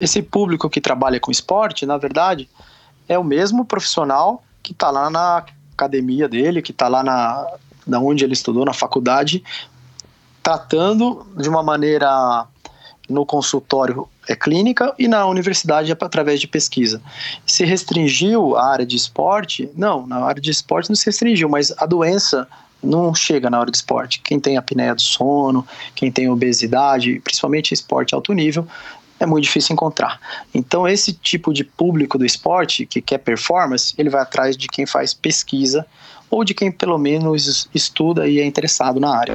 Esse público que trabalha com esporte, na verdade, é o mesmo profissional que está lá na academia dele, que está lá na da onde ele estudou na faculdade, tratando de uma maneira no consultório é clínica e na universidade é através de pesquisa. Se restringiu a área de esporte? Não, na área de esporte não se restringiu, mas a doença não chega na hora de esporte. Quem tem apneia do sono, quem tem obesidade, principalmente esporte alto nível, é muito difícil encontrar. Então, esse tipo de público do esporte que quer performance, ele vai atrás de quem faz pesquisa ou de quem pelo menos estuda e é interessado na área.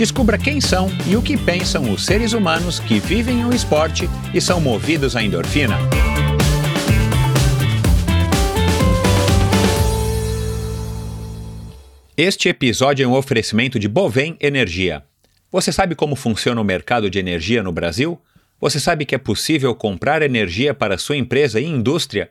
Descubra quem são e o que pensam os seres humanos que vivem o esporte e são movidos à endorfina. Este episódio é um oferecimento de Bovem Energia. Você sabe como funciona o mercado de energia no Brasil? Você sabe que é possível comprar energia para sua empresa e indústria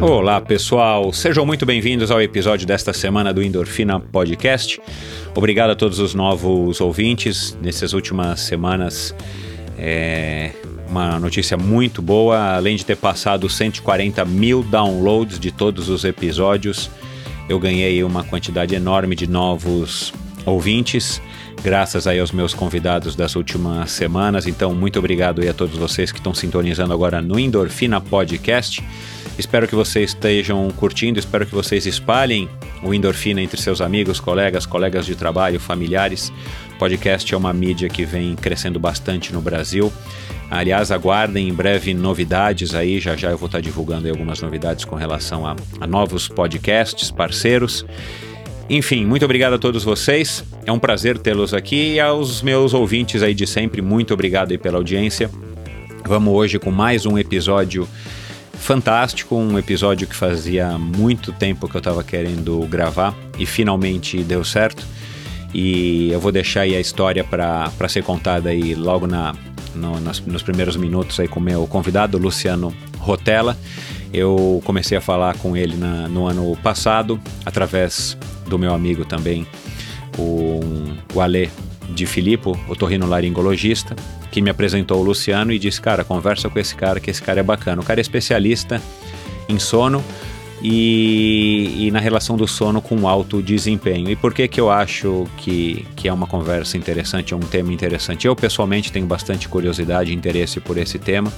Olá, pessoal. Sejam muito bem-vindos ao episódio desta semana do Endorfina Podcast. Obrigado a todos os novos ouvintes nessas últimas semanas. É uma notícia muito boa, além de ter passado 140 mil downloads de todos os episódios, eu ganhei uma quantidade enorme de novos ouvintes, graças aí aos meus convidados das últimas semanas. Então, muito obrigado aí a todos vocês que estão sintonizando agora no Endorfina Podcast. Espero que vocês estejam curtindo, espero que vocês espalhem o Endorfina entre seus amigos, colegas, colegas de trabalho, familiares. Podcast é uma mídia que vem crescendo bastante no Brasil. Aliás, aguardem em breve novidades aí, já já eu vou estar divulgando algumas novidades com relação a, a novos podcasts, parceiros. Enfim, muito obrigado a todos vocês. É um prazer tê-los aqui e aos meus ouvintes aí de sempre, muito obrigado aí pela audiência. Vamos hoje com mais um episódio fantástico, um episódio que fazia muito tempo que eu estava querendo gravar e finalmente deu certo. E eu vou deixar aí a história para ser contada aí logo na, no, nas, nos primeiros minutos aí com o meu convidado, Luciano Rotella. Eu comecei a falar com ele na, no ano passado, através do meu amigo também, o, o Ale de Filippo, o torrino laringologista que me apresentou o Luciano e disse: Cara, conversa com esse cara, que esse cara é bacana. O cara é especialista em sono e, e na relação do sono com alto desempenho. E por que, que eu acho que, que é uma conversa interessante, é um tema interessante? Eu, pessoalmente, tenho bastante curiosidade e interesse por esse tema.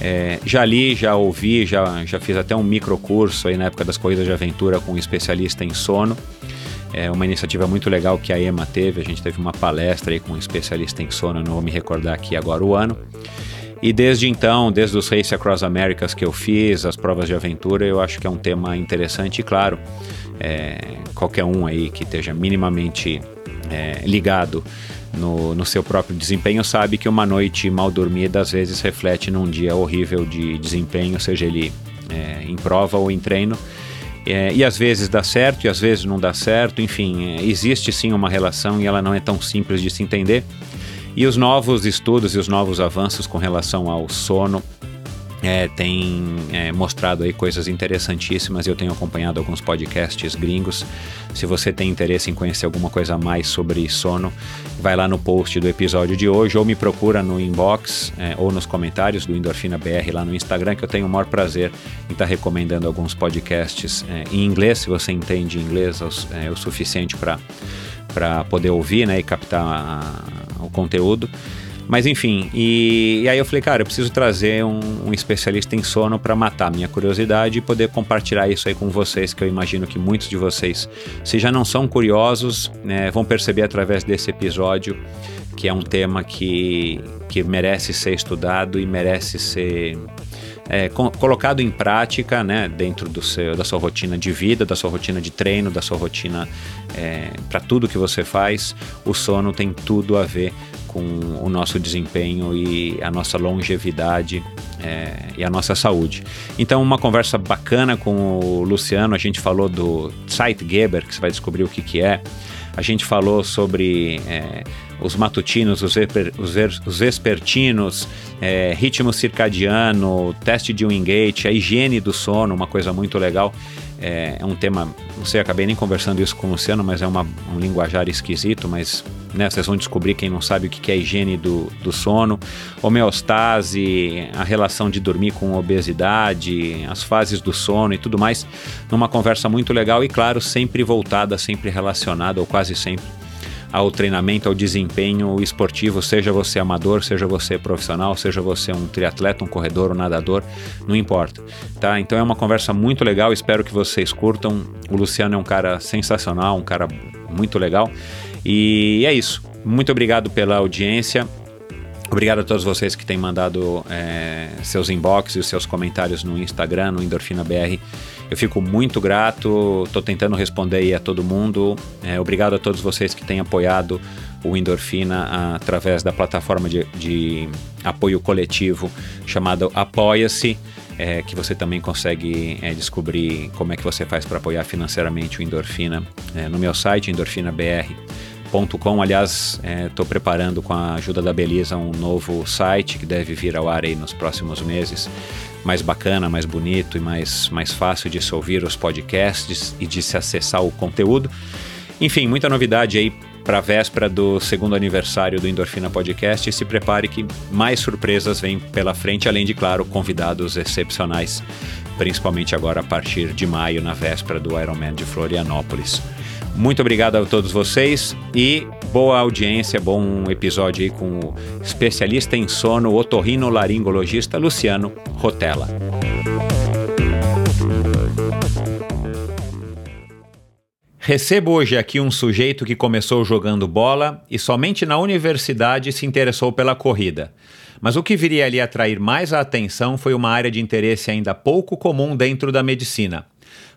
É, já li, já ouvi, já, já fiz até um microcurso aí na época das corridas de aventura com um especialista em sono. É uma iniciativa muito legal que a EMA teve. A gente teve uma palestra aí com um especialista em sono, não vou me recordar aqui agora o ano. E desde então, desde os Race Across Americas que eu fiz, as provas de aventura, eu acho que é um tema interessante e claro, é, qualquer um aí que esteja minimamente é, ligado no, no, seu próprio desempenho sabe que uma noite mal dormida às vezes reflete num dia horrível de desempenho, seja ele é, em prova ou em treino. É, e às vezes dá certo e às vezes não dá certo, enfim, é, existe sim uma relação e ela não é tão simples de se entender. E os novos estudos e os novos avanços com relação ao sono é, tem é, mostrado aí coisas interessantíssimas. Eu tenho acompanhado alguns podcasts gringos. Se você tem interesse em conhecer alguma coisa a mais sobre sono, vai lá no post do episódio de hoje ou me procura no inbox é, ou nos comentários do Endorfina BR lá no Instagram, que eu tenho o maior prazer em estar recomendando alguns podcasts é, em inglês, se você entende inglês é, o suficiente para poder ouvir né, e captar a, o conteúdo. Mas enfim, e, e, aí eu falei, cara, eu preciso trazer um, um especialista em sono para matar minha curiosidade e poder compartilhar isso aí com vocês, que eu imagino que muitos de vocês, se já não são curiosos, né, vão perceber através desse episódio que é um tema que, que merece ser estudado e merece ser é, colocado em prática né, dentro do seu, da sua rotina de vida, da sua rotina de treino, da sua rotina é, para tudo que você faz. O sono tem tudo a ver com o nosso desempenho e a nossa longevidade é, e a nossa saúde. Então, uma conversa bacana com o Luciano. A gente falou do Zeitgeber, que você vai descobrir o que, que é. A gente falou sobre é, os matutinos, os, os, os vespertinos, é, ritmo circadiano, teste de Wingate, a higiene do sono, uma coisa muito legal. É, é, um tema, não sei, acabei nem conversando isso com o Luciano, mas é uma, um linguajar esquisito, mas né, vocês vão descobrir quem não sabe o que é higiene do, do sono, homeostase, a relação de dormir com obesidade, as fases do sono e tudo mais, numa conversa muito legal e, claro, sempre voltada, sempre relacionada, ou quase sempre, ao treinamento, ao desempenho esportivo, seja você amador, seja você profissional, seja você um triatleta, um corredor, um nadador, não importa, tá? Então é uma conversa muito legal, espero que vocês curtam. O Luciano é um cara sensacional, um cara muito legal. E é isso. Muito obrigado pela audiência. Obrigado a todos vocês que têm mandado é, seus inbox e seus comentários no Instagram, no Endorfina BR. Eu fico muito grato, estou tentando responder a todo mundo. É, obrigado a todos vocês que têm apoiado o Endorfina através da plataforma de, de apoio coletivo chamado Apoia-se. É, que você também consegue é, descobrir como é que você faz para apoiar financeiramente o Endorfina é, no meu site, endorfinabr.com. Aliás, estou é, preparando com a ajuda da Belisa um novo site que deve vir ao ar aí nos próximos meses mais bacana, mais bonito e mais, mais fácil de se ouvir os podcasts e de se acessar o conteúdo. Enfim, muita novidade aí para a véspera do segundo aniversário do Endorfina Podcast e se prepare que mais surpresas vêm pela frente, além de, claro, convidados excepcionais, principalmente agora a partir de maio, na véspera do Ironman de Florianópolis. Muito obrigado a todos vocês e boa audiência, bom episódio aí com o especialista em sono, otorrinolaringologista Luciano Rotella. Recebo hoje aqui um sujeito que começou jogando bola e somente na universidade se interessou pela corrida. Mas o que viria ali atrair mais a atenção foi uma área de interesse ainda pouco comum dentro da medicina.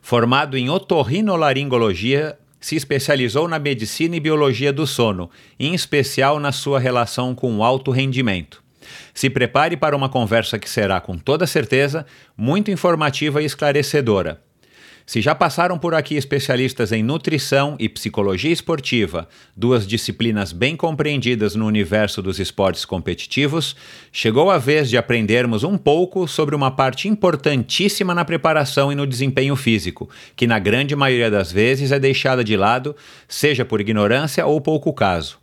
Formado em otorrinolaringologia, se especializou na medicina e biologia do sono, em especial na sua relação com o alto rendimento. Se prepare para uma conversa que será, com toda certeza, muito informativa e esclarecedora. Se já passaram por aqui especialistas em nutrição e psicologia esportiva, duas disciplinas bem compreendidas no universo dos esportes competitivos, chegou a vez de aprendermos um pouco sobre uma parte importantíssima na preparação e no desempenho físico, que na grande maioria das vezes é deixada de lado, seja por ignorância ou pouco caso.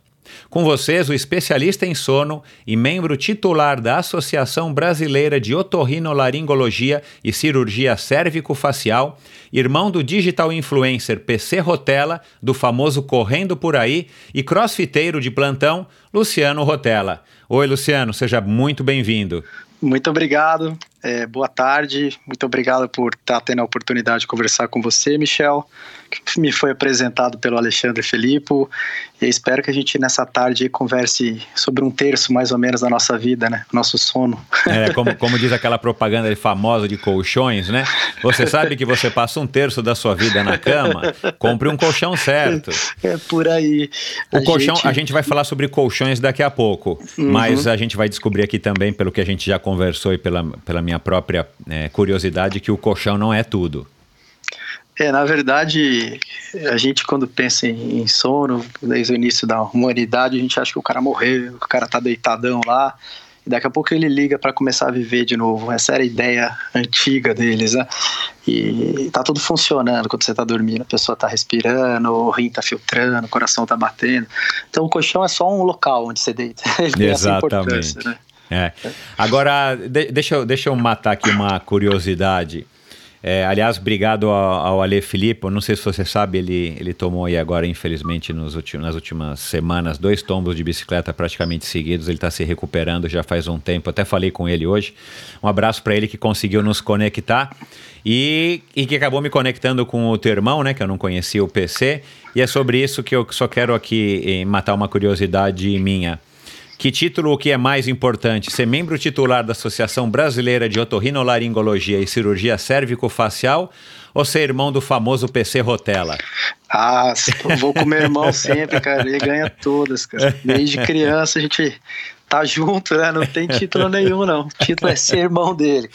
Com vocês, o especialista em sono e membro titular da Associação Brasileira de Otorrinolaringologia e Cirurgia Cérvico-Facial, irmão do digital influencer PC Rotella, do famoso Correndo Por Aí, e crossfiteiro de plantão, Luciano Rotella. Oi, Luciano, seja muito bem-vindo. Muito obrigado, é, boa tarde, muito obrigado por estar tendo a oportunidade de conversar com você, Michel que me foi apresentado pelo Alexandre Felipe. E espero que a gente nessa tarde converse sobre um terço mais ou menos da nossa vida, né? Nosso sono. É, como, como diz aquela propaganda famosa de colchões, né? Você sabe que você passa um terço da sua vida na cama, compre um colchão certo. É por aí. O a colchão, gente... a gente vai falar sobre colchões daqui a pouco, uhum. mas a gente vai descobrir aqui também, pelo que a gente já conversou e pela, pela minha própria é, curiosidade, que o colchão não é tudo. É, na verdade, a gente quando pensa em, sono, desde o início da humanidade, a gente acha que o cara morreu, que o cara tá deitadão lá. E daqui a pouco ele liga para começar a viver de novo. Essa era a ideia antiga deles, né? E tá tudo funcionando quando você tá dormindo. A pessoa tá respirando, o rim tá filtrando, o coração tá batendo. Então o colchão é só um local onde você deita. Exatamente. Né? É. Agora, de, deixa, eu, deixa eu matar aqui uma curiosidade. É, aliás, obrigado ao, ao Ale Filipe. não sei se você sabe, ele, ele tomou aí agora, infelizmente, nos ultim, nas últimas semanas, dois tombos de bicicleta praticamente seguidos. Ele está se recuperando já faz um tempo. Até falei com ele hoje. Um abraço para ele que conseguiu nos conectar e, e que acabou me conectando com o teu irmão, né? Que eu não conhecia o PC. E é sobre isso que eu só quero aqui eh, matar uma curiosidade minha. Que título o que é mais importante? Ser membro titular da Associação Brasileira de Otorrinolaringologia e Cirurgia Cérvico-Facial ou ser irmão do famoso PC Rotella? Ah, vou com meu irmão sempre, cara. Ele ganha todas, cara. Desde criança a gente tá junto, né? Não tem título nenhum, não. O título é ser irmão dele.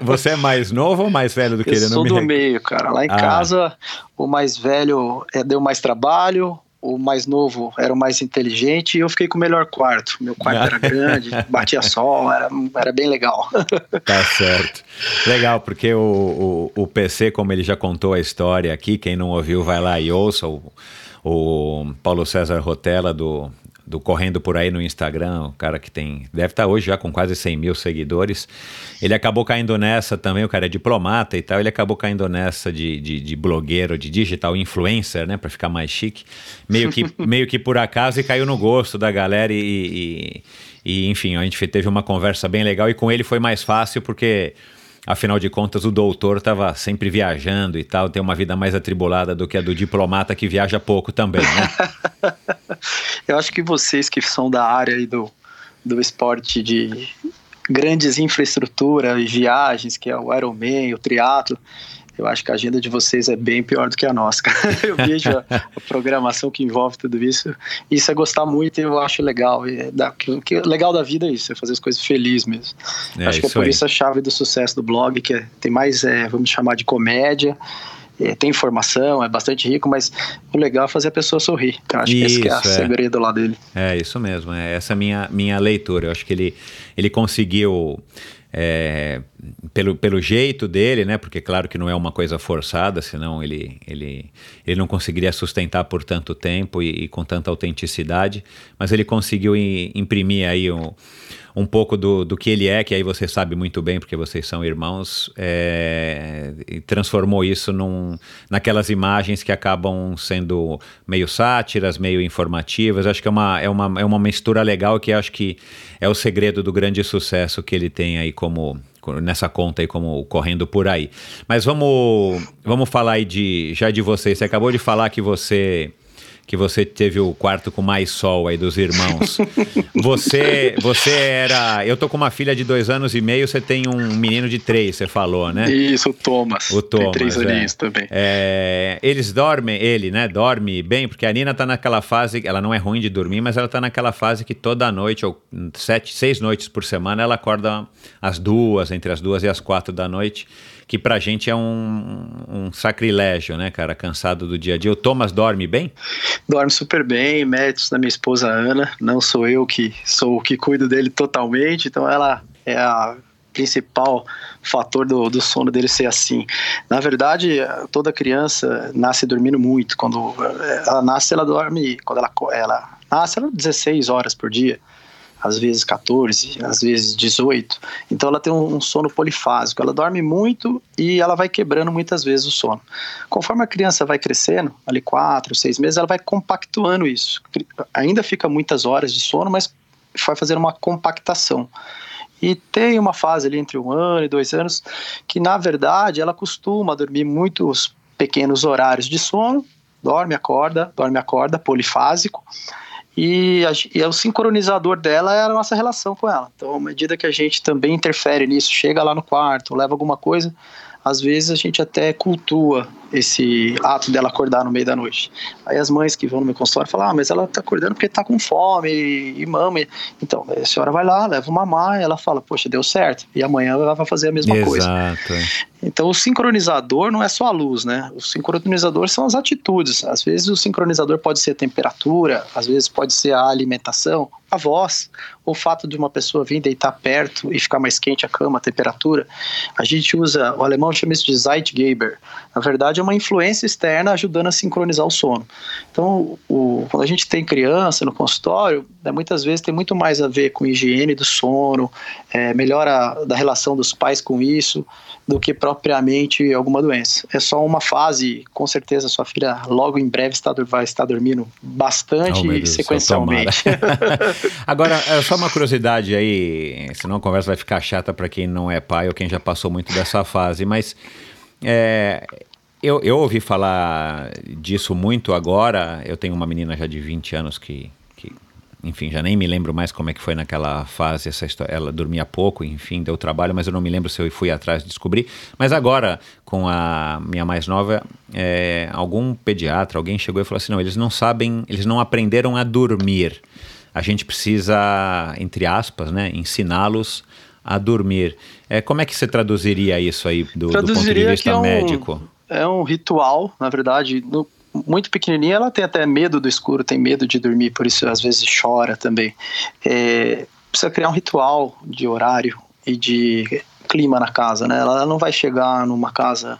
Você é mais novo ou mais velho do que Eu ele? Eu sou do meio, cara. Lá em ah. casa, o mais velho é, deu mais trabalho, o mais novo era o mais inteligente e eu fiquei com o melhor quarto. Meu quarto era grande, batia sol, era, era bem legal. Tá certo. Legal, porque o, o, o, PC, como ele já contou a história aqui, quem não ouviu, vai lá e ouça o, o Paulo César Rotella do do Correndo Por Aí no Instagram, o cara que tem, deve estar hoje já com quase 100 mil seguidores, ele acabou caindo nessa também, o cara é diplomata e tal, ele acabou caindo nessa de, de, de blogueiro, de digital influencer, né, para ficar mais chique, meio que, meio que por acaso e caiu no gosto da galera e, e, e, enfim, a gente teve uma conversa bem legal e com ele foi mais fácil porque Afinal de contas, o doutor estava sempre viajando e tal, tem uma vida mais atribulada do que a do diplomata que viaja pouco também, né? Eu acho que vocês que são da área aí do, do esporte de grandes infraestruturas, viagens, que é o Ironman, o triatlo, eu acho que a agenda de vocês é bem pior do que a nossa. Eu vejo a, a, programação que envolve tudo isso. Isso é gostar muito e eu acho legal. E é da, que, que, legal da vida é isso, é fazer as coisas felizes mesmo. É, acho que é por aí. isso a chave do sucesso do blog, que é, tem mais, é, vamos chamar de comédia. É, tem informação, é bastante rico, mas o legal é fazer a pessoa sorrir. Eu acho isso, que esse é o é. segredo lá dele. É, isso mesmo. É essa minha, minha leitura. Eu acho que ele, ele conseguiu é, pelo, pelo jeito dele, né? Porque claro que não é uma coisa forçada, senão ele, ele, ele não conseguiria sustentar por tanto tempo e, e com tanta autenticidade, mas ele conseguiu imprimir aí um, um pouco do, do que ele é, que aí você sabe muito bem, porque vocês são irmãos, é, transformou isso num, naquelas imagens que acabam sendo meio sátiras, meio informativas. Acho que é uma, é uma, é uma mistura legal que acho que é o segredo do grande sucesso que ele tem aí como nessa conta aí como correndo por aí. Mas vamos vamos falar aí de já de você. Você acabou de falar que você que você teve o quarto com mais sol aí dos irmãos. você, você era. Eu tô com uma filha de dois anos e meio, você tem um menino de três, você falou, né? Isso, o Thomas. O Thomas. Tem três é. aninhos também. É, eles dormem, ele, né? Dorme bem, porque a Nina tá naquela fase, ela não é ruim de dormir, mas ela tá naquela fase que toda noite, ou sete, seis noites por semana, ela acorda às duas, entre as duas e as quatro da noite que pra gente é um, um sacrilégio, né, cara? Cansado do dia a dia. O Thomas dorme bem? Dorme super bem, méritos da minha esposa Ana. Não sou eu que sou o que cuido dele totalmente, então ela é a principal fator do, do sono dele ser assim. Na verdade, toda criança nasce dormindo muito. Quando ela nasce, ela dorme. Quando ela, ela nasce, ela 16 horas por dia às vezes 14, às vezes 18. Então ela tem um, sono polifásico, ela dorme muito e ela vai quebrando muitas vezes o sono. Conforme a criança vai crescendo, ali 4, 6 meses, ela vai compactuando isso. Ainda fica muitas horas de sono, mas vai fazer uma compactação. E tem uma fase ali entre um ano e dois anos que, na verdade, ela costuma dormir muitos pequenos horários de sono, dorme, acorda, dorme, acorda, polifásico e, a, e o sincronizador dela é a nossa relação com ela. Então, à medida que a gente também interfere nisso, chega lá no quarto, leva alguma coisa, às vezes a gente até cultua esse ato dela acordar no meio da noite. Aí as mães que vão no meu consultório falam, ah, mas ela tá acordando porque tá com fome e, e mama. Então, a senhora vai lá, leva uma mamar, ela fala, poxa, deu certo. E amanhã ela vai fazer a mesma Exato. coisa. Então, o sincronizador não é só a luz, né? O sincronizador são as atitudes. Às vezes, o sincronizador pode ser a temperatura, às vezes, pode ser a alimentação, a voz, o fato de uma pessoa vir deitar perto e ficar mais quente a cama, a temperatura. A gente usa, o alemão chama isso de Zeitgeber. Na verdade, é uma influência externa ajudando a sincronizar o sono. Então, o, quando a gente tem criança no consultório, né, muitas vezes tem muito mais a ver com higiene do sono, é, melhora da relação dos pais com isso, do que propriamente alguma doença. É só uma fase, com certeza sua filha logo em breve está, vai estar dormindo bastante Oh, e Deus, sequencialmente. Agora, é só uma curiosidade aí, senão a conversa vai ficar chata para quem não é pai ou quem já passou muito dessa fase, mas é, eu, eu ouvi falar disso muito agora. Eu tenho uma menina já de 20 anos que, que, enfim, já nem me lembro mais como é que foi naquela fase. Essa história, ela dormia pouco, enfim, deu trabalho, mas eu não me lembro se eu fui atrás de descobrir. Mas agora, com a minha mais nova, é, algum pediatra, alguém chegou e falou assim: não, eles não sabem, eles não aprenderam a dormir. A gente precisa, entre aspas, né, ensiná-los a dormir. É, como é que você traduziria isso aí do, do ponto de vista é um- médico? É um ritual, na verdade. Muito pequenininha, ela tem até medo do escuro, tem medo de dormir, por isso às vezes chora também. É, precisa criar um ritual de horário e de clima na casa, né? Ela não vai chegar numa casa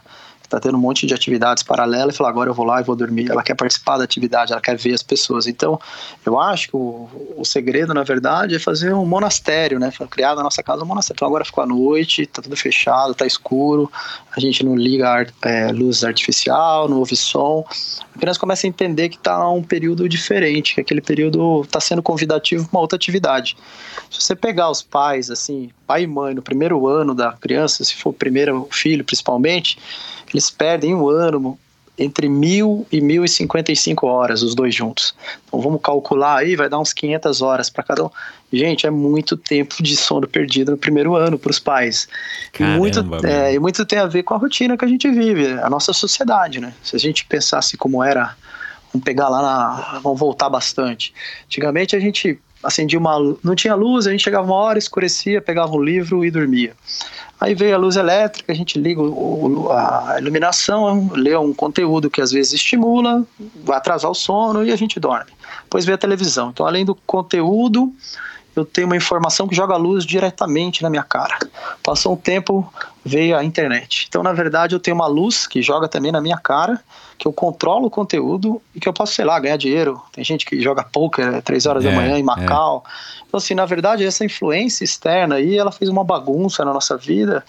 está tendo um monte de atividades paralelas e falar agora eu vou lá e vou dormir. Ela quer participar da atividade, ela quer ver as pessoas. Então, eu acho que o, o segredo, na verdade, é fazer um monastério, né? Criar na nossa casa um monastério. Então agora ficou à noite, tá tudo fechado, tá escuro, a gente não liga é, luz artificial, não ouve som. A criança começa a entender que está um período diferente, que aquele período está sendo convidativo para uma outra atividade. Se você pegar os pais, assim, pai e mãe, no primeiro ano da criança, se for o primeiro filho principalmente, eles perdem um ano entre mil e mil e cinquenta e cinco horas, os dois juntos. Então vamos calcular aí, vai dar uns 500 horas para cada um. Gente, é muito tempo de sono perdido no primeiro ano para os pais. E Caramba, muito, meu. é, e muito tem a ver com a rotina que a gente vive, a nossa sociedade, né? Se a gente pensasse como era, vamos pegar lá na. Vamos voltar bastante. Antigamente a gente acendia uma. Não tinha luz, a gente chegava uma hora, escurecia, pegava um livro e dormia. Aí veio a luz elétrica, a gente liga o- a iluminação, lê um conteúdo que às vezes estimula, vai atrasar o sono e a gente dorme. Depois veio a televisão. Então, além do conteúdo, eu tenho uma informação que joga a luz diretamente na minha cara. Passou um tempo, veio a internet. Então, na verdade, eu tenho uma luz que joga também na minha cara, que eu controlo o conteúdo e que eu posso, sei lá, ganhar dinheiro. Tem gente que joga poker três horas É, da manhã é. em Macau. Então, assim, na verdade, essa influência externa aí, ela fez uma bagunça na nossa vida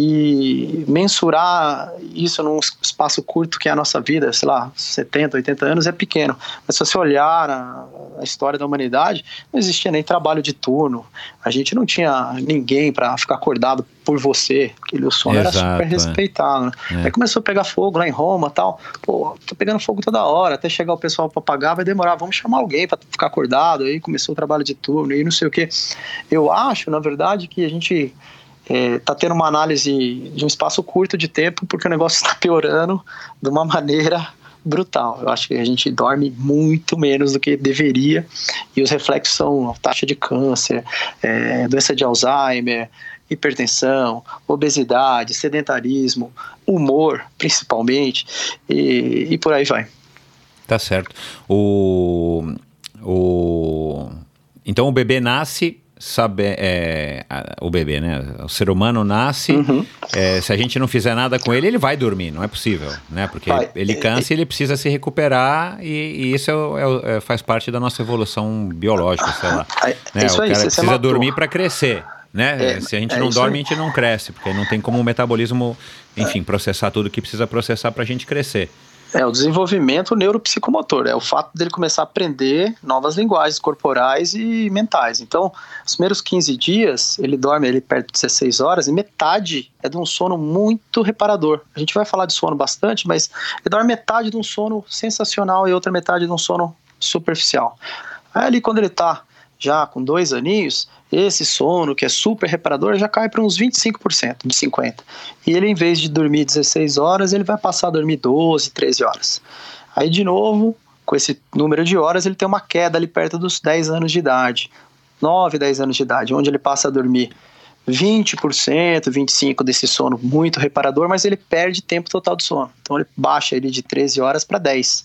e mensurar isso num espaço curto que é a nossa vida, sei lá, 70, 80 anos é pequeno. Mas se você olhar a, a história da humanidade, não existia nem trabalho de turno. A gente não tinha ninguém para ficar acordado por você. Aquele o sono era Exato, super é. respeitado. né? É. Aí começou a pegar fogo lá em Roma tal. Pô, tô pegando fogo toda hora. Até chegar o pessoal para pagar vai demorar. Vamos chamar alguém para ficar acordado. Aí começou o trabalho de turno e não sei o que. Eu acho, na verdade, que a gente está tendo uma análise de um espaço curto de tempo porque o negócio está piorando de uma maneira brutal. Eu acho que a gente dorme muito menos do que deveria e os reflexos são taxa de câncer, é, doença de Alzheimer, hipertensão, obesidade, sedentarismo, humor, principalmente, e, e por aí vai. Tá certo. O, o, então o bebê nasce, sabe, é, o bebê, né? O ser humano nasce, Uhum. é, se a gente não fizer nada com ele, ele vai dormir, não é possível, né? Porque Vai. ele cansa e ele precisa se recuperar e, e isso é é é- faz parte da nossa evolução biológica, sei lá. É, né? isso o aí, cara você precisa dormir para crescer. Né? É, Se a gente é não dorme, aí. a gente não cresce, porque não tem como o metabolismo, enfim, processar tudo que precisa processar para a gente crescer. É o desenvolvimento neuropsicomotor, é o fato dele começar a aprender novas linguagens corporais e mentais. Então, os primeiros 15 dias, ele dorme ali perto de 16 horas e metade é de um sono muito reparador. A gente vai falar de sono bastante, mas ele dorme metade de um sono sensacional e outra metade de um sono superficial. Aí ali quando ele está já com dois aninhos, esse sono que é super reparador já cai para uns 25% de 50%. E ele, em vez de dormir 16 horas, ele vai passar a dormir 12, 13 horas. Aí, de novo, com esse número de horas, ele tem uma queda ali perto dos 10 anos de idade. 9, 10 anos de idade, onde ele passa a dormir 20%, 25% desse sono muito reparador, mas ele perde tempo total de sono. Então ele baixa ele de 13 horas para 10.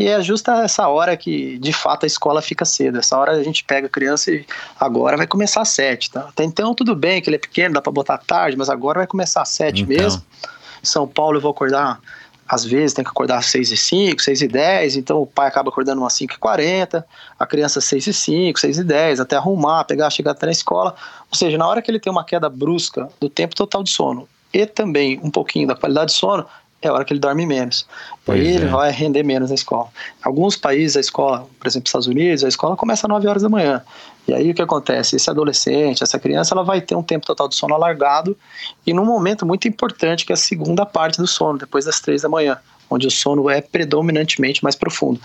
E é justa essa hora que, de fato, a escola fica cedo. Essa hora a gente pega a criança e agora vai começar às sete, tá? Até então tudo bem, que ele é pequeno, dá para botar tarde, mas agora vai começar às sete então. mesmo. Em São Paulo eu vou acordar, às vezes tem que acordar às seis e cinco, seis e dez, então o pai acaba acordando umas cinco e quarenta, a criança seis e cinco, seis e dez, até arrumar, pegar, chegar até na escola. Ou seja, na hora que ele tem uma queda brusca do tempo total de sono e também um pouquinho da qualidade de sono, é a hora que ele dorme menos. Pois aí é. ele vai render menos na escola. Alguns países, a escola, por exemplo, Estados Unidos, a escola começa às 9 horas da manhã. E aí o que acontece? Esse adolescente, essa criança, ela vai ter um tempo total de sono alargado e num momento muito importante, que é a segunda parte do sono, depois das 3 da manhã, onde o sono é predominantemente mais profundo.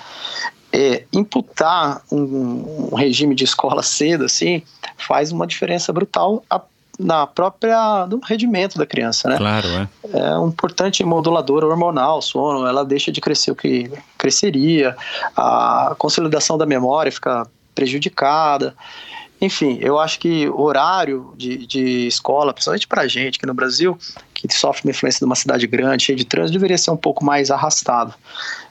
É, imputar um, um regime de escola cedo, assim, faz uma diferença brutal a na própria no rendimento da criança, né? Claro, é. É um importante modulador hormonal, sono, ela deixa de crescer o que cresceria, a consolidação da memória fica prejudicada. Enfim, eu acho que o horário de, de escola, principalmente para a gente aqui no Brasil, que sofre uma influência de uma cidade grande, cheia de trânsito, deveria ser um pouco mais arrastado.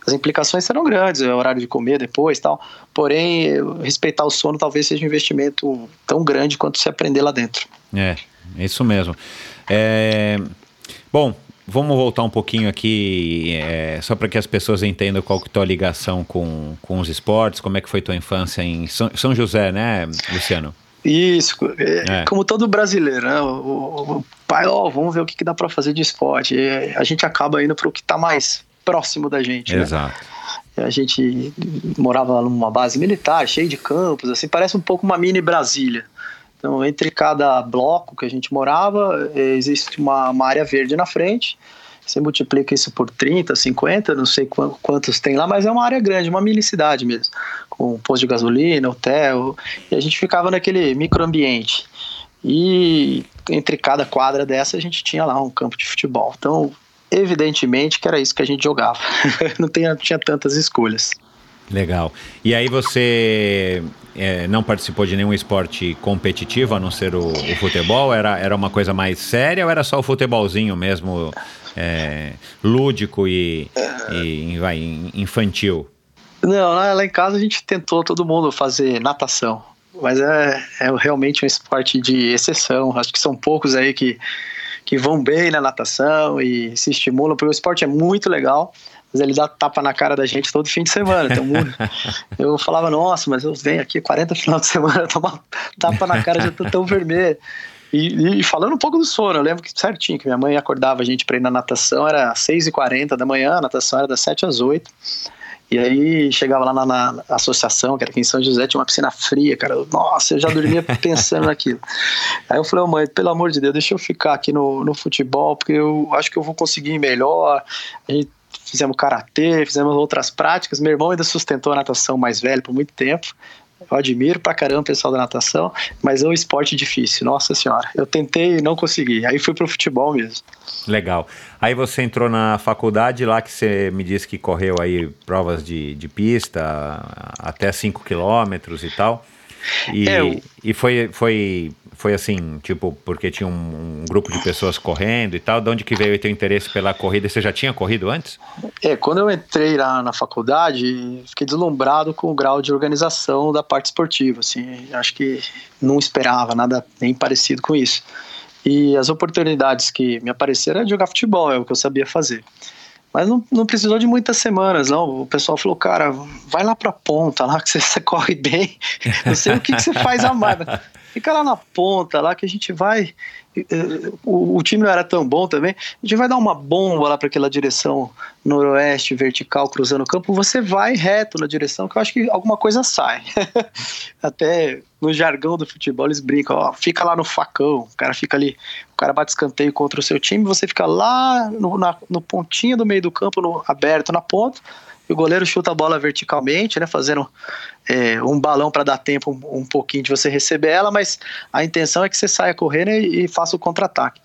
As implicações serão grandes, é horário de comer depois tal, porém, respeitar o sono talvez seja um investimento tão grande quanto se aprender lá dentro. É, isso mesmo. É... Bom, vamos voltar um pouquinho aqui, é, só para que as pessoas entendam qual que é a tua ligação com, com os esportes, como é que foi tua infância em São, São José, né, Luciano? Isso, é, é. como todo brasileiro, né? O, o pai, ó, vamos ver o que, que dá para fazer de esporte. E a gente acaba indo para o que está mais próximo da gente. Né? Exato. Né? A gente morava numa base militar, cheio de campos, assim, parece um pouco uma mini Brasília. Então, entre cada bloco que a gente morava, existe uma, uma área verde na frente. Você multiplica isso por 30, 50, não sei quantos tem lá, mas é uma área grande, uma mini cidade mesmo, com posto de gasolina, hotel, e a gente ficava naquele microambiente. E entre cada quadra dessa a gente tinha lá um campo de futebol. Então, evidentemente que era isso que a gente jogava. não, tinha, tinha tantas escolhas. Legal. E aí você é, não participou de nenhum esporte competitivo, a não ser o, o, futebol? Era, era uma coisa mais séria ou era só o futebolzinho mesmo, é, lúdico e, e vai, infantil? Não, lá em casa a gente tentou todo mundo fazer natação, mas é, é realmente um esporte de exceção. Acho que são poucos aí que, que vão bem na natação e se estimulam, porque o esporte é muito legal mas ele dá tapa na cara da gente todo fim de semana. Então, eu falava, nossa, mas eu venho aqui 40 final de semana, tomar tapa na cara, já tô tão vermelho. E, e, falando um pouco do sono, eu lembro que certinho, que minha mãe acordava a gente para ir na natação, era 6h40 da manhã, a natação era das 7 às 8 e aí chegava lá na, na, associação, que era aqui em São José, tinha uma piscina fria, cara. Nossa, eu já dormia pensando naquilo. Aí eu falei, oh, mãe, pelo amor de Deus, deixa eu ficar aqui no, no futebol, porque eu acho que eu vou conseguir melhor. A gente fizemos karatê, fizemos outras práticas. Meu irmão ainda sustentou a natação mais velho por muito tempo. Eu admiro pra caramba o pessoal da natação, mas é um esporte difícil, nossa senhora. Eu tentei e não consegui. Aí fui pro futebol mesmo. Legal. Aí você entrou na faculdade lá que você me disse que correu aí provas de, de pista até 5 quilômetros e tal. E, é, e foi, foi foi assim, tipo, porque tinha um, um, grupo de pessoas correndo e tal? De onde que veio o teu interesse pela corrida? Você já tinha corrido antes? É, quando eu entrei lá na faculdade, fiquei deslumbrado com o grau de organização da parte esportiva, assim, acho que não esperava nada nem parecido com isso. E as oportunidades que me apareceram era jogar futebol, é o que eu sabia fazer. Mas não, não precisou de muitas semanas, não. O pessoal falou, cara, vai lá pra ponta, lá que você, corre bem. Não sei o que, que você faz a mais. Fica lá na ponta, lá que a gente vai. O, o, time não era tão bom também. A gente vai dar uma bomba lá para aquela direção noroeste, vertical, cruzando o campo. Você vai reto na direção, que eu acho que alguma coisa sai. Até no jargão do futebol eles brincam, ó, fica lá no facão. O cara fica ali, o cara bate escanteio contra o seu time, você fica lá no, na, no pontinho do meio do campo, no, aberto na ponta e o goleiro chuta a bola verticalmente, né, fazendo é, um balão para dar tempo um, um, pouquinho de você receber ela, mas a intenção é que você saia correndo e, e faça o contra-ataque.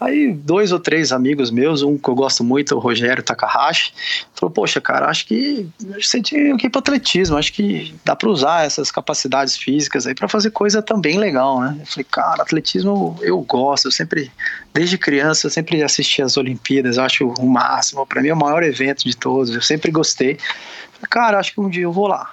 Aí dois ou três amigos meus, um que eu gosto muito, o Rogério Takahashi, falou, poxa, cara, acho que você tinha que ir pro atletismo, acho que dá para usar essas capacidades físicas aí para fazer coisa também legal, né? Eu falei, cara, atletismo eu gosto, eu sempre, desde criança, eu sempre assisti as Olimpíadas, eu acho o máximo, para mim é o maior evento de todos, eu sempre gostei. Falei, cara, acho que um dia eu vou lá.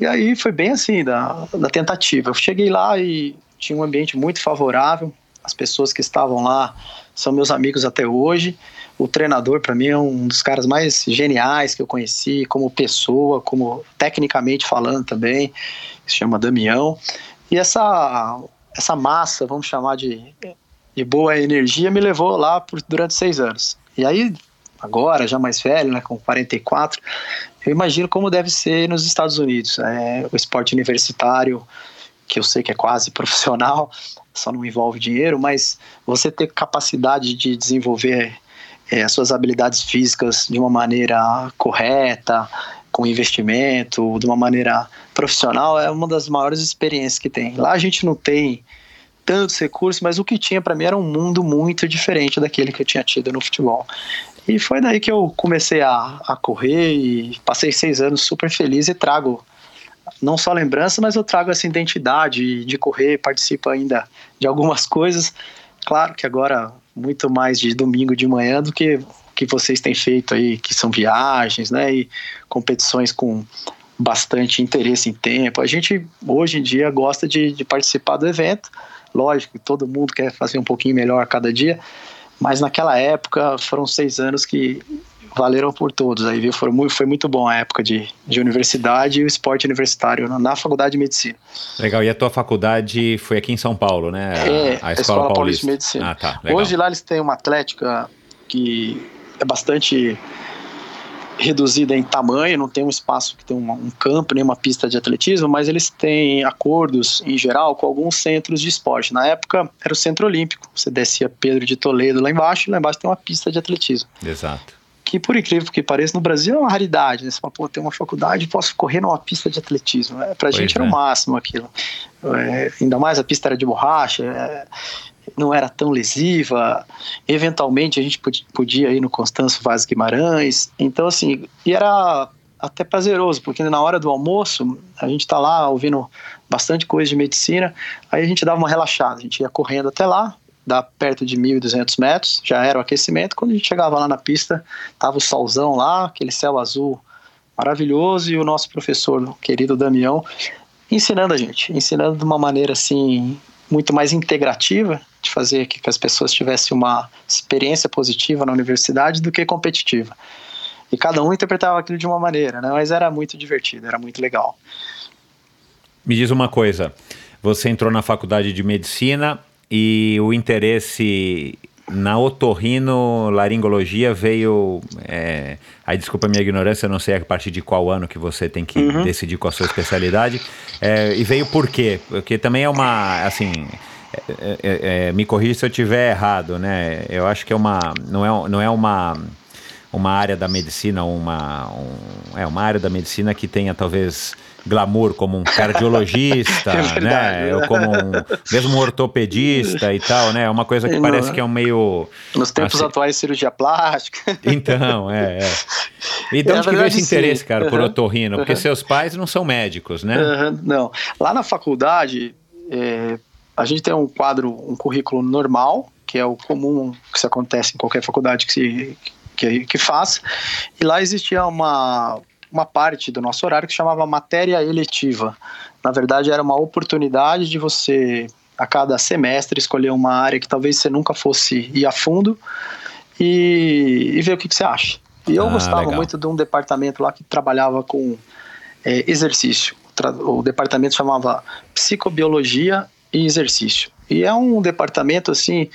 E aí foi bem assim, da, da tentativa. Eu cheguei lá e tinha um ambiente muito favorável, as pessoas que estavam lá são meus amigos até hoje. O treinador, para mim, é um dos caras mais geniais que eu conheci, como pessoa, como tecnicamente falando também. Se chama Damião. E essa, essa massa, vamos chamar de, de boa energia, me levou lá por, durante seis anos. E aí, agora, já mais velho, né, com 44, eu imagino como deve ser nos Estados Unidos. É, o esporte universitário, que eu sei que é quase profissional, só não envolve dinheiro, mas você ter capacidade de desenvolver é, as suas habilidades físicas de uma maneira correta, com investimento, de uma maneira profissional, é uma das maiores experiências que tem. Lá a gente não tem tantos recursos, mas o que tinha para mim era um mundo muito diferente daquele que eu tinha tido no futebol. E foi daí que eu comecei a, a correr e passei seis anos super feliz e trago não só lembrança, mas eu trago essa identidade de correr, participo ainda de algumas coisas. Claro que agora muito mais de domingo de manhã do que que vocês têm feito aí, que são viagens, né, e competições com bastante interesse em tempo. A gente hoje em dia gosta de, de participar do evento. Lógico, todo mundo quer fazer um pouquinho melhor cada dia, mas naquela época foram seis anos que valeram por todos aí, viu? Foi muito, foi muito bom a época de, de universidade e o esporte universitário na, faculdade de medicina. Legal, e a tua faculdade foi aqui em São Paulo, né? A, é, a Escola, a Escola Paulista. de Medicina. Ah, tá. Hoje lá eles têm uma atlética que é bastante reduzida em tamanho, não tem um espaço que tem um, um campo, nem uma pista de atletismo, mas eles têm acordos, em geral, com alguns centros de esporte. Na época, era o Centro Olímpico. Você descia Pedro de Toledo lá embaixo, e lá embaixo tem uma pista de atletismo. Exato que por incrível que pareça, no Brasil é uma raridade, né? Você fala, pô, tem uma faculdade posso correr numa pista de atletismo. É, pra pois gente é. era o máximo aquilo. É, ainda mais a pista era de borracha, é, não era tão lesiva. Eventualmente a gente podia ir no Constâncio Vaz Guimarães. Então, assim, e era até prazeroso, porque na hora do almoço a gente tá lá ouvindo bastante coisa de medicina, aí a gente dava uma relaxada, a gente ia correndo até lá, dá perto de 1.200 metros, já era o aquecimento. Quando a gente chegava lá na pista, tava o solzão lá, aquele céu azul maravilhoso, e o nosso professor, o querido Damião, ensinando a gente, ensinando de uma maneira assim muito mais integrativa, de fazer que, as pessoas tivessem uma experiência positiva na universidade do que competitiva. E cada um interpretava aquilo de uma maneira, né? Mas era muito divertido, era muito legal. Me diz uma coisa, você entrou na faculdade de medicina e o interesse na otorrino laringologia veio. É, aí desculpa a minha ignorância, eu não sei a partir de qual ano que você tem que uhum. decidir qual a sua especialidade. É, e veio por quê? Porque também é uma. Assim. É, é, é me corrija se eu estiver errado, né? Eu acho que é uma. Não é, não é uma uma área da medicina, uma, um, é, uma área da medicina que tenha talvez glamour como um cardiologista, é verdade, né? Ou como um, mesmo um ortopedista e tal, né? É uma coisa que Não, parece que é um meio. Nos tempos assim, atuais, cirurgia plástica. Então, é. é. E de é, onde que veio esse interesse, cara, uhum, por otorrino? Porque uhum. seus pais não são médicos, né? Uhum, não. Lá na faculdade, é, a gente tem um quadro, um currículo normal, que é o comum que se acontece em qualquer faculdade que se que, que faz. E lá existia uma, uma parte do nosso horário que chamava matéria eletiva. Na verdade, era uma oportunidade de você, a cada semestre, escolher uma área que talvez você nunca fosse ir a fundo e, e ver o que, que você acha. E eu ah, gostava legal. muito de um departamento lá que trabalhava com é, exercício. O departamento chamava Psicobiologia e Exercício. E é um departamento assim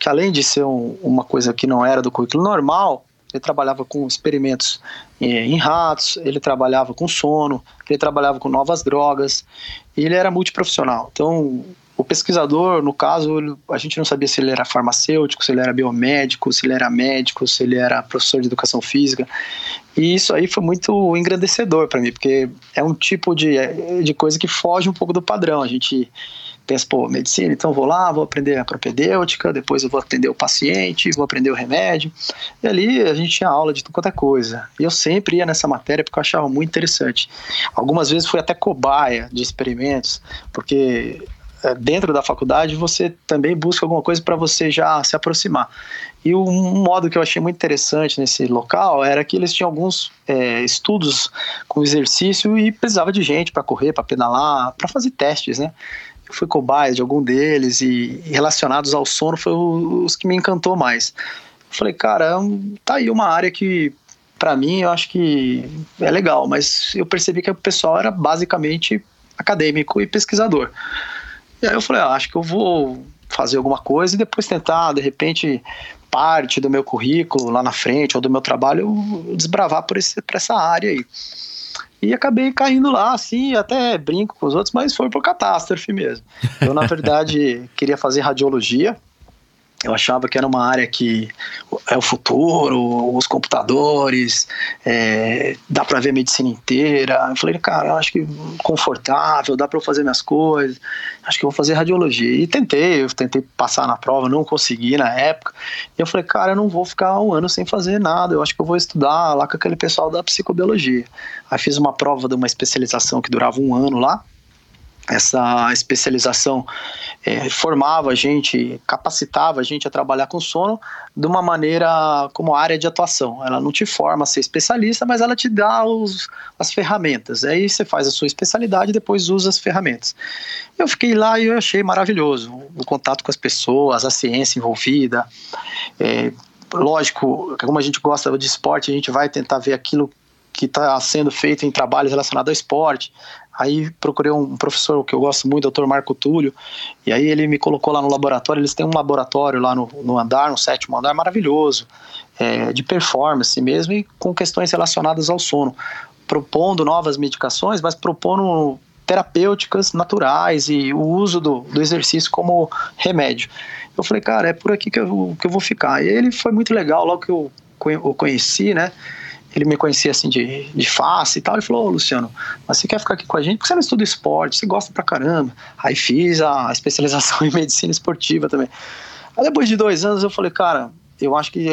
que além de ser um, uma coisa que não era do currículo normal, ele trabalhava com experimentos eh, em ratos, ele trabalhava com sono, ele trabalhava com novas drogas, e ele era multiprofissional. Então, o pesquisador, no caso, a gente não sabia se ele era farmacêutico, se ele era biomédico, se ele era médico, se ele era professor de educação física. E isso aí foi muito engrandecedor para mim, porque é um tipo de, de coisa que foge um pouco do padrão. A gente pensa, pô, medicina, então vou lá, vou aprender a propedêutica, depois eu vou atender o paciente, vou aprender o remédio. E ali a gente tinha aula de quanto é coisa. E eu sempre ia nessa matéria porque eu achava muito interessante. Algumas vezes fui até cobaia de experimentos, porque é, dentro da faculdade você também busca alguma coisa para você já se aproximar. E um modo que eu achei muito interessante nesse local era que eles tinham alguns é, estudos com exercício e precisava de gente para correr, para pedalar, para fazer testes, né? Fui cobaia de algum deles e, e relacionados ao sono foi os que me encantou mais. Falei, cara, tá aí uma área que para mim eu acho que é legal, mas eu percebi que o pessoal era basicamente acadêmico e pesquisador. E aí eu falei, ah, acho que eu vou fazer alguma coisa e depois tentar, de repente, parte do meu currículo lá na frente ou do meu trabalho, desbravar por, esse, por essa área aí. E acabei caindo lá, assim, até brinco com os outros, mas foi por catástrofe mesmo. Eu, na verdade, queria fazer radiologia, eu achava que era uma área que é o futuro, os computadores, é, dá para ver medicina inteira. Eu falei, cara, acho que confortável, dá para eu fazer minhas coisas, acho que eu vou fazer radiologia. E tentei, eu tentei passar na prova, não consegui na época. E eu falei, cara, eu não vou ficar um ano sem fazer nada, eu acho que eu vou estudar lá com aquele pessoal da psicobiologia. Aí fiz uma prova de uma especialização que durava um ano lá, essa especialização é, formava a gente, capacitava a gente a trabalhar com sono de uma maneira como área de atuação. Ela não te forma a ser especialista, mas ela te dá os, as ferramentas. Aí você faz a sua especialidade e depois usa as ferramentas. Eu fiquei lá e eu achei maravilhoso o contato com as pessoas, a ciência envolvida. É, lógico, como a gente gosta de esporte, a gente vai tentar ver aquilo que está sendo feito em trabalhos relacionados ao esporte. Aí procurei um professor que eu gosto muito, o Dr. Marco Túlio, e aí ele me colocou lá no laboratório. Eles têm um laboratório lá no, no andar, no sétimo andar, maravilhoso, é, de performance mesmo e com questões relacionadas ao sono, propondo novas medicações, mas propondo terapêuticas naturais e o uso do, do exercício como remédio. Eu falei, cara, é por aqui que eu, que eu vou ficar. E ele foi muito legal, logo que eu, eu conheci, né? Ele me conhecia assim de, de face e tal, ele falou, oh, Luciano, mas você quer ficar aqui com a gente? Porque você não estuda esporte, você gosta pra caramba. Aí fiz a especialização em medicina esportiva também. Aí depois de dois anos eu falei, cara, eu acho que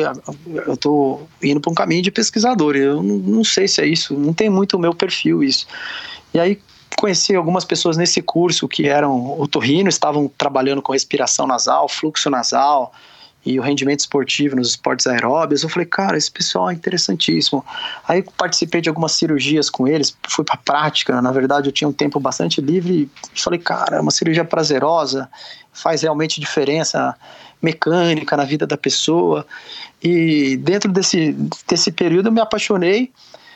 eu tô indo para um caminho de pesquisador, eu não, não sei se é isso, não tem muito o meu perfil isso. E aí conheci algumas pessoas nesse curso que eram otorrino, estavam trabalhando com respiração nasal, fluxo nasal, e o rendimento esportivo nos esportes aeróbios. Eu falei, cara, esse pessoal é interessantíssimo. Aí participei de algumas cirurgias com eles, fui para prática. Na verdade, eu tinha um tempo bastante livre e falei, cara, é uma cirurgia prazerosa, faz realmente diferença mecânica na vida da pessoa. E dentro desse, desse período eu me apaixonei.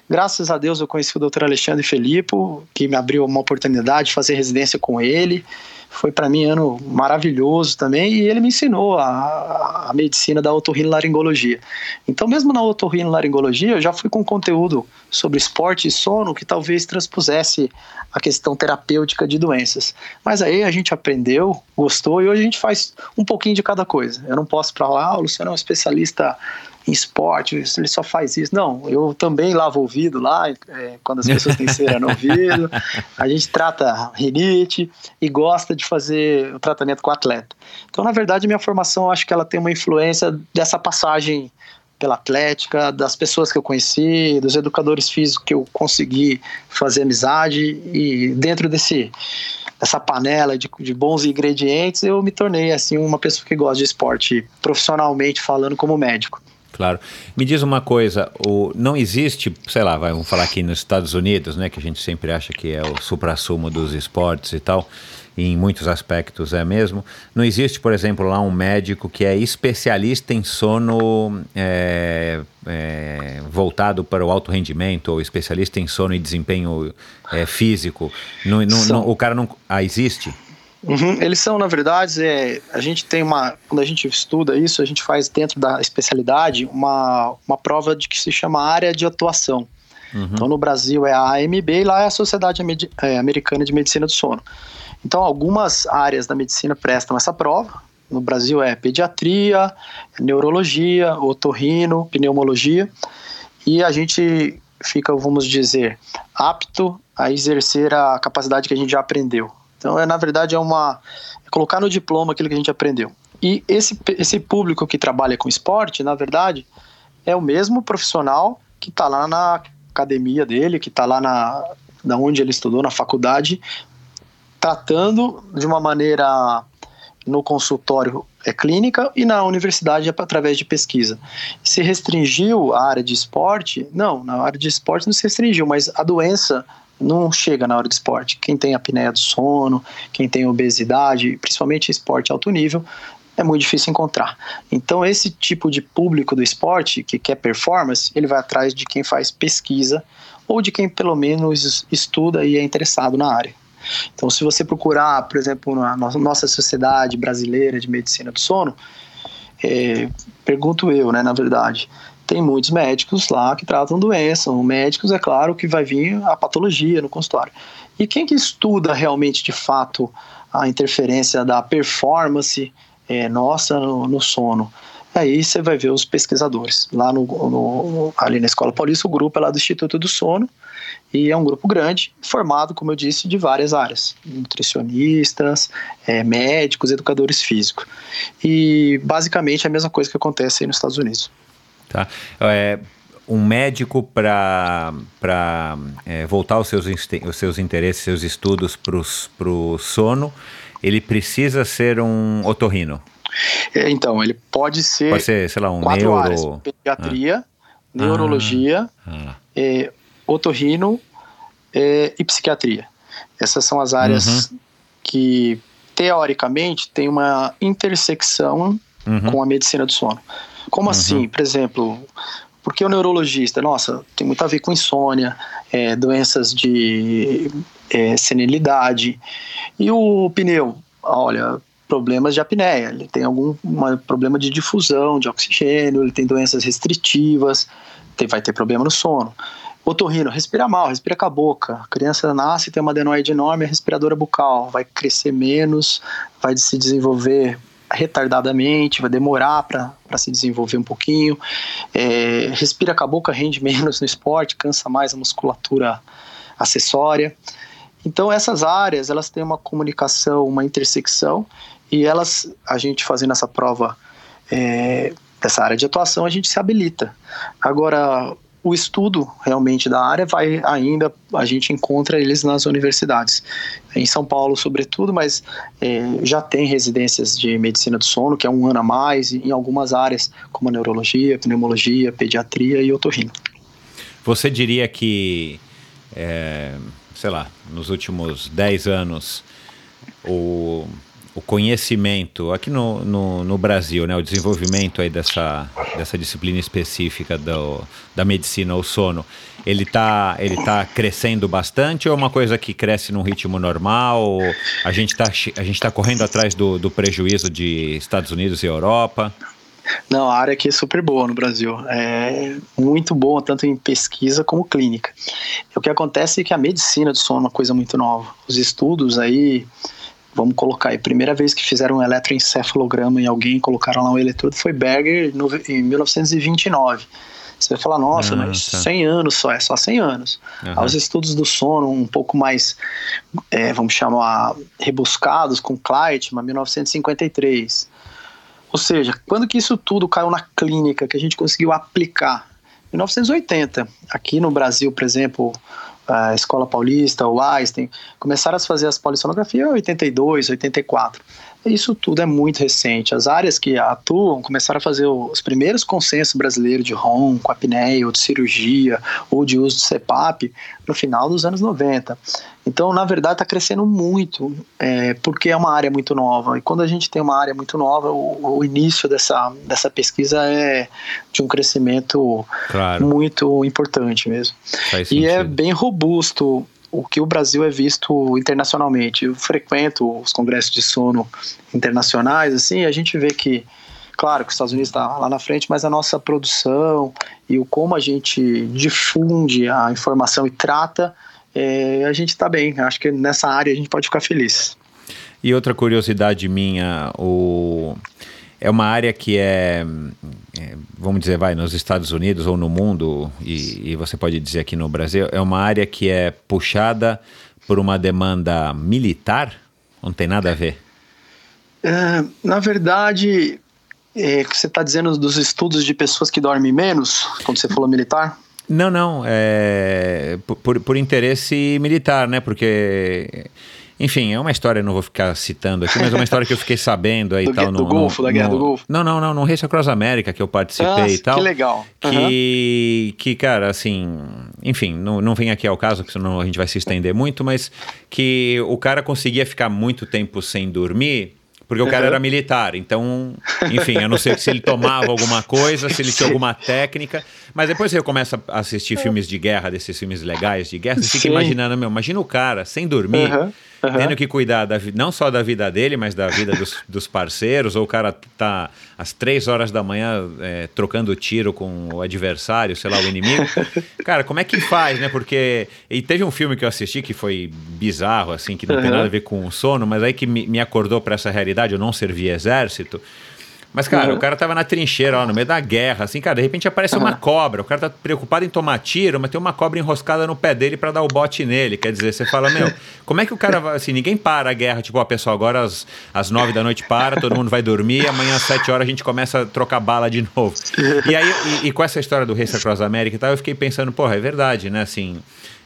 Graças a Deus eu conheci o Dr. Alexandre Felipe, que me abriu uma oportunidade de fazer residência com ele foi para mim ano maravilhoso também e ele me ensinou a, a medicina da otorrinolaringologia. Então, mesmo na otorrinolaringologia, eu já fui com conteúdo sobre esporte e sono que talvez transpusesse a questão terapêutica de doenças. Mas aí a gente aprendeu, gostou e hoje a gente faz um pouquinho de cada coisa. Eu não posso para lá, o Luciano é um especialista em esporte, ele só faz isso. Não, eu também lavo o ouvido lá, é, quando as pessoas têm cera no ouvido. A gente trata rinite e gosta de fazer o tratamento com atleta. Então, na verdade, minha formação, acho que ela tem uma influência dessa passagem pela atlética, das pessoas que eu conheci, dos educadores físicos que eu consegui fazer amizade e dentro desse dessa panela de, de bons ingredientes, eu me tornei assim uma pessoa que gosta de esporte profissionalmente falando como médico. Claro. Me diz uma coisa, o, não existe, sei lá, vamos falar aqui nos Estados Unidos, né, que a gente sempre acha que é o supra-sumo dos esportes e tal, e em muitos aspectos é mesmo. Não existe, por exemplo, lá um médico que é especialista em sono é, é, voltado para o alto rendimento ou especialista em sono e desempenho é, físico. Não, não, não, o cara não. Ah, existe? Uhum, eles são, na verdade, é, a gente tem uma. Quando a gente estuda isso, a gente faz dentro da especialidade uma, uma prova de que se chama área de atuação. Uhum. Então, no Brasil é a AMB e lá é a Sociedade é, Americana de Medicina do Sono. Então, algumas áreas da medicina prestam essa prova. No Brasil é pediatria, neurologia, otorrino, pneumologia. E a gente fica, vamos dizer, apto a exercer a capacidade que a gente já aprendeu. Então, é, na verdade, é uma é colocar no diploma aquilo que a gente aprendeu. E esse, esse público que trabalha com esporte, na verdade, é o mesmo profissional que está lá na academia dele, que está lá na da onde ele estudou, na faculdade, tratando de uma maneira no consultório é clínica e na universidade é através de pesquisa. Se restringiu a área de esporte? Não, na área de esporte não se restringiu, mas a doença não chega na hora de esporte. Quem tem apneia do sono, quem tem obesidade, principalmente esporte alto nível, é muito difícil encontrar. Então, esse tipo de público do esporte que quer performance, ele vai atrás de quem faz pesquisa ou de quem pelo menos estuda e é interessado na área. Então, se você procurar, por exemplo, na nossa sociedade brasileira de medicina do sono, é, pergunto eu, né, na verdade, tem muitos médicos lá que tratam doença. Médicos, é claro, que vai vir a patologia no consultório. E quem que estuda realmente, de fato, a interferência da performance é, nossa no, no, sono? Aí você vai ver os pesquisadores. Lá no, no, ali na Escola Paulista, o grupo é lá do Instituto do Sono, e é um grupo grande, formado, como eu disse, de várias áreas: nutricionistas, é, médicos, educadores físicos. E basicamente é a mesma coisa que acontece aí nos Estados Unidos. Tá. É, um médico para é, voltar os seus, os seus interesses, seus estudos para o sono, ele precisa ser um otorrino? É, então, ele pode ser. Pode ser, sei lá, um quatro neuro... áreas: pediatria, ah. neurologia, ah. É, otorrino é, e psiquiatria. Essas são as áreas uhum. que, teoricamente, tem uma intersecção uhum. com a medicina do sono. Como uhum. assim? Por exemplo, porque o neurologista, nossa, tem muito a ver com insônia, é, doenças de é, senilidade. E o pneu, olha, problemas de apneia, ele tem algum uma, problema de difusão de oxigênio, ele tem doenças restritivas, tem, vai ter problema no sono. Otorrino, respira mal, respira com a boca. A criança nasce, tem uma adenoide enorme, a respiradora bucal vai crescer menos, vai se desenvolver retardadamente, vai demorar para se desenvolver um pouquinho. É, respira com a boca, rende menos no esporte, cansa mais a musculatura acessória. Então essas áreas, elas têm uma comunicação, uma intersecção e elas, a gente fazendo essa prova é, dessa área de atuação, a gente se habilita. Agora, o estudo realmente da área vai ainda, a gente encontra eles nas universidades. Em São Paulo, sobretudo, mas é, já tem residências de medicina do sono, que é um ano a mais, em algumas áreas, como a neurologia, pneumologia, pediatria e otorrino. Você diria que, é, sei lá, nos últimos 10 anos, o o conhecimento aqui no, no, no, Brasil, né, o desenvolvimento aí dessa, dessa disciplina específica do, da medicina, o sono, ele está ele tá crescendo bastante ou é uma coisa que cresce num ritmo normal? a gente está tá correndo atrás do, do prejuízo de Estados Unidos e Europa? Não, a área aqui é super boa no Brasil. É muito boa, tanto em pesquisa como clínica. O que acontece é que a medicina do sono é uma coisa muito nova. Os estudos aí vamos colocar aí, primeira vez que fizeram um eletroencefalograma em alguém, colocaram lá um eletrodo, foi Berger no, em 1929. Você vai falar, nossa, ah, mas tá. 100 anos só, é só 100 anos. Uhum. Os estudos do sono um pouco mais, é, vamos chamar, rebuscados, com Kleitman, 1953. Ou seja, quando que isso tudo caiu na clínica, que a gente conseguiu aplicar? 1980. Aqui no Brasil, por exemplo, a Escola Paulista, o Einstein, começaram a fazer as polissonografias em 82, 84. Isso tudo é muito recente. As áreas que atuam começaram a fazer os primeiros consensos brasileiros de ROM, com apneia, ou de cirurgia, ou de uso de CPAP, no final dos anos 90. Então, na verdade, está crescendo muito, é, porque é uma área muito nova. E quando a gente tem uma área muito nova, o, o início dessa, dessa pesquisa é de um crescimento claro. muito importante mesmo. e é bem robusto o que o Brasil é visto internacionalmente. Eu frequento os congressos de sono internacionais, assim, a gente vê que, claro, que os Estados Unidos está lá na frente, mas a nossa produção e o como a gente difunde a informação e trata, é, a gente está bem. Acho que nessa área a gente pode ficar feliz. E outra curiosidade minha, o é uma área que é, é, vamos dizer, vai nos Estados Unidos ou no mundo, e, e, você pode dizer aqui no Brasil, é uma área que é puxada por uma demanda militar? Não tem nada a ver? É, na verdade, é, você está dizendo dos estudos de pessoas que dormem menos, quando você falou militar? Não, não, é por, por interesse militar, né? Porque enfim, é uma história, não vou ficar citando aqui, mas é uma história que eu fiquei sabendo aí do, tal. Do no, Golfo, no, da Guerra no, do Golfo? Não, não, não, no Race Across America que eu participei ah, e tal. Que legal. Que, que cara, assim, enfim, não, não vem aqui ao caso, porque senão a gente vai se estender muito, mas que o cara conseguia ficar muito tempo sem dormir porque o cara era militar, então, enfim, eu não sei se ele tomava alguma coisa, se ele tinha alguma técnica, mas depois você começa a assistir filmes de guerra, desses filmes legais de guerra, você fica Sim. imaginando, meu, imagina o cara sem dormir, Uhum, uhum. tendo que cuidar da, não só da vida dele, mas da vida dos, dos parceiros, ou o cara tá às três horas da manhã é, trocando tiro com o adversário, sei lá, o inimigo. Cara, como é que faz, né? Porque. E teve um filme que eu assisti que foi bizarro, assim, que não tem Uhum. nada a ver com o sono, mas aí que me, me acordou para essa realidade, eu não servi exército. Mas, cara, Uhum. o cara tava na trincheira, ó, no meio da guerra, assim, cara, de repente aparece uma cobra. O cara tá preocupado em tomar tiro, mas tem uma cobra enroscada no pé dele pra dar o bote nele. Quer dizer, você fala, meu, como é que o cara vai, assim, ninguém para a guerra, tipo, ó, pessoal, agora às, às nove da noite para, todo mundo vai dormir, amanhã às sete horas a gente começa a trocar bala de novo. E aí, e, e com essa história do Race Across America e tal, eu fiquei pensando, porra, é verdade, né, assim...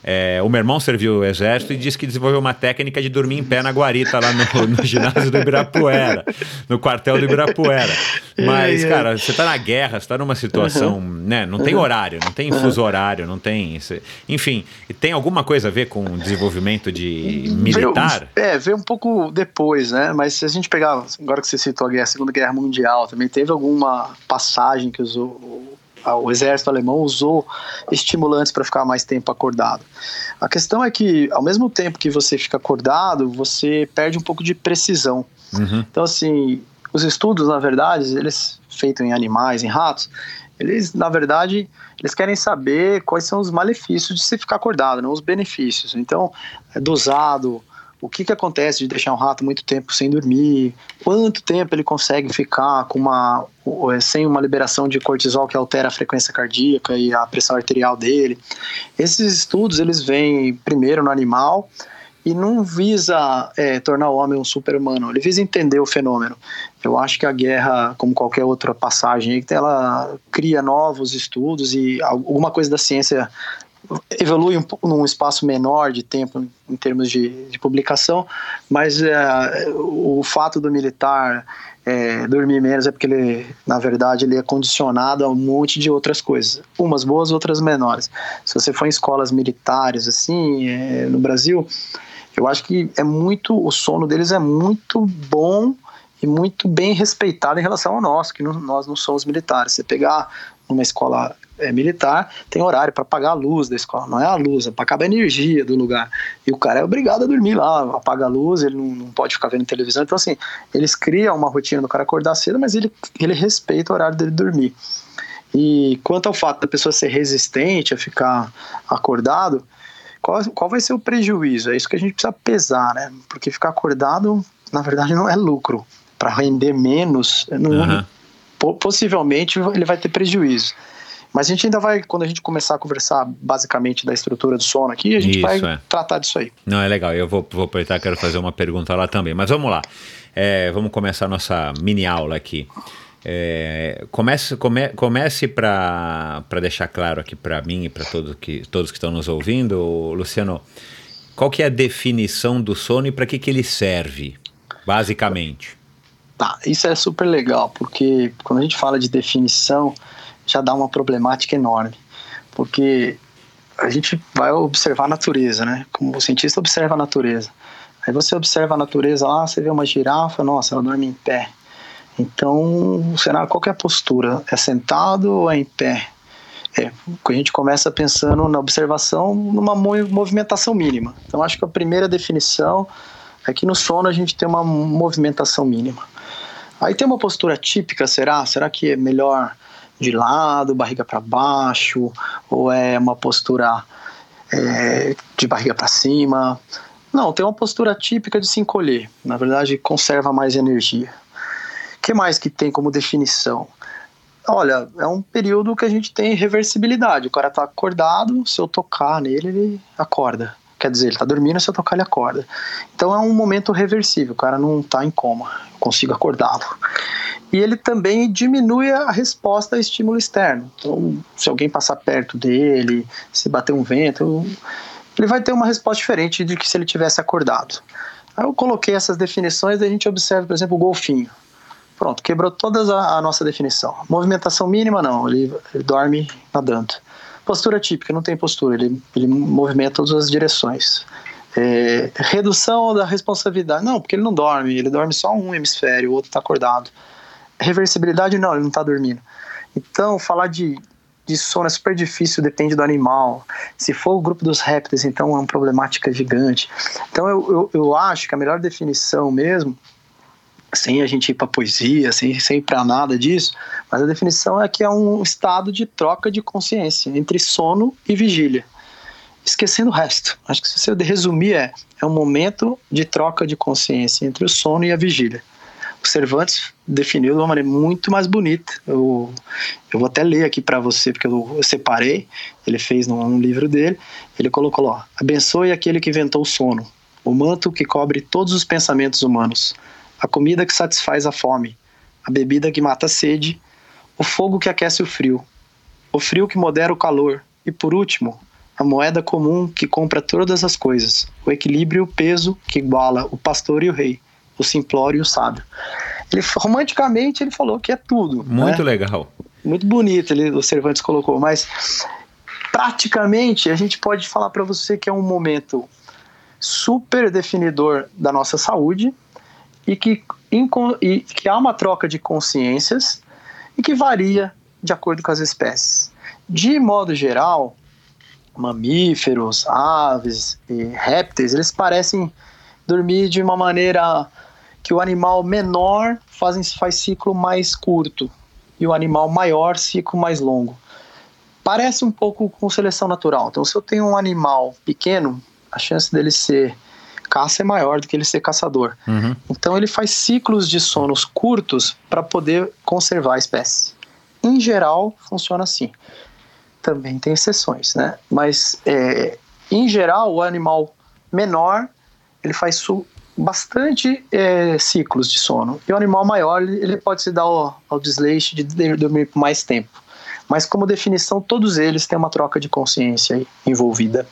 é, o meu irmão serviu o exército e disse que desenvolveu uma técnica de dormir em pé na guarita lá no, no ginásio do Ibirapuera, no quartel do Ibirapuera. Mas, cara, você tá na guerra, você tá numa situação, né? Não tem horário, não tem fuso horário, não tem. Enfim, tem alguma coisa a ver com o desenvolvimento de militar? Veio, é, veio um pouco depois, né? Mas se a gente pegar, agora que você citou a, guerra, a Segunda Guerra Mundial, também teve alguma passagem que usou, o, a- o exército alemão usou estimulantes para ficar mais tempo acordado. A questão é que, ao mesmo tempo que você fica acordado, você perde um pouco de precisão. Uhum. Então, assim, os estudos, na verdade, eles feitos em animais, em ratos, eles, na verdade, eles querem saber quais são os malefícios de se ficar acordado, não os benefícios. Então, é dosado, o que, que acontece de deixar um rato muito tempo sem dormir, quanto tempo ele consegue ficar com uma, é, sem uma liberação de cortisol que altera a frequência cardíaca e a pressão arterial dele. Esses estudos, eles vêm primeiro no animal, e não visa é, tornar o homem um super-humano, ele visa entender o fenômeno. Eu acho que a guerra, como qualquer outra passagem, ela cria novos estudos e alguma coisa da ciência evolui um, num espaço menor de tempo em termos de, de publicação, mas é, o fato do militar é, dormir menos é porque ele, na verdade, ele é condicionado a um monte de outras coisas, umas boas, outras menores. Se você for em escolas militares, assim, é, no Brasil, eu acho que é muito, o sono deles é muito bom e muito bem respeitado em relação ao nosso, que não, nós não somos militares. Você pegar numa escola é, militar, tem horário para apagar a luz da escola, não é a luz, é para acabar a energia do lugar. E o cara é obrigado a dormir lá, apaga a luz, ele não, não pode ficar vendo televisão. Então, assim, eles criam uma rotina do cara acordar cedo, mas ele, ele respeita o horário dele dormir. E quanto ao fato da pessoa ser resistente a ficar acordado, qual, qual vai ser o prejuízo? É isso que a gente precisa pesar, né? Porque ficar acordado, na verdade, não é lucro. Para render menos, não, po- possivelmente ele vai ter prejuízo. Mas a gente ainda vai, quando a gente começar a conversar basicamente da estrutura do sono aqui, a gente Isso, vai é. tratar disso aí. Não, é legal. Eu vou, vou aproveitar, quero fazer uma pergunta lá também. Mas vamos lá. É, vamos começar a nossa mini aula aqui. É, comece come, comece para deixar claro aqui para mim e para todo que, todos que estão nos ouvindo, Luciano, qual que é a definição do sono e para que, que ele serve, basicamente? Tá, isso é super legal, porque quando a gente fala de definição, já dá uma problemática enorme. Porque a gente vai observar a natureza, né? Como o cientista observa a natureza. Aí você observa a natureza lá, você vê uma girafa, nossa, ela dorme em pé. Então, será qual é a postura? É sentado ou é em pé? É, a gente começa pensando na observação numa mo- movimentação mínima. Então, acho que a primeira definição é que no sono a gente tem uma movimentação mínima. Aí tem uma postura típica, será? Será que é melhor de lado, barriga para baixo, ou é uma postura é, de barriga para cima? Não, tem uma postura típica de se encolher. Na verdade, conserva mais energia. O que mais que tem como definição? Olha, é um período que a gente tem reversibilidade. O cara tá acordado, se eu tocar nele, ele acorda. Quer dizer, ele tá dormindo, se eu tocar, ele acorda. Então é um momento reversível, o cara não tá em coma, eu consigo acordá-lo. E ele também diminui a resposta a estímulo externo. Então, se alguém passar perto dele, se bater um vento, ele vai ter uma resposta diferente de que se ele tivesse acordado. Aí eu coloquei essas definições e a gente observa, por exemplo, o golfinho. Pronto, quebrou toda a, a nossa definição. Movimentação mínima, não, ele, ele dorme nadando. Postura típica, não tem postura, ele, ele movimenta todas as direções. É, redução da responsabilidade, não, porque ele não dorme, ele dorme só um hemisfério, o outro está acordado. Reversibilidade, não, ele não está dormindo. Então, falar de, de sono é super difícil, depende do animal. Se for o grupo dos répteis, então é uma problemática gigante. Então, eu, eu, eu acho que a melhor definição mesmo sem a gente ir para poesia, sem, sem ir para nada disso, mas a definição é que é um estado de troca de consciência entre sono e vigília, esquecendo o resto. Acho que se você resumir é, é um momento de troca de consciência entre o sono e a vigília. O Cervantes definiu de uma maneira muito mais bonita. Eu, eu vou até ler aqui para você, porque eu, eu, separei, ele fez num, num livro dele, ele colocou abençoe aquele que inventou o sono, o manto que cobre todos os pensamentos humanos, a comida que satisfaz a fome, a bebida que mata a sede, o fogo que aquece o frio, o frio que modera o calor e, por último, a moeda comum que compra todas as coisas, o equilíbrio e o peso que iguala o pastor e o rei, o simplório e o sábio. Ele, romanticamente ele falou que é tudo. Muito né? legal. Muito bonito, ele, o Cervantes colocou, mas praticamente a gente pode falar para você que é um momento super definidor da nossa saúde, e que, e que há uma troca de consciências e que varia de acordo com as espécies. De modo geral, mamíferos, aves e répteis, eles parecem dormir de uma maneira que o animal menor faz, faz ciclo mais curto e o animal maior ciclo mais longo. Parece um pouco com seleção natural. Então, se eu tenho um animal pequeno, a chance dele ser caça é maior do que ele ser caçador. Uhum. Então ele faz ciclos de sonos curtos para poder conservar a espécie. Em geral, funciona assim. Também tem exceções, né? Mas é, em geral, o animal menor ele faz bastante é, ciclos de sono. E o animal maior ele pode se dar ao, ao desleixo de dormir por mais tempo. Mas como definição, todos eles têm uma troca de consciência envolvida.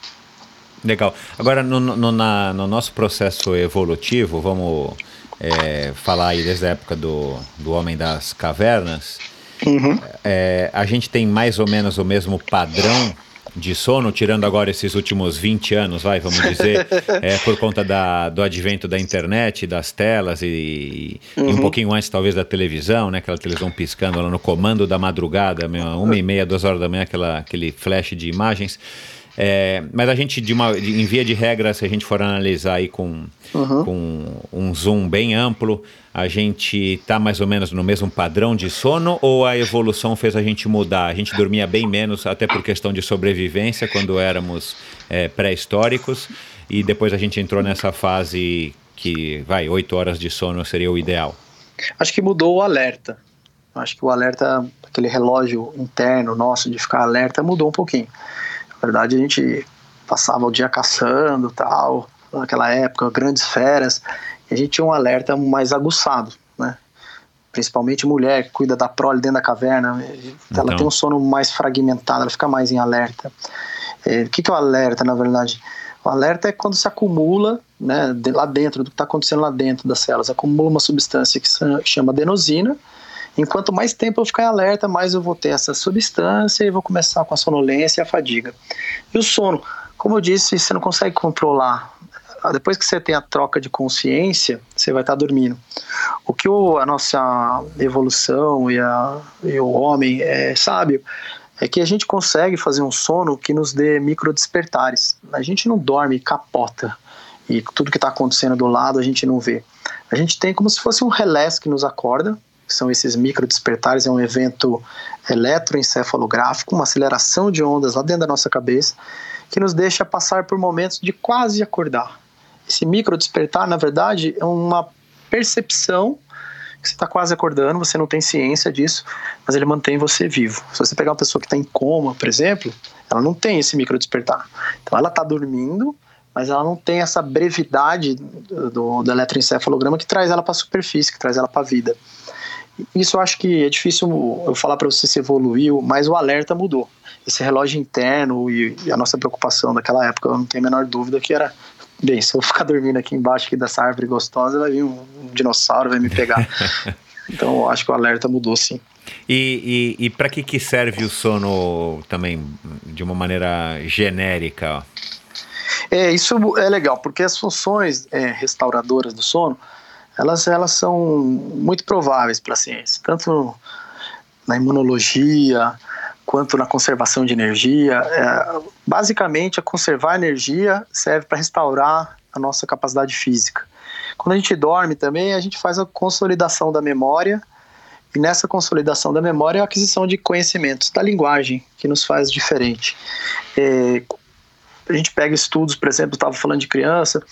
Legal. Agora, no, no, na, no nosso processo evolutivo, vamos é, falar aí desde a época do, do Homem das Cavernas, uhum. é, a gente tem mais ou menos o mesmo padrão de sono, tirando agora esses últimos 20 anos, vai, vamos dizer, é, por conta da, do advento da internet, das telas e, uhum. e, um pouquinho antes talvez da televisão, né, aquela televisão piscando lá no comando da madrugada, uma e meia, duas horas da manhã, aquela, aquele flash de imagens. É, mas a gente, de uma, de, em via de regra, se a gente for analisar aí com, uhum. com um zoom bem amplo, a gente está mais ou menos no mesmo padrão de sono ou a evolução fez a gente mudar? A gente dormia bem menos, até por questão de sobrevivência, quando éramos é, pré-históricos, e depois a gente entrou nessa fase que, vai, oito horas de sono seria o ideal. Acho que mudou o alerta. Acho que o alerta, aquele relógio interno nosso de ficar alerta, mudou um pouquinho. Na verdade, a gente passava o dia caçando tal, naquela época, grandes feras, e a gente tinha um alerta mais aguçado, né? Principalmente mulher que cuida da prole dentro da caverna, então. ela tem um sono mais fragmentado, ela fica mais em alerta. É, o que, que é o alerta, na verdade? O alerta é quando se acumula, né, lá dentro, do que está acontecendo lá dentro das células, acumula uma substância que se chama adenosina, Enquanto mais tempo eu ficar alerta, mais eu vou ter essa substância e vou começar com a sonolência e a fadiga. E o sono, como eu disse, você não consegue controlar. Depois que você tem a troca de consciência, você vai estar dormindo. O que o, a nossa evolução e, a, e o homem é sábio é que a gente consegue fazer um sono que nos dê micro despertares. A gente não dorme capota e tudo que está acontecendo do lado a gente não vê. A gente tem como se fosse um relés que nos acorda, que são esses micro despertares, é um evento eletroencefalográfico, uma aceleração de ondas lá dentro da nossa cabeça, que nos deixa passar por momentos de quase acordar. Esse micro despertar, na verdade, é uma percepção que você está quase acordando, você não tem ciência disso, mas ele mantém você vivo. Se você pegar uma pessoa que está em coma, por exemplo, ela não tem esse micro despertar. Então ela está dormindo, mas ela não tem essa brevidade do, do eletroencefalograma que traz ela para a superfície, que traz ela para a vida. Isso eu acho que é difícil eu falar para você se evoluiu, mas o alerta mudou. Esse relógio interno e, e, a nossa preocupação daquela época, eu não tenho a menor dúvida que era bem, se eu ficar dormindo aqui embaixo aqui dessa árvore gostosa, vai vir um, um dinossauro, vai me pegar. então, eu acho que o alerta mudou, sim. E, e, e para que, que serve o sono também, de uma maneira genérica? É, isso é legal, porque as funções é, restauradoras do sono, elas, elas são muito prováveis para a ciência, tanto na imunologia, quanto na conservação de energia. É, basicamente, a conservar energia serve para restaurar a nossa capacidade física. Quando a gente dorme também, a gente faz a consolidação da memória, e nessa consolidação da memória é a aquisição de conhecimentos da linguagem, que nos faz diferente. É, a gente pega estudos, por exemplo, estava falando de criança,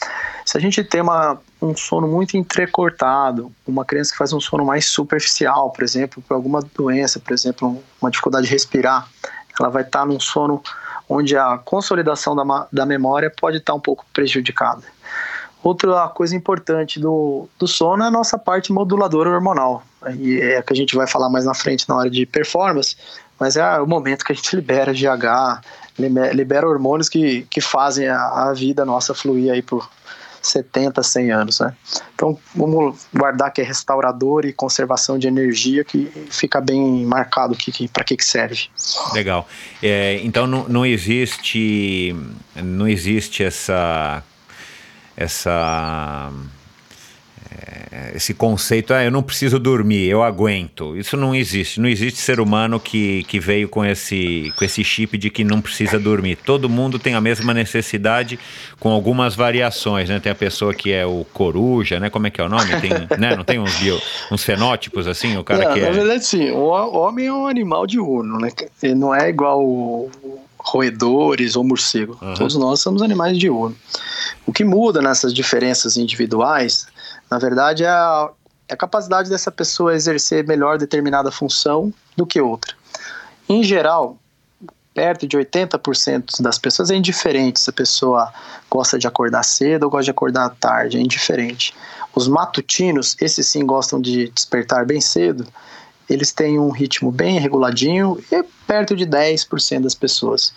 se a gente tem uma, um sono muito entrecortado, uma criança que faz um sono mais superficial, por exemplo, por alguma doença, por exemplo, uma dificuldade de respirar, ela vai estar tá num sono onde a consolidação da, da memória pode estar tá um pouco prejudicada. Outra coisa importante do, do sono é a nossa parte moduladora hormonal. E é a que a gente vai falar mais na frente na hora de performance, mas é o momento que a gente libera GH, libera hormônios que, que fazem a, a vida nossa fluir aí por 70, 100 anos, né? Então, vamos guardar que é restaurador e conservação de energia que fica bem marcado que, que para que, que serve. Legal. É, então, não, não existe não existe essa essa esse conceito, ah, eu não preciso dormir, eu aguento. Isso não existe. Não existe ser humano que, que veio com esse, com esse chip de que não precisa dormir. Todo mundo tem a mesma necessidade, com algumas variações, né? Tem a pessoa que é o coruja, né? Como é que é o nome? Tem, né? Não tem uns, bio, uns fenótipos assim? O cara não, que na é... verdade, sim. O homem é um animal diurno, né? Ele não é igual roedores ou morcego. Uhum. Todos nós somos animais diurnos. O que muda nessas diferenças individuais na verdade, é a, é a capacidade dessa pessoa exercer melhor determinada função do que outra. Em geral, perto de 80% das pessoas é indiferente se a pessoa gosta de acordar cedo ou gosta de acordar tarde, é indiferente. Os matutinos, esses sim gostam de despertar bem cedo, eles têm um ritmo bem reguladinho e perto de 10% das pessoas.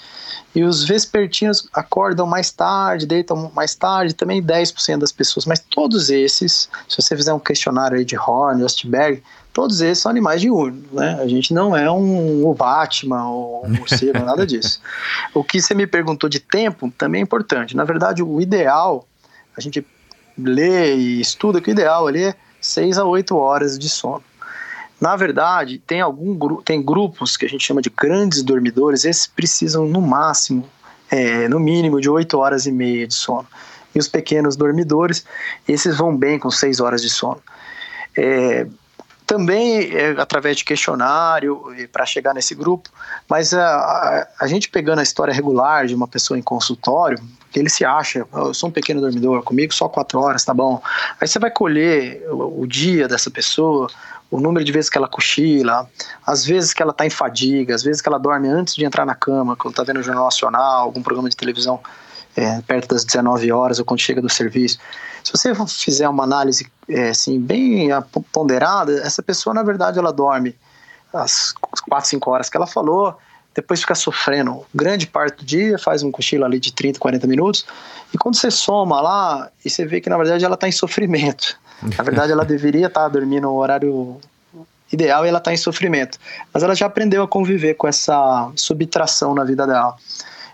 E os vespertinos acordam mais tarde, deitam mais tarde, também 10% das pessoas. Mas todos esses, se você fizer um questionário aí de Horn, Ostberg, todos esses são animais diurnos, né? A gente não é um, um Batman ou um morcego, nada disso. O que você me perguntou de tempo também é importante. Na verdade, o ideal, a gente lê e estuda que o ideal ali é 6 a 8 horas de sono. Na verdade, tem algum tem grupos que a gente chama de grandes dormidores, esses precisam no máximo, é, no mínimo, de 8 horas e meia de sono. E os pequenos dormidores, esses vão bem com 6 horas de sono. É, também é, através de questionário para chegar nesse grupo, mas a, a, a, gente pegando a história regular de uma pessoa em consultório, que ele se acha, oh, eu sou um pequeno dormidor, comigo só quatro horas, tá bom. Aí você vai colher o, o dia dessa pessoa, o número de vezes que ela cochila, às vezes que ela está em fadiga, às vezes que ela dorme antes de entrar na cama, quando está vendo o Jornal Nacional, algum programa de televisão é, perto das 19 horas ou quando chega do serviço. Se você fizer uma análise é, assim, bem ponderada, essa pessoa, na verdade, ela dorme as 4, 5 horas que ela falou, depois fica sofrendo grande parte do dia, faz um cochilo ali de 30, 40 minutos, e quando você soma lá, e você vê que na verdade ela está em sofrimento. Na verdade, ela deveria estar tá dormindo no horário ideal e ela está em sofrimento. Mas ela já aprendeu a conviver com essa subtração na vida dela.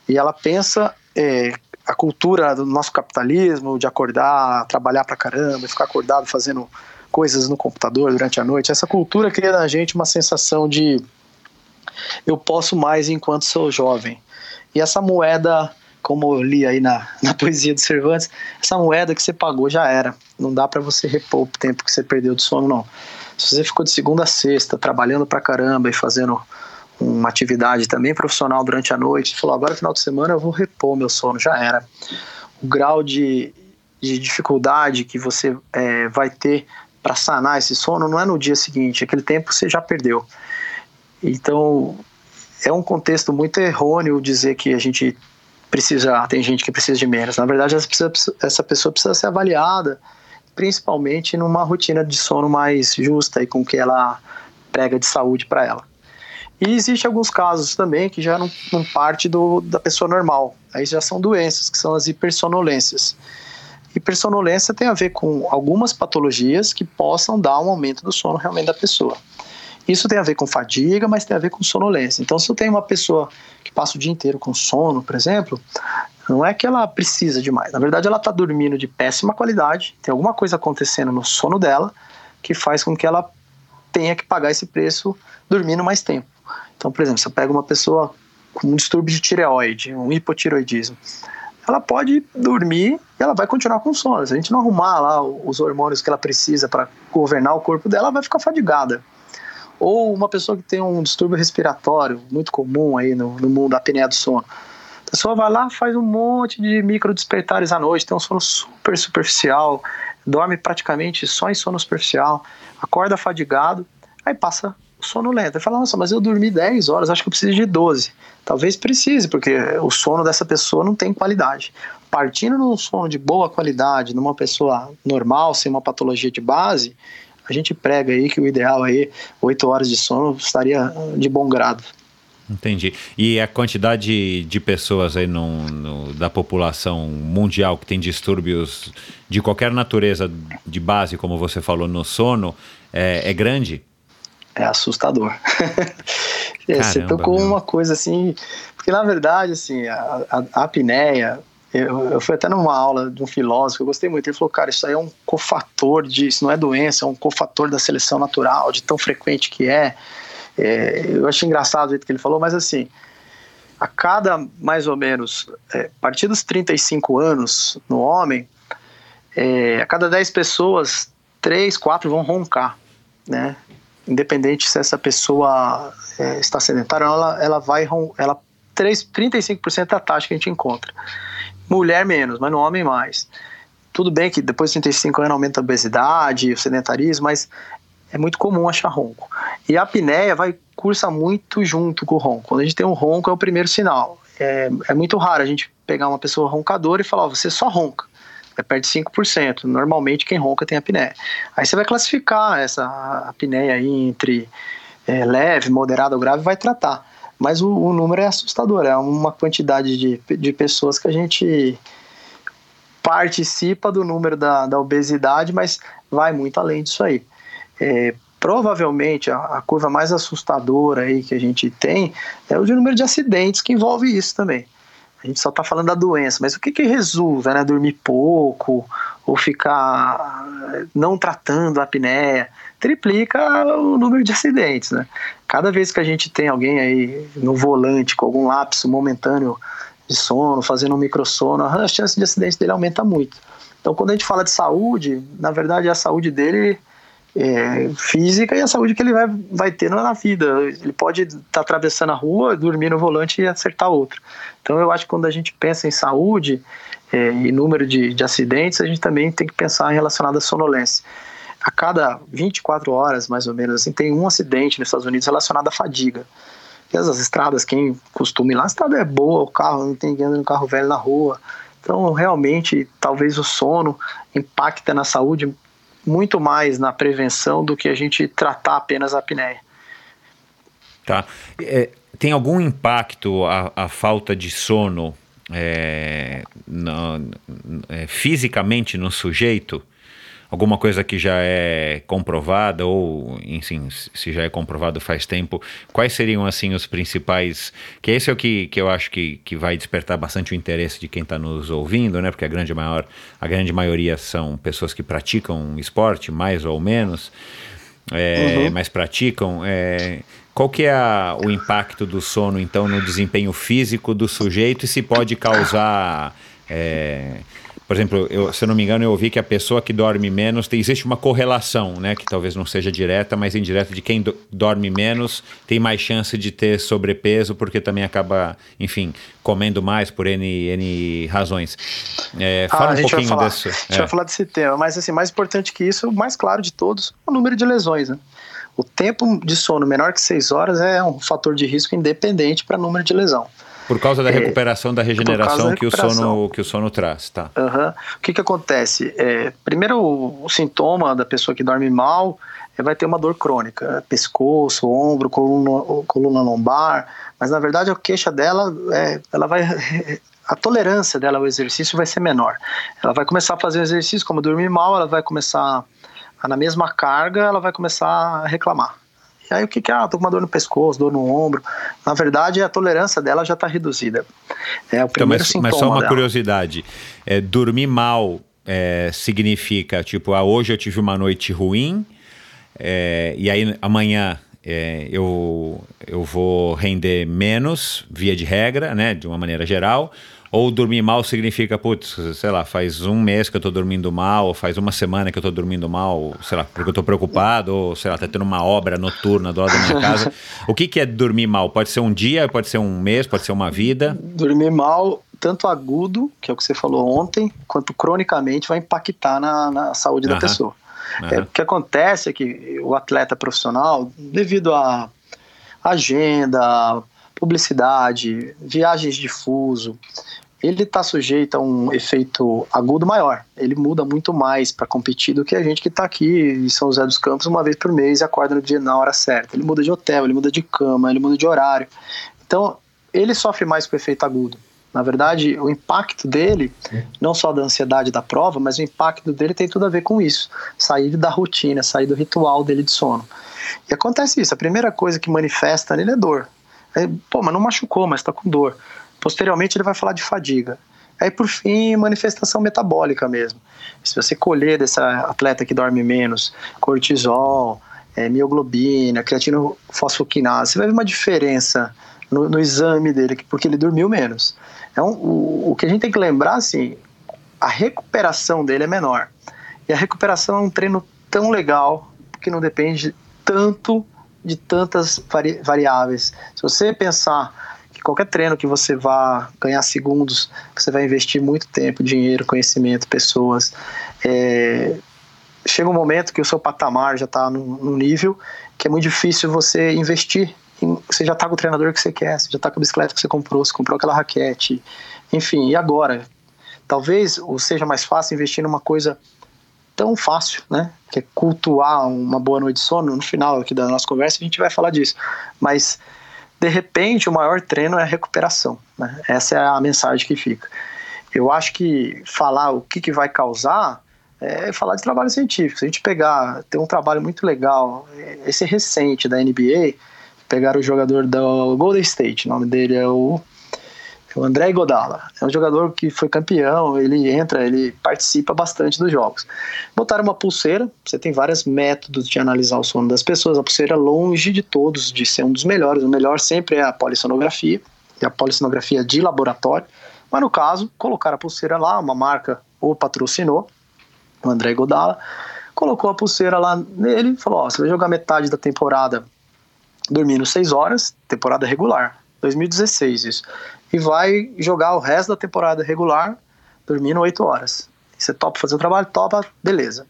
E ela pensa é, a cultura do nosso capitalismo, de acordar, trabalhar pra caramba, ficar acordado fazendo coisas no computador durante a noite. Essa cultura cria na gente uma sensação de eu posso mais enquanto sou jovem. E essa moeda como eu li aí na, na poesia do Cervantes, essa moeda que você pagou já era. Não dá para você repor o tempo que você perdeu de sono, não. Se você ficou de segunda a sexta trabalhando pra caramba e fazendo uma atividade também profissional durante a noite, falou: agora final de semana eu vou repor meu sono, já era. O grau de de dificuldade que você é, vai ter para sanar esse sono não é no dia seguinte, aquele tempo você já perdeu. Então, é um contexto muito errôneo dizer que a gente precisa, tem gente que precisa de menos. Na verdade, essa pessoa, essa pessoa precisa ser avaliada, principalmente numa rotina de sono mais justa e com que ela prega de saúde para ela. E existe alguns casos também que já não, não parte do, da pessoa normal. Aí já são doenças, que são as hipersonolências. Hipersonolência tem a ver com algumas patologias que possam dar um aumento do sono realmente da pessoa. Isso tem a ver com fadiga, mas tem a ver com sonolência. Então, se eu tenho uma pessoa que passa o dia inteiro com sono, por exemplo, não é que ela precisa de mais. Na verdade, ela está dormindo de péssima qualidade, tem alguma coisa acontecendo no sono dela que faz com que ela tenha que pagar esse preço dormindo mais tempo. Então, por exemplo, se eu pego uma pessoa com um distúrbio de tireoide, um hipotiroidismo, ela pode dormir e ela vai continuar com sono. Se a gente não arrumar lá os hormônios que ela precisa para governar o corpo dela, ela vai ficar fadigada. Ou uma pessoa que tem um distúrbio respiratório, muito comum aí no, no mundo da apneia do sono. A pessoa vai lá, faz um monte de micro despertares à noite, tem um sono super superficial, dorme praticamente só em sono superficial, acorda fadigado, aí passa sono lento. Ele fala, nossa, mas eu dormi 10 horas, acho que eu preciso de 12. Talvez precise, porque o sono dessa pessoa não tem qualidade. Partindo num sono de boa qualidade, numa pessoa normal, sem uma patologia de base, a gente prega aí que o ideal aí, 8 horas de sono, estaria de bom grado. Entendi. E a quantidade de pessoas aí no, no, da população mundial que tem distúrbios de qualquer natureza de base, como você falou, no sono, é, é grande? É assustador. é, você tocou meu. uma coisa assim, porque na verdade, assim, a, a, a apneia, eu, eu fui até numa aula de um filósofo, eu gostei muito. Ele falou, cara, isso aí é um cofator de. Isso não é doença, é um cofator da seleção natural, de tão frequente que é. é eu achei engraçado o jeito que ele falou, mas assim, a cada mais ou menos, é, a partir dos 35 anos no homem, é, a cada 10 pessoas, 3, 4 vão roncar, né? Independente se essa pessoa é, está sedentária, ela, ela vai, ela 3, 35% da taxa que a gente encontra. Mulher menos, mas no homem mais. Tudo bem que depois de 35 anos aumenta a obesidade, o sedentarismo, mas é muito comum achar ronco. E a apneia vai cursa muito junto com o ronco. Quando a gente tem um ronco é o primeiro sinal. É, é muito raro a gente pegar uma pessoa roncadora e falar, oh, você só ronca. É perto de 5%. Normalmente quem ronca tem apneia. Aí você vai classificar essa apneia aí entre é, leve, moderada ou grave vai tratar mas o, o, número é assustador, é uma quantidade de, de pessoas que a gente participa do número da, da obesidade, mas vai muito além disso aí. É, provavelmente a, a, curva mais assustadora aí que a gente tem é o de número de acidentes que envolve isso também. A gente só está falando da doença, mas o que que resulta, né? Dormir pouco ou ficar não tratando a apneia, triplica o número de acidentes, né? Cada vez que a gente tem alguém aí no volante com algum lapso momentâneo de sono, fazendo um microsono, a chance de acidente dele aumenta muito. Então, quando a gente fala de saúde, na verdade, a saúde dele é, física e a saúde que ele vai, vai ter na vida. Ele pode estar tá atravessando a rua, dormir no volante e acertar outro. Então, eu acho que quando a gente pensa em saúde é, e número de, de acidentes, a gente também tem que pensar em relacionado à sonolência a cada 24 horas, mais ou menos, assim, tem um acidente nos Estados Unidos relacionado à fadiga. E as, as estradas, quem costuma ir lá, a estrada é boa, o carro, não tem anda um carro velho na rua. Então, realmente, talvez o sono impacta na saúde muito mais na prevenção do que a gente tratar apenas a apneia. Tá. É, tem algum impacto a, a falta de sono é, no, é, fisicamente no sujeito? Alguma coisa que já é comprovada ou, enfim, se já é comprovado faz tempo, quais seriam, assim, os principais... Que esse é o que, que eu acho que, que vai despertar bastante o interesse de quem está nos ouvindo, né? Porque a grande, maior, a grande maioria são pessoas que praticam esporte, mais ou menos, é, uhum. mas praticam... É, qual que é a, o impacto do sono, então, no desempenho físico do sujeito e se pode causar... É, por exemplo, eu, se eu não me engano, eu ouvi que a pessoa que dorme menos, tem, existe uma correlação, né? Que talvez não seja direta, mas indireta, de quem do, dorme menos tem mais chance de ter sobrepeso, porque também acaba, enfim, comendo mais por N, N razões. É, fala Ah, um pouquinho desse. A gente é. vai falar desse tema, mas assim, mais importante que isso, o mais claro de todos, o número de lesões, né? O tempo de sono menor que 6 horas é um fator de risco independente para número de lesão. Por causa da É, recuperação da regeneração da que, o recuperação. sono, que o sono traz, tá? Aham. O que que acontece? É, primeiro, o, o sintoma da pessoa que dorme mal é, vai ter uma dor crônica, pescoço, ombro, coluna, coluna lombar, mas na verdade a queixa dela, é, ela vai a tolerância dela ao exercício vai ser menor. Ela vai começar a fazer exercício, como dormir mal, ela vai começar na mesma carga, ela vai começar a reclamar. E aí o que que é? Ah, tô com uma dor no pescoço, dor no ombro. Na verdade, a tolerância dela já está reduzida. É o Então, primeiro mas, sintoma mas só uma dela. curiosidade: é, dormir mal é, significa, tipo, ah, hoje eu tive uma noite ruim, é, e aí amanhã é, eu, eu vou render menos, via de regra, né, de uma maneira geral. Ou dormir mal significa, putz, sei lá, faz um mês que eu tô dormindo mal, ou faz uma semana que eu tô dormindo mal, sei lá, porque eu tô preocupado, ou sei lá, tá tendo uma obra noturna do lado da minha casa. O que, que é dormir mal? Pode ser um dia, pode ser um mês, pode ser uma vida. dormir mal, tanto agudo, que é o que você falou ontem, quanto cronicamente, vai impactar na, na saúde da Aham. pessoa. Aham. É, o que acontece é que o atleta profissional, devido à agenda, publicidade, viagens de fuso, ele está sujeito a um efeito agudo maior. Ele muda muito mais para competir do que a gente que está aqui em São José dos Campos uma vez por mês e acorda no dia na hora certa. Ele muda de hotel, ele muda de cama, ele muda de horário. Então, ele sofre mais com o efeito agudo. Na verdade, o impacto dele, não só da ansiedade da prova, mas o impacto dele tem tudo a ver com isso. Sair da rotina, sair do ritual dele de sono. E acontece isso, a primeira coisa que manifesta nele é dor. Aí, pô, mas não machucou, mas tá com dor. Posteriormente ele vai falar de fadiga. Aí por fim, manifestação metabólica mesmo. Se você colher desse atleta que dorme menos, cortisol, é, mioglobina, creatinofosfoquinase, você vai ver uma diferença no, no exame dele, porque ele dormiu menos. Então, o, o que a gente tem que lembrar, assim, a recuperação dele é menor. E a recuperação é um treino tão legal, que não depende tanto de tantas vari variáveis. Se você pensar que qualquer treino que você vá ganhar segundos, você vai investir muito tempo, dinheiro, conhecimento, pessoas, é, chega um momento que o seu patamar já está num, nível que é muito difícil você investir. Em, você já está com o treinador que você quer, você já está com a bicicleta que você comprou, você comprou aquela raquete, enfim, e agora? Talvez seja mais fácil investir numa coisa tão fácil, né? Que é cultuar uma boa noite de sono. No final aqui da nossa conversa a gente vai falar disso. Mas de repente o maior treino é a recuperação. Né? Essa é a mensagem que fica. Eu acho que falar o que, que vai causar é falar de trabalho científico. Se a gente pegar, tem um trabalho muito legal, esse é recente da NBA, pegaram o jogador do Golden State, o nome dele é o o André Godala. É um jogador que foi campeão, ele entra, ele participa bastante dos jogos. Botaram uma pulseira, você tem vários métodos de analisar o sono das pessoas, a pulseira longe de todos de ser um dos melhores, o melhor sempre é a polissonografia, e a polissonografia de laboratório, mas no caso, colocaram a pulseira lá, uma marca o patrocinou, o André Godala, colocou a pulseira lá nele e falou, ó, você vai jogar metade da temporada dormindo 6 horas, temporada regular, 2016 isso, e vai jogar o resto da temporada regular dormindo 8 horas. Você topa fazer o trabalho? Topa, beleza.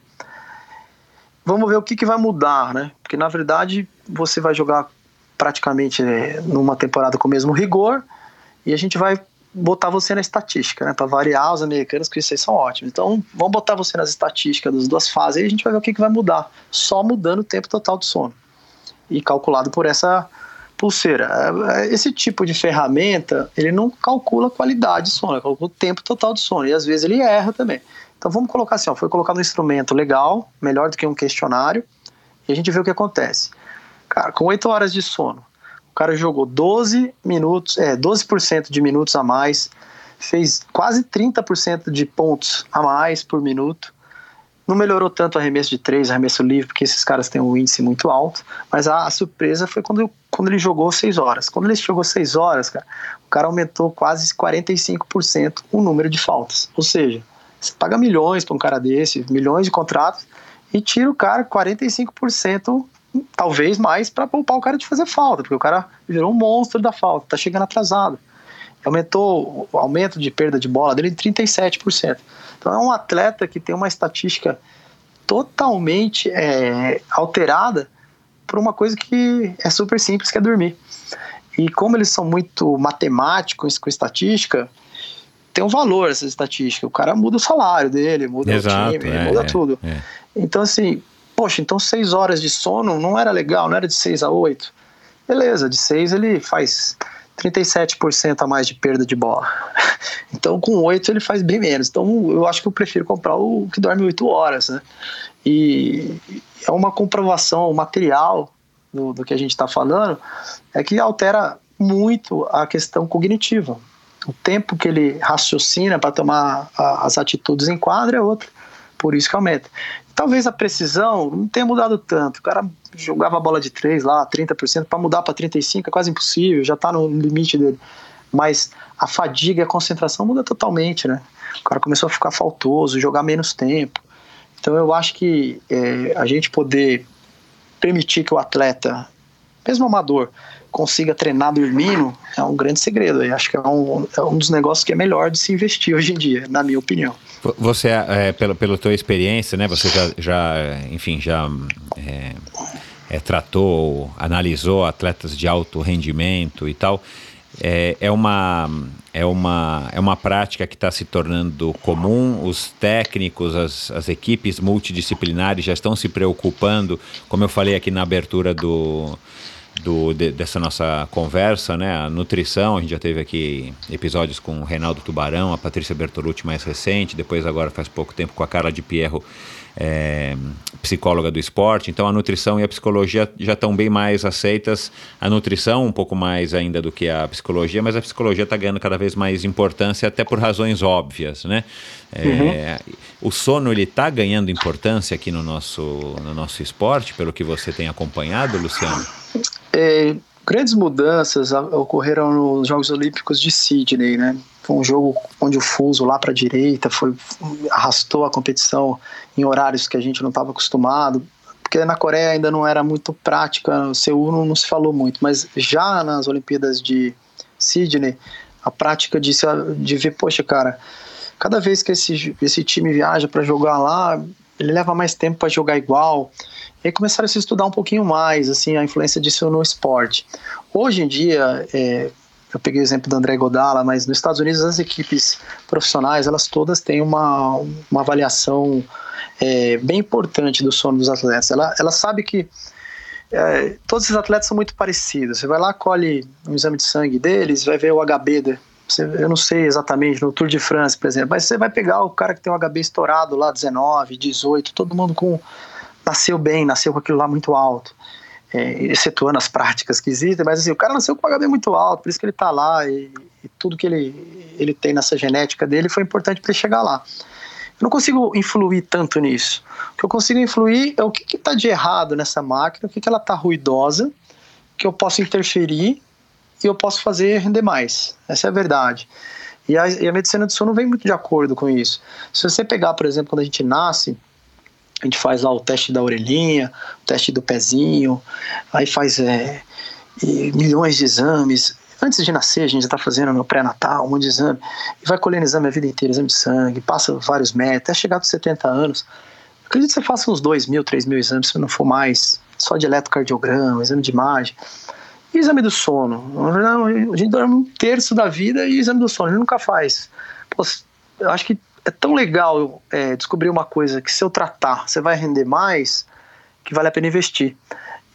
Vamos ver o que, que vai mudar, né? Porque na verdade você vai jogar praticamente é, numa temporada com o mesmo rigor e a gente vai botar você na estatística, né? Para variar os americanos, que vocês são ótimos. Então vamos botar você nas estatísticas das duas fases e a gente vai ver o que, que vai mudar. Só mudando o tempo total de sono. E calculado por essa pulseira. Esse tipo de ferramenta, ele não calcula a qualidade de sono, ele calcula o tempo total de sono, e às vezes ele erra também. Então vamos colocar assim, ó, foi colocado um instrumento legal, melhor do que um questionário, e a gente vê o que acontece. Cara, com 8 horas de sono, o cara jogou 12 minutos, é, 12% de minutos a mais, fez quase 30% de pontos a mais por minuto, não melhorou tanto o arremesso de três, arremesso livre, porque esses caras têm um índice muito alto. Mas a, a surpresa foi quando, quando ele jogou seis horas. Quando ele jogou seis horas, cara, o cara aumentou quase 45% o número de faltas. Ou seja, Você paga milhões para um cara desse, milhões de contratos, e tira o cara 45%, talvez mais, para poupar o cara de fazer falta, porque o cara virou um monstro da falta, tá chegando atrasado. Aumentou o aumento de perda de bola dele em 37%. Então é um atleta que tem uma estatística totalmente é, alterada por uma coisa que é super simples, que é dormir. E como eles são muito matemáticos com estatística, tem um valor essa estatística. O cara muda o salário dele, muda Exato, o time, é, muda é, tudo. é. Então, assim, poxa, então seis horas de sono não era legal, não era de seis a oito. Beleza, de seis ele faz 37% a mais de perda de bola. Então, com oito ele faz bem menos. Então, eu acho que eu prefiro comprar o que dorme oito horas, né? E é uma comprovação material do, do que a gente está falando, é que altera muito a questão cognitiva. O tempo que ele raciocina para tomar a, as atitudes em quadra é outro. Por isso que aumenta. Talvez a precisão não tenha mudado tanto. O cara jogava a bola de 3 lá, 30%, para mudar para 35% é quase impossível, já está no limite dele. Mas a fadiga e a concentração muda totalmente, né? O cara começou a ficar faltoso, jogar menos tempo. Então eu acho que é, a gente poder permitir que o atleta, mesmo amador, consiga treinar dormindo é um grande segredo. Eu acho que é um, é um dos negócios que é melhor de se investir hoje em dia, na minha opinião. Você, é, pela, pela tua experiência, né? Você já, já enfim, já é, é, tratou, analisou atletas de alto rendimento e tal. É, é, uma, é, uma, é uma prática que está se tornando comum. Os técnicos, as, as equipes multidisciplinares já estão se preocupando, como eu falei aqui na abertura do, do, de, dessa nossa conversa, né? A nutrição, a gente já teve aqui episódios com o Reinaldo Tubarão, a Patrícia Bertolucci mais recente, depois agora faz pouco tempo com a Carla de Pierro é, psicóloga do esporte, então a nutrição e a psicologia já estão bem mais aceitas. A nutrição um pouco mais ainda do que a psicologia, mas a psicologia está ganhando cada vez mais importância, até por razões óbvias, né? É, uhum. O sono ele está ganhando importância aqui no nosso, no nosso esporte, pelo que você tem acompanhado, Luciano? É, grandes mudanças ocorreram nos Jogos Olímpicos de Sydney, né? Foi um jogo onde o fuso lá para a direita foi arrastou a competição em horários que a gente não estava acostumado, porque na Coreia ainda não era muito prática, Seul não, não se falou muito, mas já nas Olimpíadas de Sydney, a prática de, de ver, poxa, cara, cada vez que esse, esse time viaja para jogar lá, ele leva mais tempo para jogar igual. E aí começaram a se estudar um pouquinho mais, assim, a influência disso no esporte. Hoje em dia, é, eu peguei o exemplo do André Godala, mas nos Estados Unidos as equipes profissionais, elas todas têm uma, uma avaliação é, bem importante do sono dos atletas. Ela, ela sabe que é, todos esses atletas são muito parecidos. Você vai lá, colhe um exame de sangue deles, vai ver o HB. você, eu não sei exatamente, no Tour de France, por exemplo, mas você vai pegar o cara que tem o HB estourado lá, 19, 18, todo mundo com nasceu bem, nasceu com aquilo lá muito alto é, excetuando as práticas que existem, mas assim, o cara nasceu com um HB muito alto, por isso que ele está lá e, e, tudo que ele, ele tem nessa genética dele foi importante para ele chegar lá. Eu não consigo influir tanto nisso. O que eu consigo influir é o que está de errado nessa máquina, o que, que ela está ruidosa, que eu posso interferir e eu posso fazer render mais. Essa é a verdade. E a, e a medicina do sono vem muito de acordo com isso. Se você pegar, por exemplo, quando a gente nasce, a gente faz lá o teste da orelhinha, o teste do pezinho, aí faz é, milhões de exames. Antes de nascer, a gente já está fazendo no pré-natal, um monte de exame, e vai colhendo exame a vida inteira, exame de sangue, passa vários métodos, até chegar aos 70 anos. Eu acredito que você faça uns 2 mil, 3 mil exames, se não for mais, só de eletrocardiograma, exame de imagem. E exame do sono? A gente dorme um terço da vida e exame do sono a gente nunca faz. Pô, eu acho que é tão legal é, descobrir uma coisa que se eu tratar, você vai render mais, que vale a pena investir.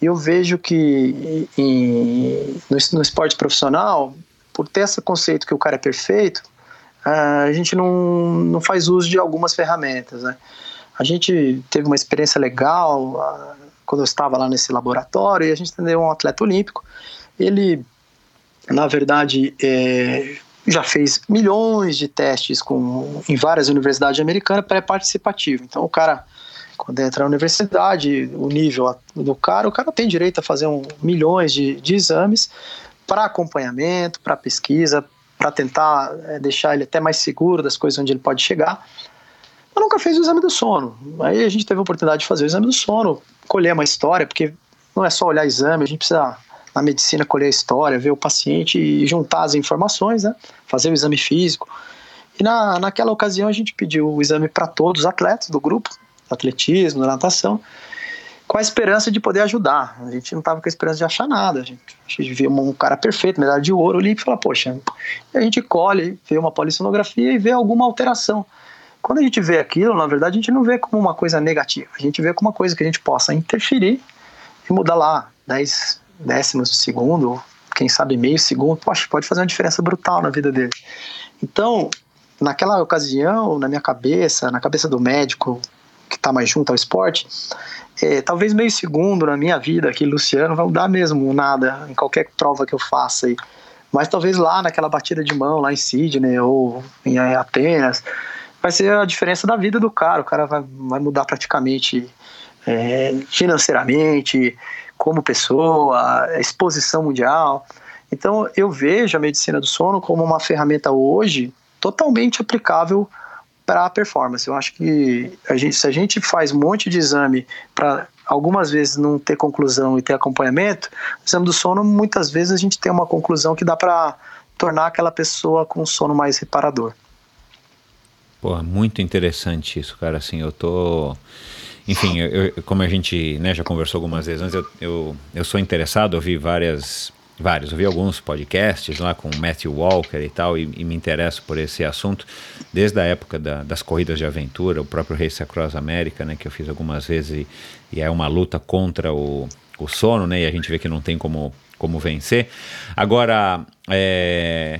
E eu vejo que em, no, no, esporte profissional, por ter esse conceito que o cara é perfeito, a gente não, não faz uso de algumas ferramentas, né? A gente teve uma experiência legal quando eu estava lá nesse laboratório e a gente entendeu um atleta olímpico. Ele, na verdade, é, já fez milhões de testes com, em várias universidades americanas pré-participativo. Então o cara, quando entra na universidade, o nível do cara, o cara tem direito a fazer um, milhões de, de exames para acompanhamento, para pesquisa, para tentar é, deixar ele até mais seguro das coisas onde ele pode chegar. mas nunca fez o exame do sono. Aí a gente teve a oportunidade de fazer o exame do sono, colher uma história, porque não é só olhar exame, a gente precisa, na medicina, colher a história, ver o paciente e juntar as informações, né? Fazer o exame físico. E na, naquela ocasião a gente pediu o exame para todos os atletas do grupo, atletismo, natação, com a esperança de poder ajudar. A gente não estava com a esperança de achar nada. A gente, a gente vê um cara perfeito, medalha de ouro ali, e fala, poxa, e a gente colhe, vê uma polissonografia e vê alguma alteração. Quando a gente vê aquilo, na verdade, a gente não vê como uma coisa negativa, a gente vê como uma coisa que a gente possa interferir e mudar lá 10 décimos de segundo, quem sabe meio segundo, poxa, pode fazer uma diferença brutal na vida dele. Então, naquela ocasião, na minha cabeça, na cabeça do médico que está mais junto ao esporte, é, talvez meio segundo na minha vida aqui, Luciano, vai mudar mesmo nada em qualquer prova que eu faça aí. Mas talvez lá naquela batida de mão, lá em Sydney ou em Atenas, vai ser a diferença da vida do cara. O cara vai, vai mudar praticamente é, financeiramente, como pessoa, exposição mundial. Então eu vejo a medicina do sono como uma ferramenta hoje totalmente aplicável para a performance. Eu acho que a gente, se a gente faz um monte de exame para algumas vezes não ter conclusão e ter acompanhamento, no exame do sono, muitas vezes a gente tem uma conclusão que dá para tornar aquela pessoa com sono mais reparador. Pô, muito interessante isso, cara. Assim, eu tô. Enfim, eu, eu, como a gente né, já conversou algumas vezes antes, eu, eu, eu sou interessado, eu vi várias vários. Eu vi alguns podcasts lá com Matthew Walker e tal, e, e me interesso por esse assunto desde a época da, das corridas de aventura, o próprio Race Across America, né, que eu fiz algumas vezes, e, e é uma luta contra o, o sono, né, e a gente vê que não tem como, como vencer. Agora, é,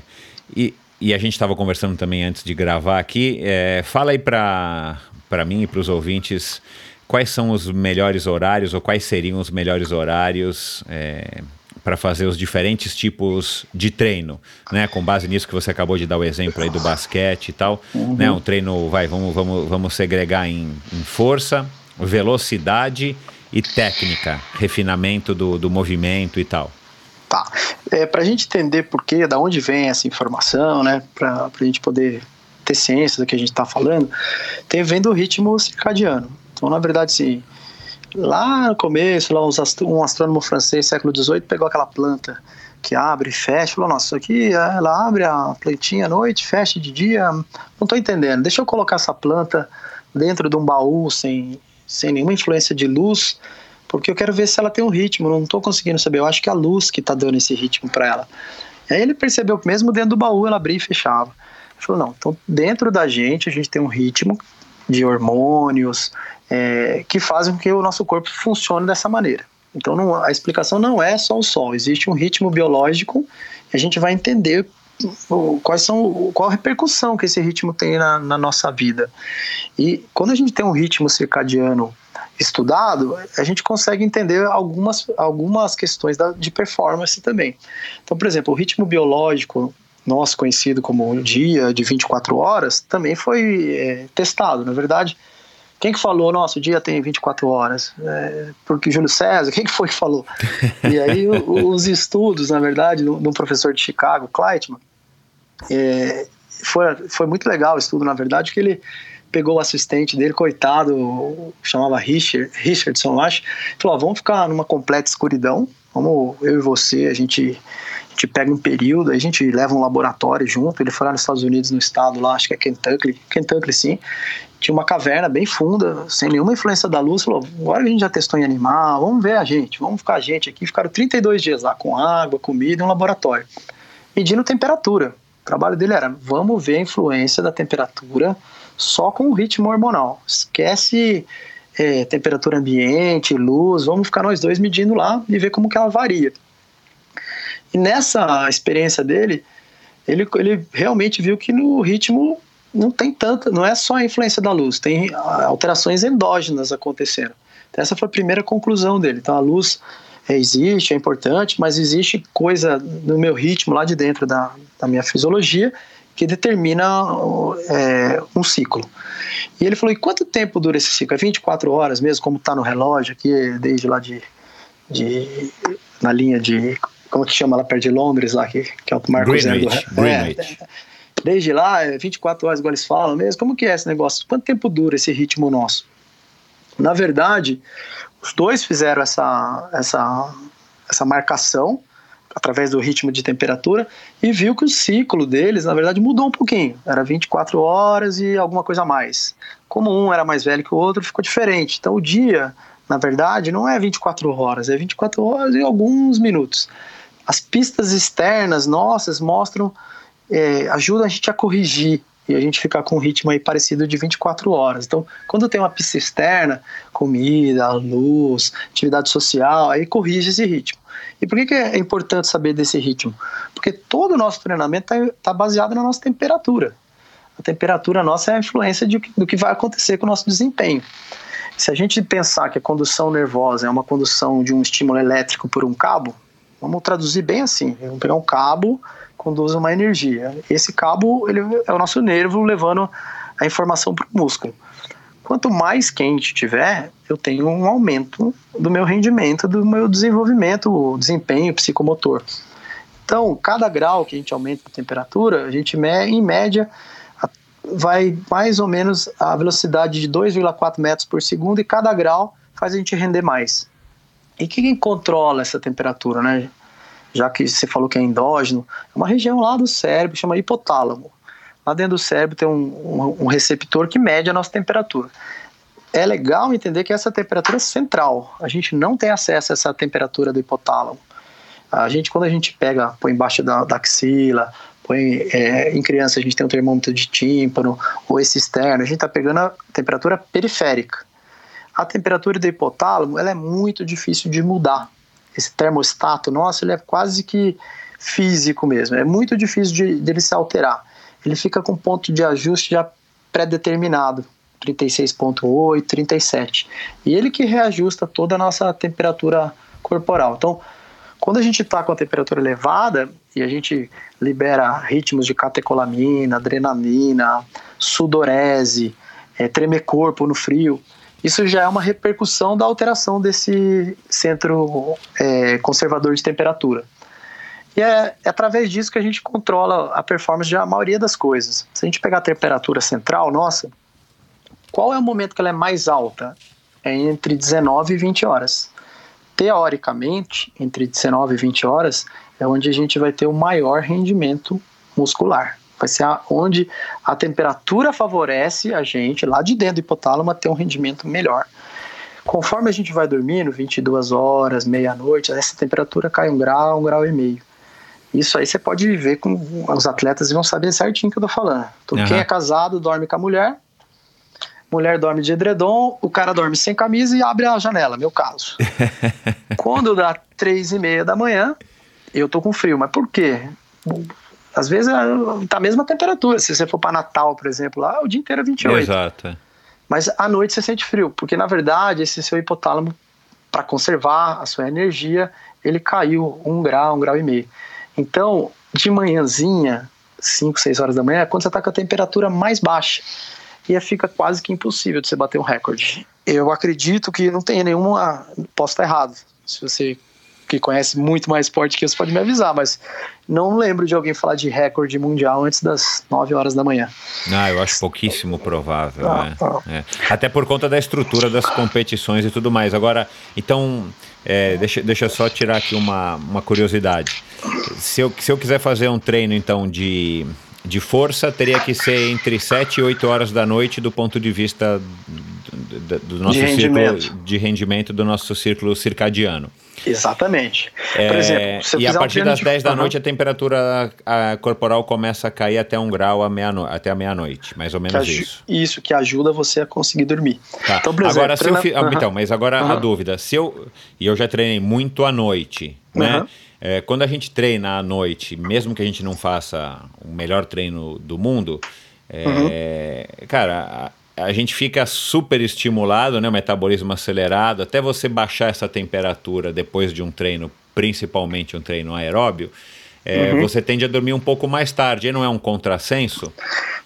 e, e a gente estava conversando também antes de gravar aqui, é, fala aí para mim e para os ouvintes quais são os melhores horários ou quais seriam os melhores horários é, para fazer os diferentes tipos de treino, né? Com base nisso que você acabou de dar o exemplo aí do basquete e tal, uhum. né? Um treino, vai, vamos, vamos, vamos segregar em, em força, velocidade e técnica, refinamento do, do movimento e tal. Tá. É, para a gente entender por quê, da onde vem essa informação, né? Para a gente poder ter ciência do que a gente está falando, tem vendo o ritmo circadiano. Então, na verdade, sim lá no começo, lá um astrônomo francês, século XVIII, pegou aquela planta que abre e fecha, falou, nossa, isso aqui, ela abre a plantinha à noite, fecha de dia, não estou entendendo, deixa eu colocar essa planta dentro de um baú sem, sem nenhuma influência de luz, porque eu quero ver se ela tem um ritmo, não estou conseguindo saber, eu acho que é a luz que está dando esse ritmo para ela. E aí ele percebeu que mesmo dentro do baú ela abria e fechava. Ele falou, não, então dentro da gente a gente tem um ritmo de hormônios, é, que fazem com que o nosso corpo funcione dessa maneira. Então não, a explicação não é só o sol, existe um ritmo biológico e a gente vai entender quais são, qual a repercussão que esse ritmo tem na, na nossa vida. E quando a gente tem um ritmo circadiano estudado, a gente consegue entender algumas, algumas questões da, de performance também. Então, por exemplo, o ritmo biológico nosso conhecido como um dia de 24 horas também foi é, testado. Na verdade, quem que falou, nosso dia tem 24 horas? É, porque Júlio César, quem que foi que falou? E aí o, os estudos, na verdade, de um professor de Chicago, Kleitman, é, foi, foi muito legal o estudo, na verdade, que ele pegou o assistente dele, coitado, chamava Richard, Richardson, acho, falou, vamos ficar numa completa escuridão, vamos, eu e você, a gente a gente pega um período, a gente leva um laboratório junto. Ele foi lá nos Estados Unidos, no estado lá, acho que é Kentucky, Kentucky sim. Tinha uma caverna bem funda, sem nenhuma influência da luz. Falou: agora a gente já testou em animal, vamos ver a gente, vamos ficar a gente aqui. Ficaram 32 dias lá com água, comida e um laboratório, medindo temperatura. O trabalho dele era: vamos ver a influência da temperatura só com o ritmo hormonal. Esquece é, temperatura ambiente, luz, vamos ficar nós dois medindo lá e ver como que ela varia. E nessa experiência dele, ele, ele realmente viu que no ritmo não tem tanta, não é só a influência da luz, tem alterações endógenas acontecendo. Então, essa foi a primeira conclusão dele. Então a luz é, existe, é importante, mas existe coisa no meu ritmo lá de dentro da, da minha fisiologia que determina é, um ciclo. E ele falou: e quanto tempo dura esse ciclo? É 24 horas mesmo, como está no relógio aqui, desde lá de, de na linha de como que chama lá perto de Londres, lá, que, que é o Marco Greenwich, Zero. Greenwich. É, desde lá, é 24 horas, igual eles falam mesmo. Como que é esse negócio? Quanto tempo dura esse ritmo nosso? Na verdade, os dois fizeram essa, essa, essa marcação através do ritmo de temperatura e viu que o ciclo deles, na verdade, mudou um pouquinho. Era 24 horas e alguma coisa a mais. Como um era mais velho que o outro, ficou diferente. Então, o dia, na verdade, não é 24 horas, é 24 horas e alguns minutos. As pistas externas nossas mostram, é, ajudam a gente a corrigir e a gente ficar com um ritmo aí parecido de 24 horas. Então, quando tem uma pista externa, comida, luz, atividade social, aí corrige esse ritmo. E por que, que é importante saber desse ritmo? Porque todo o nosso treinamento está tá baseado na nossa temperatura. A temperatura nossa é a influência de, do que vai acontecer com o nosso desempenho. Se a gente pensar que a condução nervosa é uma condução de um estímulo elétrico por um cabo, vamos traduzir bem assim: vamos pegar um cabo, conduz uma energia. Esse cabo ele é o nosso nervo levando a informação para o músculo. Quanto mais quente tiver, eu tenho um aumento do meu rendimento, do meu desenvolvimento, desempenho psicomotor. Então, cada grau que a gente aumenta a temperatura, a gente em média vai mais ou menos a velocidade de 2,4 metros por segundo e cada grau faz a gente render mais. E quem controla essa temperatura, né? Já que você falou que é endógeno, é uma região lá do cérebro, chama hipotálamo. Lá dentro do cérebro tem um, um, um receptor que mede a nossa temperatura. É legal entender que essa temperatura é central. A gente não tem acesso a essa temperatura do hipotálamo. A gente, quando a gente pega, põe embaixo da, da axila, põe é, em criança a gente tem um termômetro de tímpano ou esse externo, a gente está pegando a temperatura periférica. A temperatura do hipotálamo ela é muito difícil de mudar. Esse termostato nosso ele é quase que físico mesmo, é muito difícil de, de ele se alterar ele fica com ponto de ajuste já pré-determinado, 36.8, 37. E ele que reajusta toda a nossa temperatura corporal. Então, quando a gente está com a temperatura elevada e a gente libera ritmos de catecolamina, adrenalina, sudorese, é, tremer corpo no frio, isso já é uma repercussão da alteração desse centro é, conservador de temperatura. E é, é, através disso que a gente controla a performance de a maioria das coisas. Se a gente pegar a temperatura central, nossa, qual é o momento que ela é mais alta? É entre 19 e 20 horas. Teoricamente, entre 19 e 20 horas é onde a gente vai ter o maior rendimento muscular. Vai ser onde a temperatura favorece a gente, lá de dentro do hipotálamo, ter um rendimento melhor. Conforme a gente vai dormindo, 22 horas, meia-noite, essa temperatura cai um grau, um grau e meio. Isso aí você pode viver com os atletas e vão saber certinho o que eu tô falando. Então, uhum. quem é casado dorme com a mulher, mulher dorme de edredom, o cara dorme sem camisa e abre a janela, meu caso. Quando dá três e meia da manhã, eu tô com frio, mas por quê? Às vezes é, tá a mesma temperatura. Se você for para Natal, por exemplo, lá o dia inteiro é 28. Exato. Mas à noite você sente frio, porque na verdade esse seu hipotálamo, para conservar a sua energia, ele caiu um grau, um grau e meio. Então, de manhãzinha, 5, 6 horas da manhã, é quando você está com a temperatura mais baixa. E fica quase que impossível de você bater um recorde. Eu acredito que não tem nenhuma. Posso estar errado. Se você que conhece muito mais esporte que eu, você pode me avisar, mas não lembro de alguém falar de recorde mundial antes das 9 horas da manhã. Ah, eu acho pouquíssimo provável. Ah, né? ah. É. Até por conta da estrutura das competições e tudo mais. Agora, então, é, deixa, deixa eu só tirar aqui uma, uma curiosidade. Se eu, se eu quiser fazer um treino, então, de, de força, teria que ser entre 7 e 8 horas da noite do ponto de vista do, do nosso de círculo de rendimento do nosso círculo circadiano. Exatamente. É, Por exemplo, e a partir um das 10 da noite a temperatura a corporal começa a cair até um grau a meia até a meia-noite, mais ou menos isso. Isso, que ajuda você a conseguir dormir. Tá. Então, exemplo, agora, treina... se eu fi... então, mas agora a dúvida, se eu e eu já treinei muito à noite, né? É, quando a gente treina à noite, mesmo que a gente não faça o melhor treino do mundo, é, cara, a gente fica super estimulado, né, o metabolismo acelerado, até você baixar essa temperatura depois de um treino, principalmente um treino aeróbio, é, uhum. você tende a dormir um pouco mais tarde, e não é um contrassenso?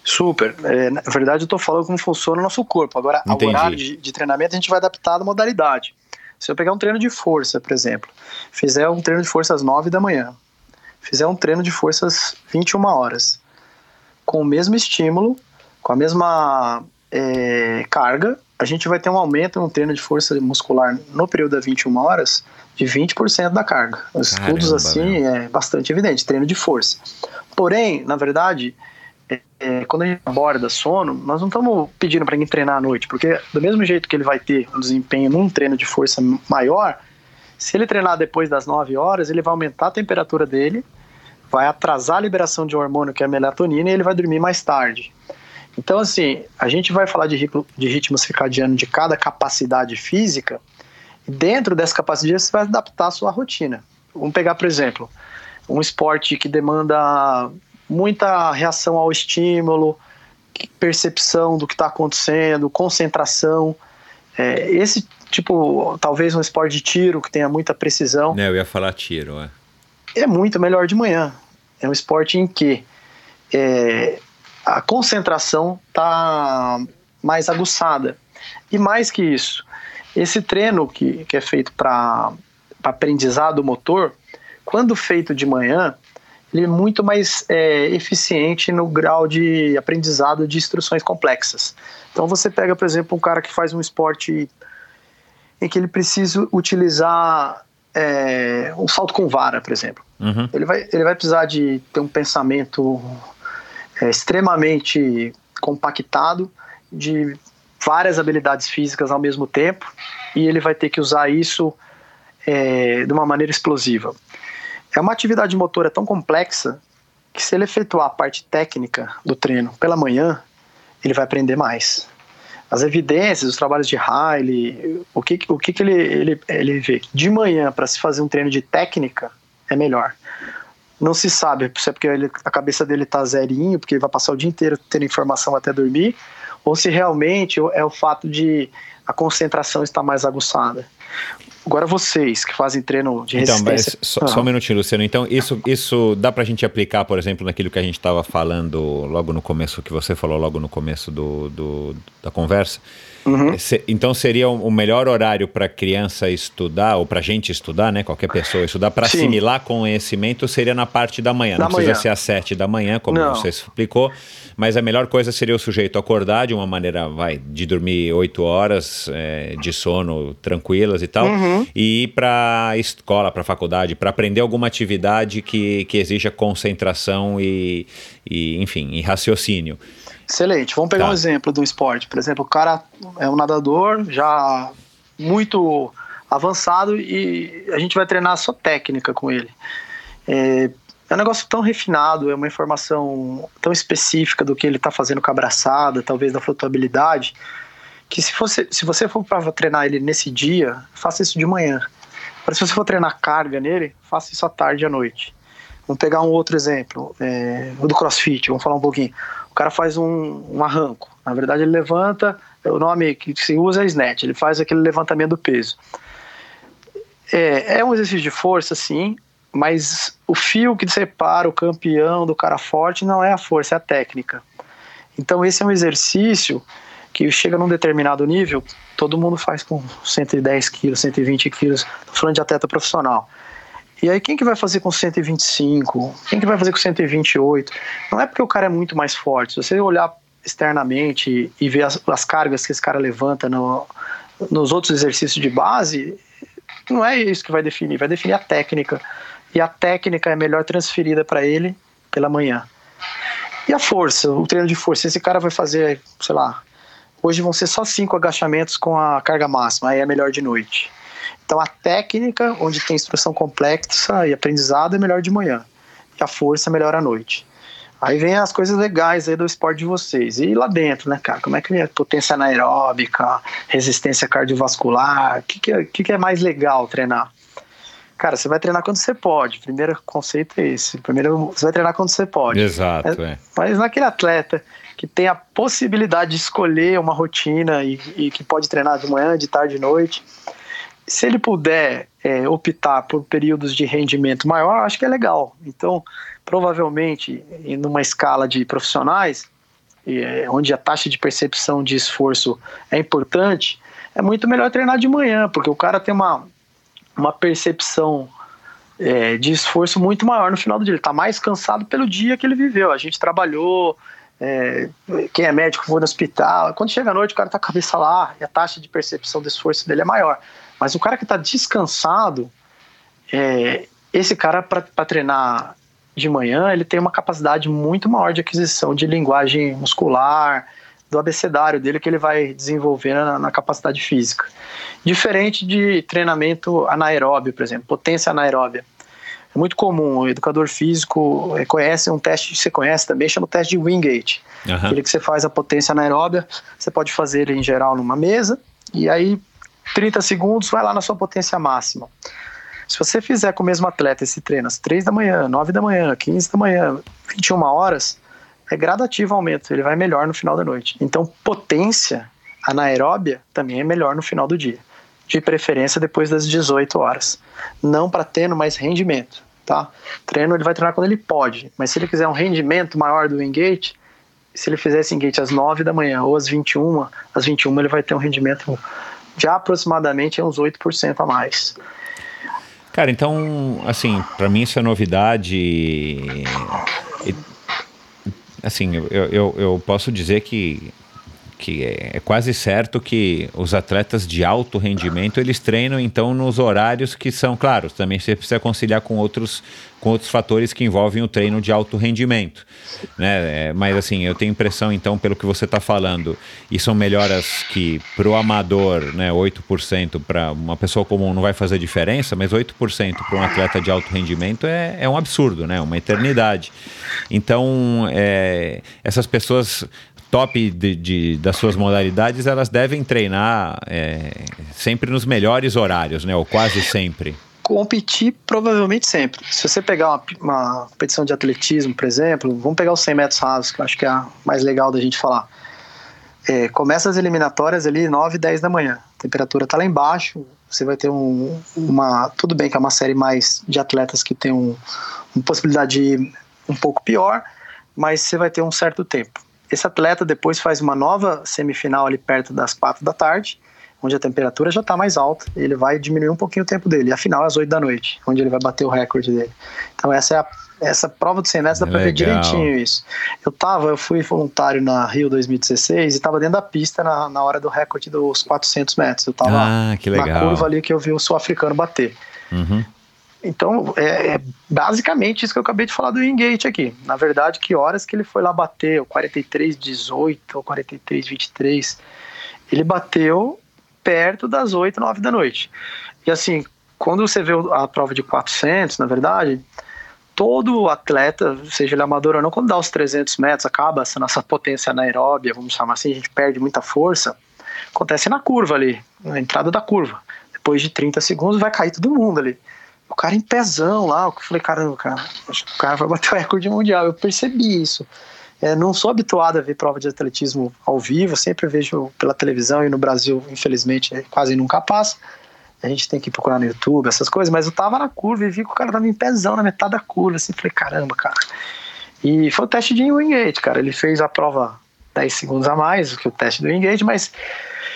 Super. É, na verdade, eu estou falando como funciona o nosso corpo. Agora, o horário de, de, treinamento, a gente vai adaptar a modalidade. Se eu pegar um treino de força, por exemplo, fizer um treino de força às 9 da manhã, fizer um treino de força às 21 horas, com o mesmo estímulo, com a mesma é, carga, a gente vai ter um aumento no treino de força muscular no período das 21 horas de 20% da carga. Os Caramba, estudos assim meu. é bastante evidente, treino de força. Porém, na verdade, é, é, quando a gente aborda sono, nós não estamos pedindo para ninguém treinar à noite, porque do mesmo jeito que ele vai ter um desempenho num treino de força maior, se ele treinar depois das 9 horas, ele vai aumentar a temperatura dele, vai atrasar a liberação de um hormônio que é a melatonina e ele vai dormir mais tarde. Então, assim, a gente vai falar de ritmo, de ritmo circadiano de cada capacidade física, e dentro dessa capacidade você vai adaptar a sua rotina. Vamos pegar, por exemplo, um esporte que demanda muita reação ao estímulo, percepção do que está acontecendo, concentração. É, esse tipo, talvez um esporte de tiro que tenha muita precisão, Né, eu ia falar tiro, é. é muito melhor de manhã. É um esporte em que é, a concentração está mais aguçada. E mais que isso, esse treino que, que é feito para aprendizado motor, quando feito de manhã, ele é muito mais é, eficiente no grau de aprendizado de instruções complexas. Então você pega, por exemplo, um cara que faz um esporte em que ele precisa utilizar é, um salto com vara, por exemplo. Uhum. Ele vai, ele vai precisar de ter um pensamento é, extremamente compactado, de várias habilidades físicas ao mesmo tempo, e ele vai ter que usar isso é, de uma maneira explosiva. É uma atividade motora tão complexa que se ele efetuar a parte técnica do treino pela manhã, ele vai aprender mais. As evidências, os trabalhos de Riley, o que, o que, que ele, ele, ele vê? De manhã, para se fazer um treino de técnica, é melhor. Não se sabe se é porque ele, a cabeça dele tá zerinho, porque ele vai passar o dia inteiro tendo informação até dormir, ou se realmente é o fato de a concentração estar mais aguçada. Agora vocês que fazem treino de Então, resistência. mas só, Ah. só um minutinho, Luciano. Então, isso, isso dá pra gente aplicar, por exemplo, naquilo que a gente estava falando logo no começo, que você falou logo no começo do, do- da conversa. Uhum. Então, seria o melhor horário para criança estudar, ou para gente estudar, né? Qualquer pessoa estudar, para Sim. assimilar conhecimento, seria na parte da manhã. Da Não precisa manhã. ser às sete da manhã, como Não. você explicou. Mas a melhor coisa seria o sujeito acordar de uma maneira, vai, de dormir oito horas é, de sono tranquilas e tal, Uhum. e ir para escola, para faculdade, para aprender alguma atividade que, que exija concentração e, e, enfim, e raciocínio. Excelente. Vamos pegar Tá. um exemplo do esporte. Por exemplo, o cara é um nadador já muito avançado e a gente vai treinar só técnica com ele. É, é um negócio tão refinado, é uma informação tão específica do que ele está fazendo com a abraçada, talvez da flutuabilidade, que se você, se você for para treinar ele nesse dia, faça isso de manhã. Agora, se você for treinar carga nele, faça isso à tarde e à noite. Vamos pegar um outro exemplo, é, o do crossfit, vamos falar um pouquinho. Cara faz um, um arranco. Na verdade, ele levanta, o nome que se usa é snatch, ele faz aquele levantamento do peso. É, é um exercício de força, sim, mas o fio que separa o campeão do cara forte não é a força, é a técnica. Então, esse é um exercício que chega num determinado nível, todo mundo faz com 110 quilos, 120 quilos, tô falando de atleta profissional. E aí quem que vai fazer com 125? Quem que vai fazer com 128? Não é porque o cara é muito mais forte. Se você olhar externamente e ver as, as cargas que esse cara levanta no- nos outros exercícios de base, não é isso que vai definir. Vai definir a técnica. E a técnica é melhor transferida para ele pela manhã. E a força, o treino de força. Esse cara vai fazer, sei lá, hoje vão ser só cinco agachamentos com a carga máxima, aí é melhor de noite. Então a técnica, onde tem instrução complexa e aprendizado, é melhor de manhã. E a força é melhor à noite. Aí vem as coisas legais aí do esporte de vocês. E lá dentro, né, cara? Como é que é potência anaeróbica, resistência cardiovascular? O que, que, é, que, que é mais legal treinar? Cara, você vai treinar quando você pode. Primeiro conceito é esse. Primeiro, você vai treinar quando você pode. Exato, é. Mas naquele atleta que tem a possibilidade de escolher uma rotina e, e que pode treinar de manhã, de tarde, de noite, se ele puder é, optar por períodos de rendimento maior, acho que é legal. Então, provavelmente, em numa escala de profissionais, é, onde a taxa de percepção de esforço é importante, é muito melhor treinar de manhã, porque o cara tem uma, uma percepção é, de esforço muito maior no final do dia. Ele está mais cansado pelo dia que ele viveu. A gente trabalhou, é, quem é médico foi no hospital. Quando chega à noite, o cara tá com a cabeça lá e a taxa de percepção do esforço dele é maior. Mas o cara que está descansado, é, esse cara para treinar de manhã, ele tem uma capacidade muito maior de aquisição de linguagem muscular, do abecedário dele que ele vai desenvolver na, na, capacidade física. Diferente de treinamento anaeróbio, por exemplo, potência anaeróbia. É muito comum, o educador físico conhece um teste, você conhece também, chama o teste de Wingate. Uhum. Aquele que você faz a potência anaeróbia, você pode fazer ele em geral numa mesa, e aí 30 segundos vai lá na sua potência máxima. Se você fizer com o mesmo atleta esse treino às 3 da manhã, 9 da manhã, 15 da manhã, 21 horas, é gradativo o aumento, ele vai melhor no final da noite. Então, potência anaeróbia também é melhor no final do dia, de preferência depois das 18 horas. Não para tendo mais rendimento, tá? Treino ele vai treinar quando ele pode, mas se ele quiser um rendimento maior do engate, se ele fizer esse engate às 9 da manhã ou às 21, às 21 ele vai ter um rendimento de aproximadamente uns 8% a mais. Cara, então, assim, para mim isso é novidade. Assim, eu, eu, eu posso dizer que que é, é quase certo que os atletas de alto rendimento eles treinam então nos horários que são claro também você precisa conciliar com outros com outros fatores que envolvem o treino de alto rendimento né? É, mas assim eu tenho impressão então pelo que você está falando e são melhoras que para o amador né 8% para uma pessoa comum não vai fazer diferença mas 8% para um atleta de alto rendimento é, é um absurdo né? Uma eternidade. Então é, essas pessoas top de, de, das suas modalidades, elas devem treinar é, sempre nos melhores horários, né? Ou quase sempre. Competir provavelmente sempre. Se você pegar uma, uma competição de atletismo, por exemplo, vamos pegar os 100 metros rasos, que eu acho que é a mais legal da gente falar. É, começa as eliminatórias ali 9, 10 da manhã. A temperatura tá lá embaixo. Você vai ter um, uma. Tudo bem que é uma série mais de atletas que tem um, uma possibilidade um pouco pior, mas você vai ter um certo tempo. Esse atleta depois faz uma nova semifinal ali perto das quatro da tarde, onde a temperatura já está mais alta, ele vai diminuir um pouquinho o tempo dele. E a final é às 8 da noite, onde ele vai bater o recorde dele. Então essa é a, essa prova do 100 metros dá para ver direitinho isso. Eu tava, eu fui voluntário na Rio 2016 e estava dentro da pista na, na hora do recorde dos 400 metros. Eu tava ah, na curva ali que eu vi o sul-africano bater. Uhum. Então, é, é, basicamente isso que eu acabei de falar do Wingate aqui. Na verdade, que horas que ele foi lá bater, o 43,18 ou 43,23, ele bateu perto das 8, 9 da noite. E assim, quando você vê a prova de 400, na verdade, todo atleta, seja ele amador ou não, quando dá os 300 metros, acaba essa nossa potência anaeróbia, vamos chamar assim, a gente perde muita força, acontece na curva ali, na entrada da curva. Depois de 30 segundos vai cair todo mundo ali o cara em pezão lá, eu falei, caramba, cara, acho que o cara vai bater o recorde mundial. Eu percebi isso. É, não sou habituado a ver prova de atletismo ao vivo, sempre vejo pela televisão e no Brasil, infelizmente, quase nunca passa. A gente tem que procurar no YouTube, essas coisas, mas eu tava na curva e vi que o cara tava em pezão na metade da curva, assim, falei, caramba, cara. E foi o teste de Wingate, cara. Ele fez a prova 10 segundos a mais que o teste do Wingate, mas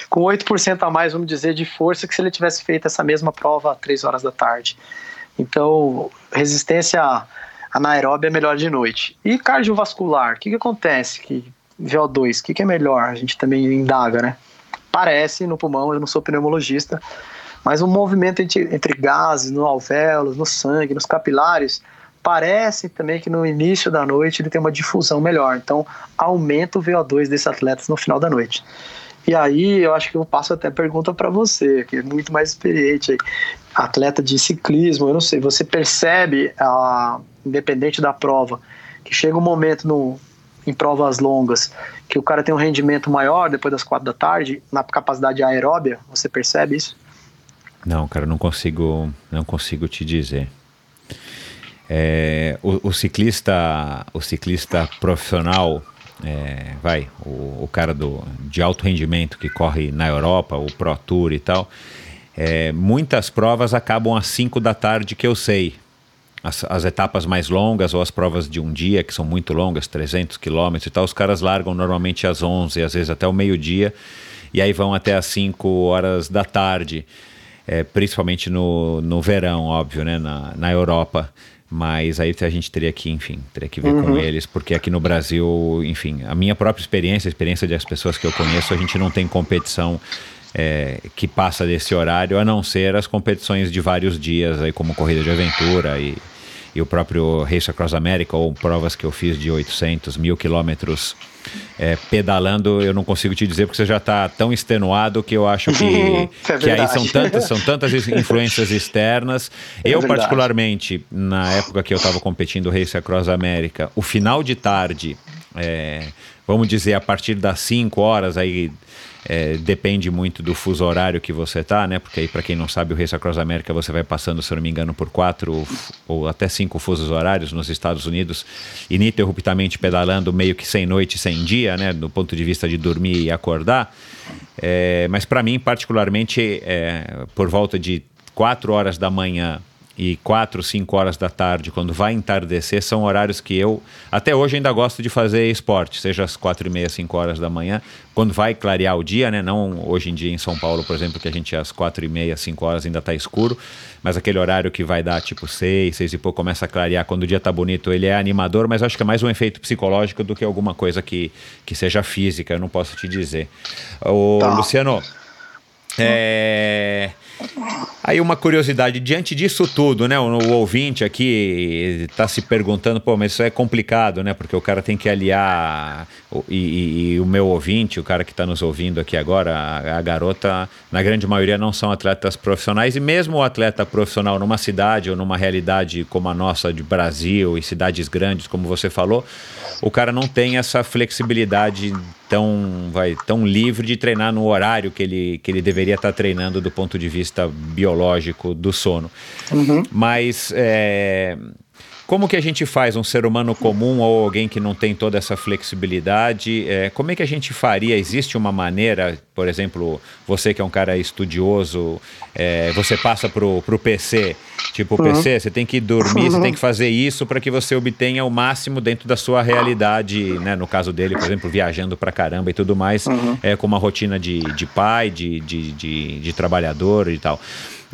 com 8% a mais, vamos dizer, de força que se ele tivesse feito essa mesma prova às 3 horas da tarde. Então, resistência anaeróbia é melhor de noite. E cardiovascular, o que, que acontece? Que VO2, o que, que é melhor? A gente também indaga, né? Parece no pulmão, eu não sou pneumologista, mas o movimento entre, entre gases, no alvéolos, no sangue, nos capilares, parece também que no início da noite ele tem uma difusão melhor. Então, aumenta o VO2 desses atletas no final da noite. E aí eu acho que eu passo até pergunta para você, que é muito mais experiente aí, atleta de ciclismo, eu não sei, você percebe, a, independente da prova, que chega um momento no, em provas longas que o cara tem um rendimento maior depois das quatro da tarde, na capacidade aeróbia, você percebe isso? Não, cara, não consigo, não consigo te dizer. É, o, o, ciclista, o ciclista profissional é, vai, o, o, cara do, de alto rendimento que corre na Europa, o Pro Tour e tal, é, muitas provas acabam às 5 da tarde, que eu sei. As, as, etapas mais longas ou as provas de um dia, que são muito longas, 300 quilômetros e tal, os caras largam normalmente às 11, às vezes até o meio-dia, e aí vão até às 5 horas da tarde, é, principalmente no, no verão, óbvio, né, na, na Europa. Mas aí a gente teria que, enfim, teria que ver uhum. com eles, porque aqui no Brasil, enfim, a minha própria experiência, a experiência das pessoas que eu conheço, a gente não tem competição é, que passa desse horário, a não ser as competições de vários dias, aí como corrida de aventura e, e o próprio Race Across America, ou provas que eu fiz de 800, mil quilômetros é, pedalando, eu não consigo te dizer porque você já está tão extenuado que eu acho que, é que aí são tantas, são tantas influências externas. É eu, verdade. particularmente, na época que eu estava competindo Race Across America, o final de tarde, é, vamos dizer, a partir das 5 horas aí é, depende muito do fuso horário que você tá, né? Porque aí, para quem não sabe, o Race Across America você vai passando, se eu não me engano, por quatro ou até cinco fusos horários nos Estados Unidos, ininterruptamente pedalando, meio que sem noite, sem dia, né? Do ponto de vista de dormir e acordar. É, mas para mim, particularmente, é, por volta de quatro horas da manhã e 4, 5 horas da tarde, quando vai entardecer, são horários que eu, até hoje, ainda gosto de fazer esporte, seja às 4 e meia, 5 horas da manhã, quando vai clarear o dia, né? Não hoje em dia em São Paulo, por exemplo, que a gente às 4 e meia, 5 horas ainda está escuro, mas aquele horário que vai dar tipo 6, 6 e pouco, começa a clarear, quando o dia está bonito, ele é animador, mas acho que é mais um efeito psicológico do que alguma coisa que, que seja física, eu não posso te dizer. Ô, tá. Luciano, é... Aí uma curiosidade, diante disso tudo, né? O, o ouvinte aqui está se perguntando, pô, mas isso é complicado, né? Porque o cara tem que aliar e, e, e o meu ouvinte, o cara que está nos ouvindo aqui agora, a, a, garota, na grande maioria não são atletas profissionais e mesmo o atleta profissional numa cidade ou numa realidade como a nossa de Brasil e cidades grandes, como você falou, o cara não tem essa flexibilidade tão, vai, tão livre de treinar no horário que ele, que ele deveria estar tá treinando do ponto de vista biológico do sono. Uhum. Mas é, como que a gente faz um ser humano comum ou alguém que não tem toda essa flexibilidade? É, como é que a gente faria? Existe uma maneira, por exemplo, você que é um cara estudioso, é, você passa pro, pro PC, tipo, uhum. PC, você tem que dormir, uhum. você tem que fazer isso para que você obtenha o máximo dentro da sua realidade, né? No caso dele, por exemplo, viajando para caramba e tudo mais, uhum. é, com uma rotina de, de pai, de, de, de, de trabalhador e tal.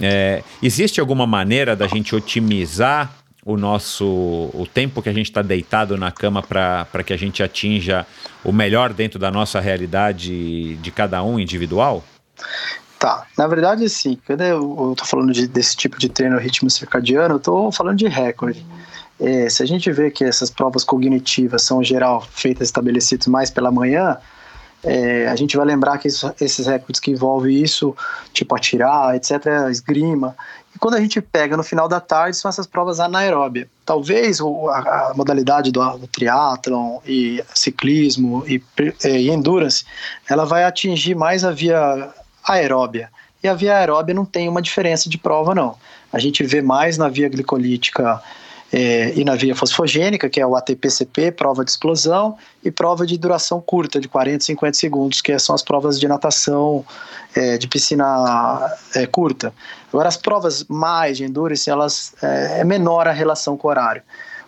É, existe alguma maneira da gente otimizar o nosso o tempo que a gente está deitado na cama para que a gente atinja o melhor dentro da nossa realidade de cada um individual? Tá, na verdade sim, quando eu, estou falando de, desse tipo de treino ritmo circadiano, eu estou falando de recorde. É, se a gente vê que essas provas cognitivas são, em geral, feitas estabelecidas mais pela manhã, é, a gente vai lembrar que isso, esses recordes que envolvem isso, tipo atirar, etc., esgrima, quando a gente pega no final da tarde, são essas provas anaeróbia. Talvez a, a, modalidade do, do triatlon e ciclismo e, e endurance, ela vai atingir mais a via aeróbia. E a via aeróbia não tem uma diferença de prova, não. A gente vê mais na via glicolítica é, e na via fosfogênica, que é o ATP-CP, prova de explosão, e prova de duração curta, de 40, 50 segundos, que são as provas de natação é, de piscina é, curta. Agora, as provas mais de endurance, elas é, é menor a relação com o horário.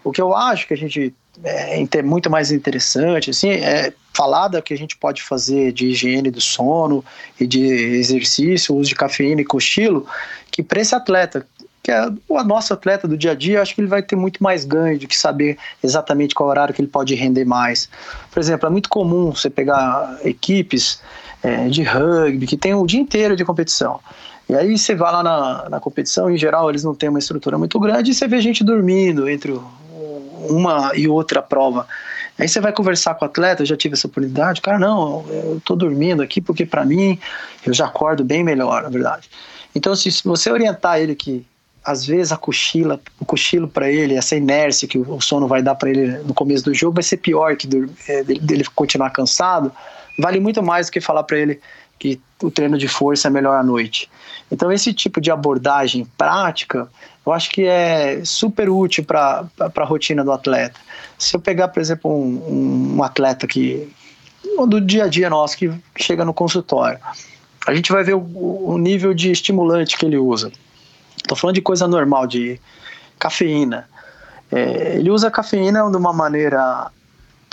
O que eu acho que a gente é muito mais interessante, assim, é falar da que a gente pode fazer de higiene do sono e de exercício, uso de cafeína e cochilo, que para esse atleta que é o nosso atleta do dia a dia, acho que ele vai ter muito mais ganho do que saber exatamente qual horário que ele pode render mais. Por exemplo, é muito comum você pegar equipes é, de rugby que tem o dia inteiro de competição. E aí você vai lá na, na competição, em geral eles não têm uma estrutura muito grande, e você vê gente dormindo entre uma e outra prova. Aí você vai conversar com o atleta, eu já tive essa oportunidade, cara, não, eu tô dormindo aqui porque para mim eu já acordo bem melhor, na verdade. Então, se você orientar ele que às vezes a cochila, o cochilo para ele, essa inércia que o sono vai dar para ele no começo do jogo vai ser pior que é, dele continuar cansado, vale muito mais do que falar para ele que o treino de força é melhor à noite. Então esse tipo de abordagem prática, eu acho que é super útil para a rotina do atleta. Se eu pegar, por exemplo, um, um atleta que do dia a dia nosso que chega no consultório, a gente vai ver o, o nível de estimulante que ele usa. Estou falando de coisa normal, de cafeína. É, ele usa cafeína de uma maneira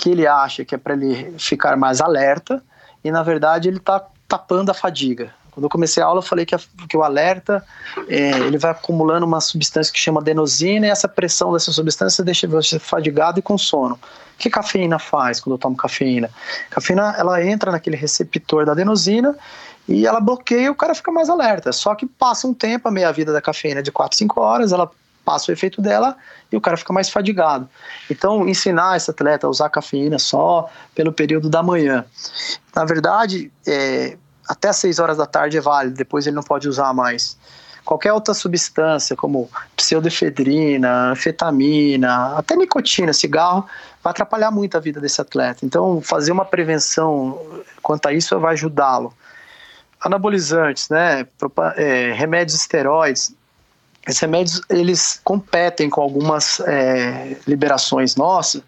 que ele acha que é para ele ficar mais alerta, e na verdade ele está tapando a fadiga. Quando eu comecei a aula, eu falei que, a, que o alerta é, ele vai acumulando uma substância que chama adenosina e essa pressão dessa substância deixa você fadigado e com sono. O que cafeína faz quando eu tomo cafeína? Cafeína ela entra naquele receptor da adenosina e ela bloqueia e o cara fica mais alerta. Só que passa um tempo, a meia-vida da cafeína é de 4, 5 horas, ela passa o efeito dela e o cara fica mais fadigado. Então, ensinar esse atleta a usar cafeína só pelo período da manhã. Na verdade, é, até as 6 horas da tarde é válido, depois ele não pode usar mais. Qualquer outra substância, como pseudoefedrina, anfetamina, até nicotina, cigarro, vai atrapalhar muito a vida desse atleta. Então, fazer uma prevenção quanto a isso vai ajudá-lo. Anabolizantes, né, é, remédios esteroides, esses remédios eles competem com algumas é, liberações nossas,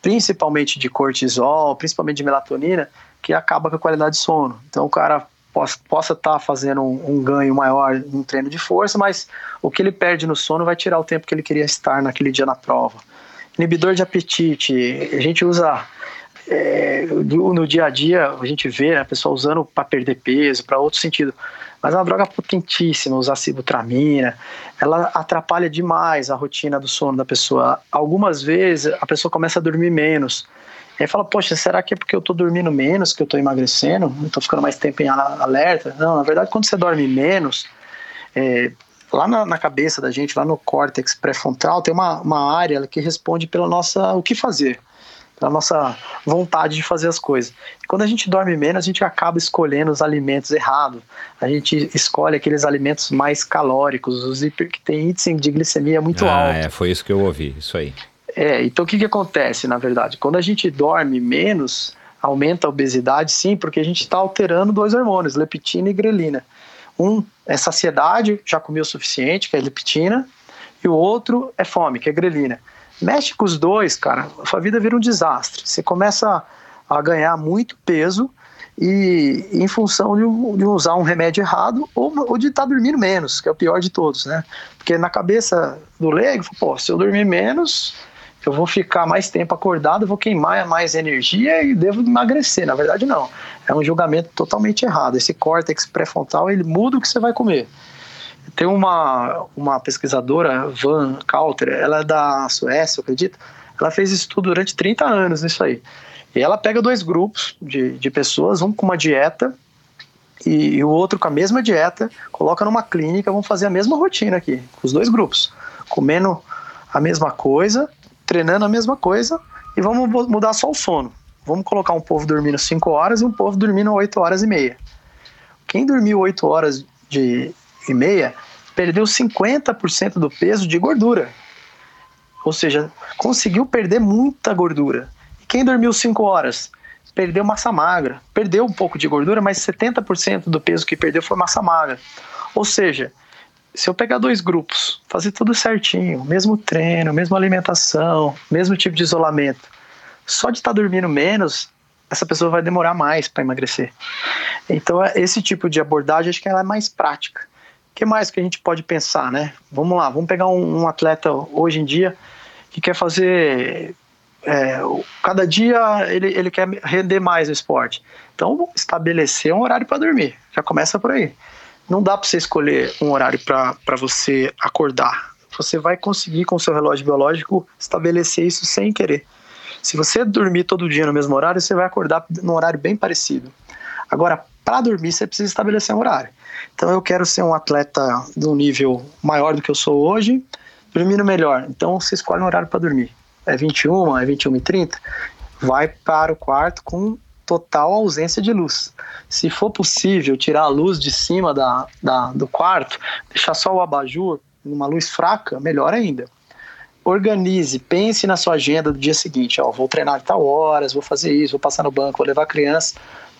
principalmente de cortisol, principalmente de melatonina, que acaba com a qualidade de sono. Então o cara possa estar tá fazendo um, um, ganho maior no treino de força, mas o que ele perde no sono vai tirar o tempo que ele queria estar naquele dia na prova. Inibidor de apetite, a gente usa é, no dia a dia, a gente vê a pessoa usando para perder peso, para outro sentido. Mas é uma droga potentíssima, usar cibutramina, ela atrapalha demais a rotina do sono da pessoa. Algumas vezes a pessoa começa a dormir menos. E aí fala, poxa, será que é porque eu tô dormindo menos que eu tô emagrecendo? Não tô ficando mais tempo em alerta? Não, na verdade, quando você dorme menos, é, lá na, na, cabeça da gente, lá no córtex pré-frontal, tem uma, uma área que responde pela nossa o que fazer, pela nossa vontade de fazer as coisas. E quando a gente dorme menos, a gente acaba escolhendo os alimentos errados. A gente escolhe aqueles alimentos mais calóricos, os que tem índice de glicemia muito ah, alto. É, foi isso que eu ouvi, isso aí. É, então o que, que acontece, na verdade? Quando a gente dorme menos, aumenta a obesidade, sim, porque a gente está alterando dois hormônios, leptina e grelina. Um é saciedade, já comeu o suficiente, que é leptina, e o outro é fome, que é grelina. Mexe com os dois, cara, a sua vida vira um desastre. Você começa a ganhar muito peso e em função de, de usar um remédio errado ou, ou de estar tá dormindo menos, que é o pior de todos, né? Porque na cabeça do leigo, pô, se eu dormir menos, eu vou ficar mais tempo acordado, vou queimar mais energia e devo emagrecer. Na verdade, não. É um julgamento totalmente errado. Esse córtex pré-frontal, ele muda o que você vai comer. Tem uma, uma pesquisadora, Van Coulter, ela é da Suécia, eu acredito. Ela fez estudo durante 30 anos nisso aí. E ela pega dois grupos de, de pessoas, um com uma dieta e, e o outro com a mesma dieta, coloca numa clínica, vão fazer a mesma rotina aqui, os dois grupos, comendo a mesma coisa, treinando a mesma coisa e vamos mudar só o sono. Vamos colocar um povo dormindo 5 horas e um povo dormindo 8 horas e meia. Quem dormiu 8 horas de, e meia perdeu 50% do peso de gordura. Ou seja, conseguiu perder muita gordura. E quem dormiu 5 horas perdeu massa magra. Perdeu um pouco de gordura, mas 70% do peso que perdeu foi massa magra. Ou seja, se eu pegar dois grupos, fazer tudo certinho, mesmo treino, mesma alimentação, mesmo tipo de isolamento, só de estar tá dormindo menos, essa pessoa vai demorar mais para emagrecer. Então, esse tipo de abordagem acho que ela é mais prática. Que mais que a gente pode pensar, né? Vamos lá, vamos pegar um, um atleta hoje em dia que quer fazer. É, cada dia ele, ele quer render mais no esporte. Então, estabelecer um horário para dormir. Já começa por aí não dá para você escolher um horário para você acordar. Você vai conseguir com o seu relógio biológico estabelecer isso sem querer. Se você dormir todo dia no mesmo horário, você vai acordar num horário bem parecido. Agora, para dormir, você precisa estabelecer um horário. Então, eu quero ser um atleta de um nível maior do que eu sou hoje, dormindo melhor. Então, você escolhe um horário para dormir. É 21, é 21 e 30. Vai para o quarto com total ausência de luz. Se for possível tirar a luz de cima da, da, do quarto, deixar só o abajur numa luz fraca, melhor ainda. Organize, pense na sua agenda do dia seguinte. Ó, vou treinar tal horas, vou fazer isso, vou passar no banco, vou levar a criança.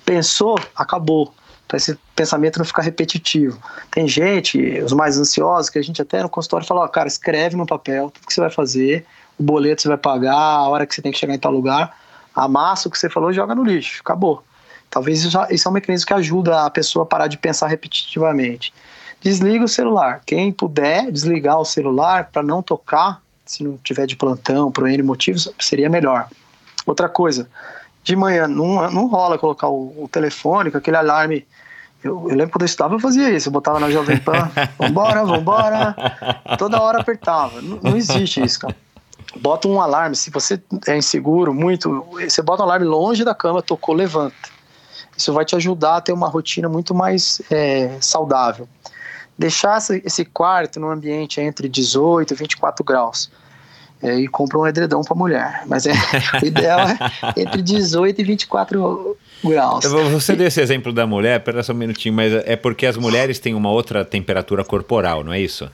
Pensou, acabou. Para esse pensamento não ficar repetitivo. Tem gente, os mais ansiosos, que a gente até no consultório fala: ó, cara, escreve no papel tudo que você vai fazer, o boleto você vai pagar, a hora que você tem que chegar em tal lugar amassa o que você falou e joga no lixo. Acabou. Talvez isso, isso é um mecanismo que ajuda a pessoa a parar de pensar repetitivamente. Desliga o celular. Quem puder desligar o celular para não tocar, se não tiver de plantão, por N motivos, seria melhor. Outra coisa, de manhã não, não rola colocar o, o telefone com aquele alarme Eu, eu lembro quando eu estudava, eu fazia isso. Eu botava na Jovem Pan, vambora, vambora. Toda hora apertava. Não, não existe isso, cara. Bota um alarme. Se você é inseguro muito, você bota um alarme longe da cama, tocou, levanta. Isso vai te ajudar a ter uma rotina muito mais é, saudável. Deixar esse quarto num ambiente entre 18 e 24 graus. É, e compra um edredom para mulher. Mas é, o ideal é entre 18 e 24 graus. Você deu esse exemplo da mulher, pera só um minutinho, mas é porque as mulheres têm uma outra temperatura corporal, não é isso?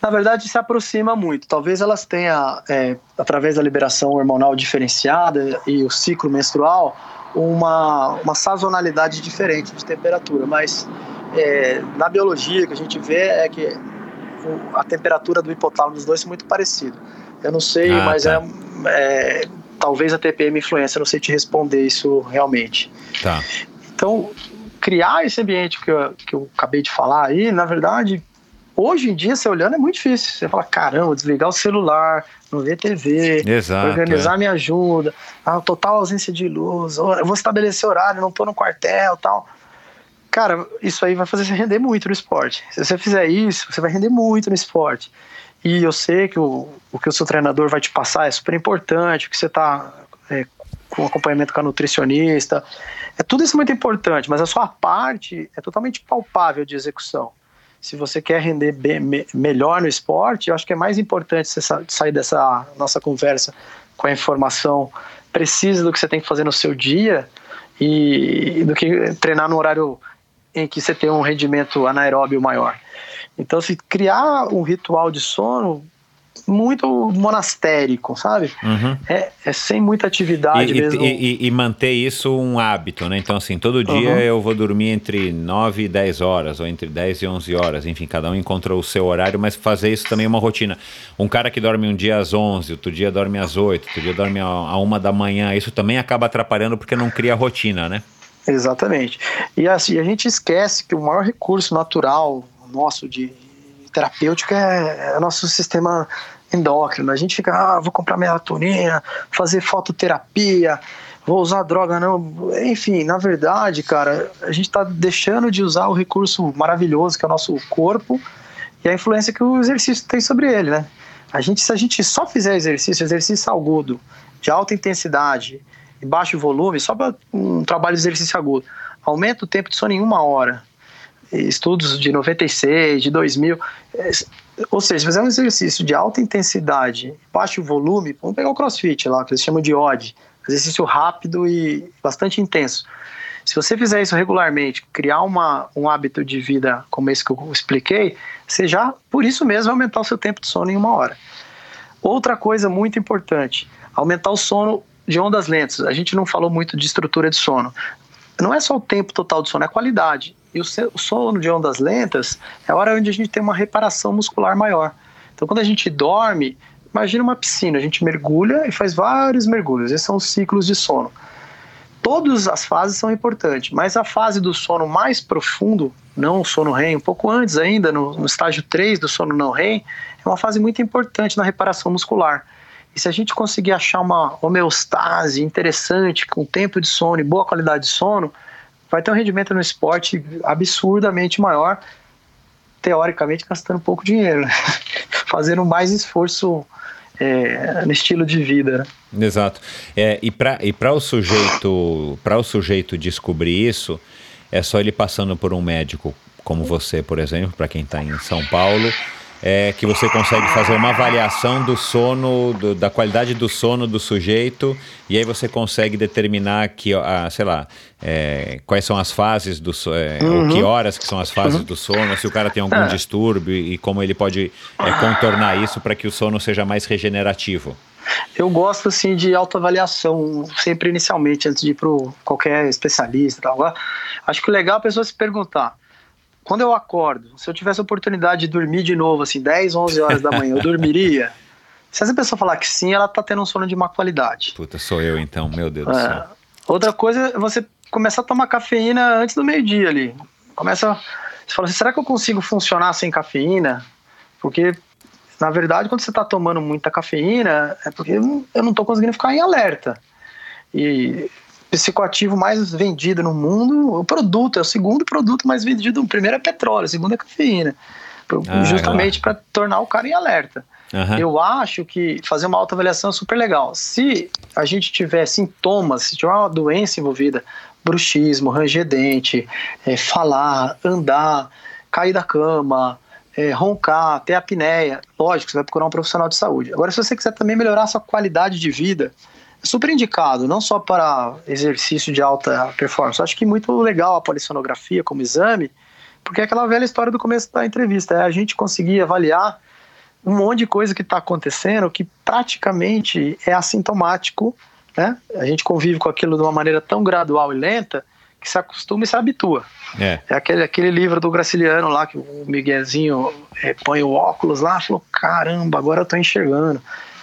Na verdade, se aproxima muito. Talvez elas tenham, é, através da liberação hormonal diferenciada e o ciclo menstrual, uma, uma sazonalidade diferente de temperatura. Mas é, na biologia que a gente vê é que a temperatura do hipotálamo dos dois é muito parecida. Eu não sei, ah, mas tá. é, é, talvez a TPM influência, não sei te responder isso realmente. Tá. Então, criar esse ambiente que eu, que eu acabei de falar aí, na verdade, hoje em dia, você olhando, é muito difícil. Você fala, caramba, desligar o celular, não ver TV, Exato, organizar é. minha ajuda, a total ausência de luz, eu vou estabelecer horário, não tô no quartel tal. Cara, isso aí vai fazer você render muito no esporte. Se você fizer isso, você vai render muito no esporte. E eu sei que o, o que o seu treinador vai te passar é super importante, que você está é, com acompanhamento com a nutricionista. É tudo isso muito importante, mas a sua parte é totalmente palpável de execução. Se você quer render bem, me, melhor no esporte, eu acho que é mais importante você sair dessa nossa conversa com a informação precisa do que você tem que fazer no seu dia e do que treinar no horário em que você tem um rendimento anaeróbio maior. Então, se criar um ritual de sono muito monastérico, sabe? Uhum. É, é, sem muita atividade e, mesmo. E, e, manter isso um hábito, né? Então, assim, todo dia uhum. eu vou dormir entre 9 e 10 horas, ou entre 10 e 11 horas, enfim, cada um encontra o seu horário, mas fazer isso também é uma rotina. Um cara que dorme um dia às 11, outro dia dorme às 8, outro dia dorme a uma da manhã, isso também acaba atrapalhando porque não cria rotina, né? Exatamente. E assim, a gente esquece que o maior recurso natural nosso de terapêutico é, é nosso sistema endócrino. A gente fica, ah, vou comprar melatonina, fazer fototerapia, vou usar droga não. Enfim, na verdade, cara, a gente está deixando de usar o recurso maravilhoso que é o nosso corpo e a influência que o exercício tem sobre ele, né? A gente, se a gente só fizer exercício, exercício agudo, de alta intensidade e baixo volume, só para um trabalho de exercício agudo, aumenta o tempo de sono em uma hora estudos de 96, de 2000. É, ou seja, fazer um exercício de alta intensidade, baixo volume, vamos pegar o crossfit lá, que eles chamam de OD, exercício rápido e bastante intenso. Se você fizer isso regularmente, criar uma, um hábito de vida como esse que eu expliquei, você já, por isso mesmo, aumentar o seu tempo de sono em uma hora. Outra coisa muito importante, aumentar o sono de ondas lentas. A gente não falou muito de estrutura de sono. Não é só o tempo total de sono, é a qualidade. E o sono de ondas lentas é a hora onde a gente tem uma reparação muscular maior. Então, quando a gente dorme, imagina uma piscina, a gente mergulha e faz vários mergulhos. Esses são os ciclos de sono. Todas as fases são importantes, mas a fase do sono mais profundo, não o sono REM, um pouco antes ainda, no, no estágio 3 do sono não REM, é uma fase muito importante na reparação muscular. E se a gente conseguir achar uma homeostase interessante, com tempo de sono e boa qualidade de sono, vai ter um rendimento no esporte absurdamente maior, teoricamente gastando pouco dinheiro, né? fazendo mais esforço é, no estilo de vida. Né? Exato. É, e para e o sujeito para o sujeito descobrir isso, é só ele passando por um médico como você, por exemplo, para quem está em São Paulo é que você consegue fazer uma avaliação do sono, do, da qualidade do sono do sujeito, e aí você consegue determinar que, ah, sei lá, é, quais são as fases do é, uhum. ou que horas que são as fases uhum. do sono, se o cara tem algum é. distúrbio e como ele pode é, contornar isso para que o sono seja mais regenerativo. Eu gosto assim de autoavaliação, sempre inicialmente, antes de ir para qualquer especialista. Tal. Acho que o legal é a pessoa se perguntar quando eu acordo, se eu tivesse a oportunidade de dormir de novo, assim, 10, 11 horas da manhã, eu dormiria? Se essa pessoa falar que sim, ela tá tendo um sono de má qualidade. Puta, sou eu então, meu Deus é. do céu. Outra coisa é você começar a tomar cafeína antes do meio-dia ali. Começa. Você fala assim, será que eu consigo funcionar sem cafeína? Porque, na verdade, quando você está tomando muita cafeína, é porque eu não estou conseguindo ficar em alerta. E psicoativo mais vendido no mundo, o produto, é o segundo produto mais vendido. O primeiro é petróleo, o segundo é cafeína. Ah, justamente para tornar o cara em alerta. Aham. Eu acho que fazer uma autoavaliação é super legal. Se a gente tiver sintomas, se tiver uma doença envolvida, bruxismo, ranger dente, é, falar, andar, cair da cama, é, roncar, ter apneia, lógico, você vai procurar um profissional de saúde. Agora, se você quiser também melhorar a sua qualidade de vida, super indicado, não só para exercício de alta performance. Acho que muito legal a polissonografia como exame, porque é aquela velha história do começo da entrevista, é a gente conseguir avaliar um monte de coisa que está acontecendo que praticamente é assintomático, né? A gente convive com aquilo de uma maneira tão gradual e lenta que se acostuma e se habitua. É. É aquele, aquele livro do Graciliano lá, que o Miguelzinho eh, põe o óculos lá, falou, caramba, agora eu tô enxergando.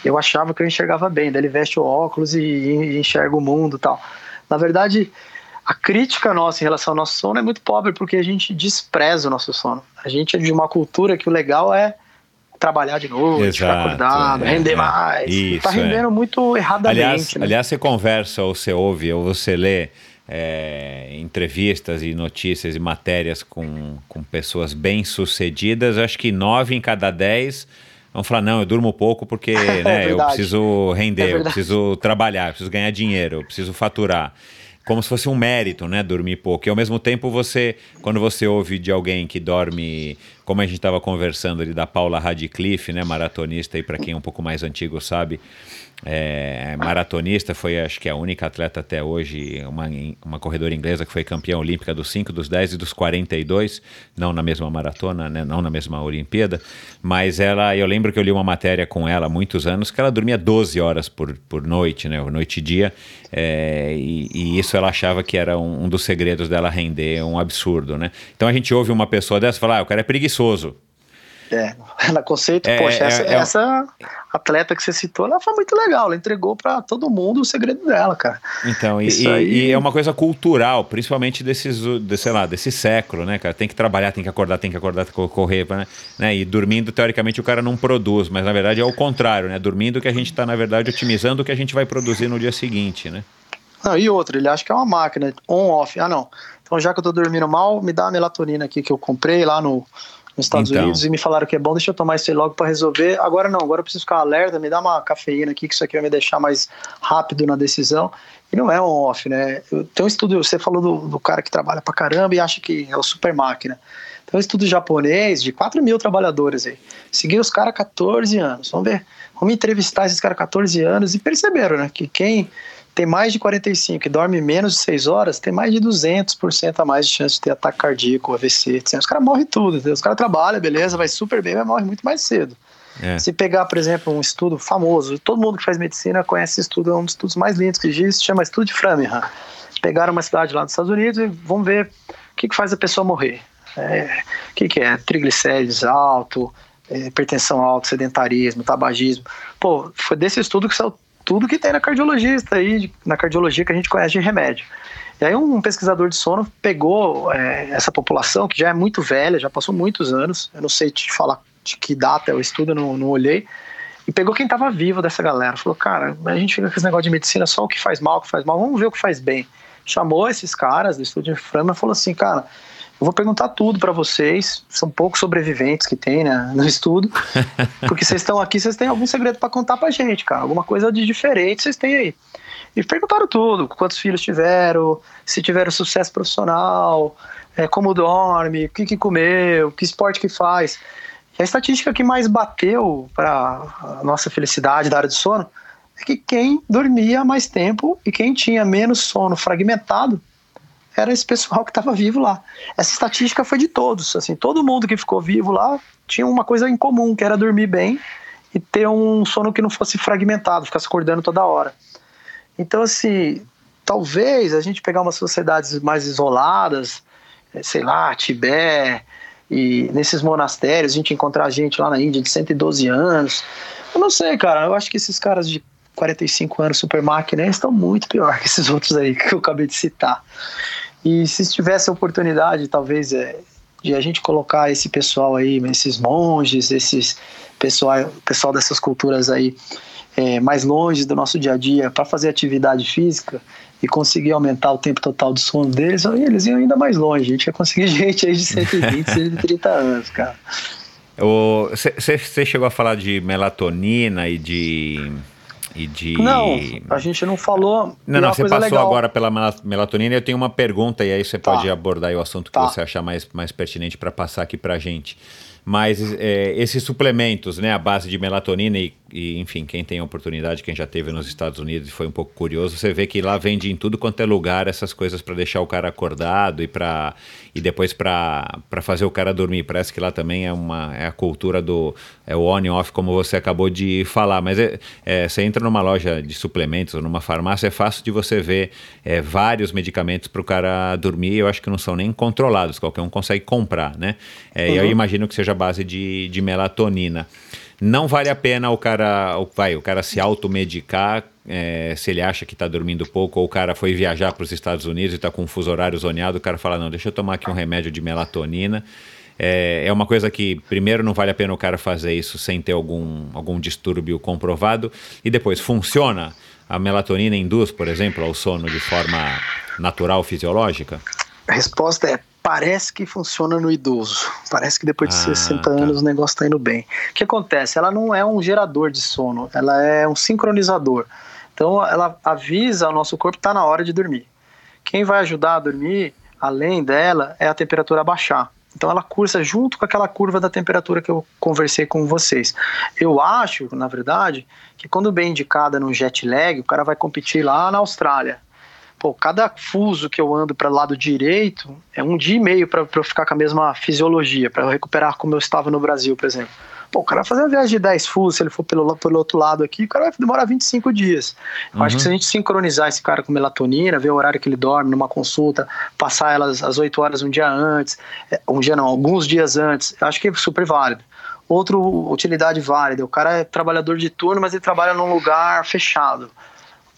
Eu achava que eu enxergava bem, daí ele veste o óculos e, e enxerga o mundo e tal. Na verdade, a crítica nossa em relação ao nosso sono é muito pobre, porque a gente despreza o nosso sono. A gente é de uma cultura que o legal é trabalhar de noite, ficar Exato, acordado, é, render é. mais. Isso, tá rendendo muito erradamente. Aliás, né? aliás, você conversa ou você ouve ou você lê é, entrevistas e notícias e matérias com, com pessoas bem-sucedidas, acho que nove em cada dez vão falar, não, eu durmo pouco porque né, eu preciso render, É eu verdade. preciso trabalhar, eu preciso ganhar dinheiro, eu preciso faturar. Como se fosse um mérito, né, dormir pouco. E ao mesmo tempo você, quando você ouve de alguém que dorme, como a gente estava conversando ali da Paula Radcliffe, né, maratonista, e para quem é um pouco mais antigo sabe, é, maratonista, foi acho que a única atleta até hoje, uma, uma corredora inglesa que foi campeã olímpica dos 5, dos 10 e dos 42, não na mesma maratona, né, não na mesma Olimpíada, mas ela, eu lembro que eu li uma matéria com ela há muitos anos, que ela dormia 12 horas por, por noite, né, noite e dia, é, e, e isso ela achava que era um, um dos segredos dela render, um absurdo, né. Então a gente ouve uma pessoa dessa falar, ah, o cara é preguiçoso, É, na conceito, É, poxa, é- essa, é- essa atleta que você citou, ela foi muito legal, ela entregou pra todo mundo o segredo dela, cara. Então, e, e- aí- e é uma coisa cultural, principalmente desses, de, sei lá, desse século, né, cara? Tem que trabalhar, tem que acordar, tem que acordar, tem que correr, né? né? E dormindo, teoricamente, o cara não produz, mas na verdade é o contrário, né? Dormindo que a gente está, na verdade, otimizando o que a gente vai produzir no dia seguinte, né? Não, e outra, ele acha que é uma máquina, on-off. Ah, não. Então, já que eu tô dormindo mal, me dá a melatonina aqui que eu comprei lá no, nos Estados Então. Unidos e me falaram que é bom, deixa eu tomar isso aí logo pra resolver. Agora não, agora eu preciso ficar alerta, me dá uma cafeína aqui, que isso aqui vai me deixar mais rápido na decisão. E não é on-off, né? Tem um estudo, você falou do, do cara que trabalha pra caramba e acha que é o super máquina. Tem um estudo japonês de 4 mil trabalhadores aí. Seguiram os caras 14 anos. Vamos ver, vamos entrevistar esses caras 14 anos e perceberam, né? Que quem tem mais de 45 e dorme menos de 6 horas, tem mais de 200% a mais de chance de ter ataque cardíaco, AVC, etc. Os caras morrem tudo, entendeu? Os caras trabalham, beleza, vai super bem, mas morre muito mais cedo. É. Se pegar, por exemplo, um estudo famoso, todo mundo que faz medicina conhece esse estudo, é um dos estudos mais lindos que existe, chama Estudo de Framingham. Pegaram uma cidade lá dos Estados Unidos e vão ver o que, que faz a pessoa morrer. É, o que, que é? Triglicérides alto, é, hipertensão alta, sedentarismo, tabagismo. Pô, foi desse estudo que saiu tudo que tem na cardiologista aí, na cardiologia que a gente conhece de remédio. E aí um pesquisador de sono pegou é, essa população, que já é muito velha, já passou muitos anos, eu não sei te falar de que data é o estudo, eu não, não olhei, e pegou quem estava vivo dessa galera. Falou, cara, a gente fica com esse negócio de medicina só o que faz mal, o que faz mal, vamos ver o que faz bem. Chamou esses caras do estudo de Framingham e falou assim, cara, eu vou perguntar tudo para vocês, são poucos sobreviventes que tem né, no estudo, porque vocês estão aqui, vocês têm algum segredo para contar pra gente, cara, alguma coisa de diferente vocês têm aí. E perguntaram tudo, quantos filhos tiveram, se tiveram sucesso profissional, é, como dorme, o que, que comeu, que esporte que faz. E a estatística que mais bateu para a nossa felicidade da área de sono é que quem dormia mais tempo e quem tinha menos sono fragmentado era esse pessoal que estava vivo lá. Essa estatística foi de todos, assim, todo mundo que ficou vivo lá tinha uma coisa em comum, que era dormir bem e ter um sono que não fosse fragmentado, ficasse acordando toda hora. Então, assim, talvez a gente pegar umas sociedades mais isoladas, eh, sei lá, Tibete, e nesses monastérios, a gente encontrar gente lá na Índia de 112 anos. Eu não sei, cara, eu acho que esses caras de 45 anos super máquina eles estão muito pior que esses outros aí que eu acabei de citar. E se tivesse a oportunidade, talvez, é, de a gente colocar esse pessoal aí, esses monges, esses pessoal, pessoal dessas culturas aí, é, mais longe do nosso dia a dia para fazer atividade física e conseguir aumentar o tempo total de sono deles, eles iam ainda mais longe. A gente ia conseguir gente aí de 120, 130 anos, cara. Você chegou a falar de melatonina e de e de. Não, a gente não falou. Não, não, você passou legal. agora pela melatonina e eu tenho uma pergunta, e aí você tá. pode abordar o assunto que tá. você achar mais, mais pertinente para passar aqui para gente. Mas é, esses suplementos, né, a base de melatonina e, e, enfim, quem tem a oportunidade, quem já teve nos Estados Unidos e foi um pouco curioso, você vê que lá vende em tudo quanto é lugar essas coisas para deixar o cara acordado e para e depois para fazer o cara dormir. Parece que lá também é uma é a cultura do é o on e off como você acabou de falar. Mas é, é, você entra numa loja de suplementos ou numa farmácia é fácil de você ver é, vários medicamentos para o cara dormir. Eu acho que não são nem controlados, qualquer um consegue comprar, né? Uhum. Eu imagino que seja base de, de melatonina. Não vale a pena o cara, vai, o cara se automedicar é, se ele acha que está dormindo pouco, ou o cara foi viajar para os Estados Unidos e está com um fuso horário zoneado, o cara fala, não, deixa eu tomar aqui um remédio de melatonina. É, é uma coisa que, primeiro, não vale a pena o cara fazer isso sem ter algum, algum distúrbio comprovado, e depois, funciona? A melatonina induz, por exemplo, ao sono de forma natural, fisiológica? A resposta é parece que funciona no idoso. Parece que depois de ah, 60 tá. anos o negócio está indo bem. O que acontece? Ela não é um gerador de sono, ela é um sincronizador. Então ela avisa o nosso corpo que está na hora de dormir. Quem vai ajudar a dormir, além dela, é a temperatura baixar. Então ela cursa junto com aquela curva da temperatura que eu conversei com vocês. Eu acho, na verdade, que quando bem indicada no jet lag, o cara vai competir lá na Austrália pô, cada fuso que eu ando para o lado direito é um dia e meio para eu ficar com a mesma fisiologia, para eu recuperar como eu estava no Brasil, por exemplo. Pô, o cara vai fazer uma viagem de 10 fusos, se ele for pelo, pelo outro lado aqui, o cara vai demorar 25 dias. Eu uhum. acho que se a gente sincronizar esse cara com melatonina, ver o horário que ele dorme numa consulta, passar elas às 8 horas um dia antes, é, um dia não, alguns dias antes, eu acho que é super válido. Outra utilidade válida, o cara é trabalhador de turno, mas ele trabalha num lugar fechado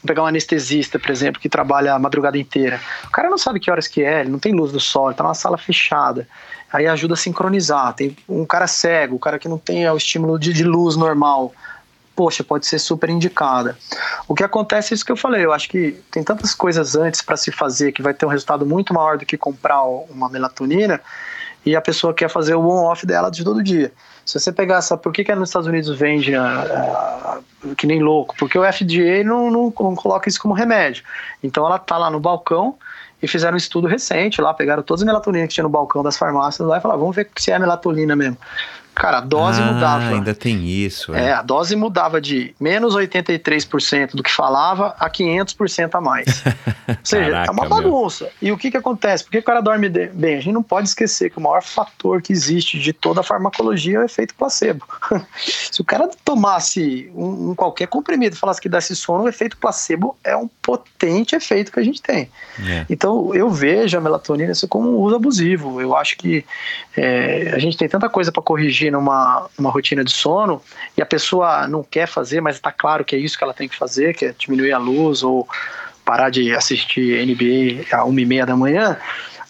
pegar um anestesista, por exemplo, que trabalha a madrugada inteira. O cara não sabe que horas que é, ele não tem luz do sol, ele tá numa sala fechada. Aí ajuda a sincronizar. Tem um cara cego, o cara que não tem o estímulo de, de luz normal. Poxa, pode ser super indicada. O que acontece é isso que eu falei. Eu acho que tem tantas coisas antes para se fazer que vai ter um resultado muito maior do que comprar uma melatonina e a pessoa quer fazer o on-off dela de todo dia. Se você pegar essa, por que, que nos Estados Unidos vende uh, uh, que nem louco? Porque o FDA não, não, não, coloca isso como remédio. Então ela tá lá no balcão e fizeram um estudo recente lá, pegaram todas as melatoninas que tinha no balcão das farmácias lá e falaram, vamos ver se é melatonina mesmo. Cara, a dose ah, mudava. Ainda tem isso. É. é, a dose mudava de menos 83% do que falava a 500% a mais. Ou seja, Caraca, é uma bagunça. Meu. E o que, que acontece? Por que o cara dorme bem? A gente não pode esquecer que o maior fator que existe de toda a farmacologia é o efeito placebo. Se o cara tomasse um, um qualquer comprimido e falasse que desse sono, o efeito placebo é um potente efeito que a gente tem. É. Então, eu vejo a melatonina como um uso abusivo. Eu acho que é, a gente tem tanta coisa para corrigir numa, numa rotina de sono e a pessoa não quer fazer, mas está claro que é isso que ela tem que fazer, que é diminuir a luz ou parar de assistir NBA a uma e meia da manhã,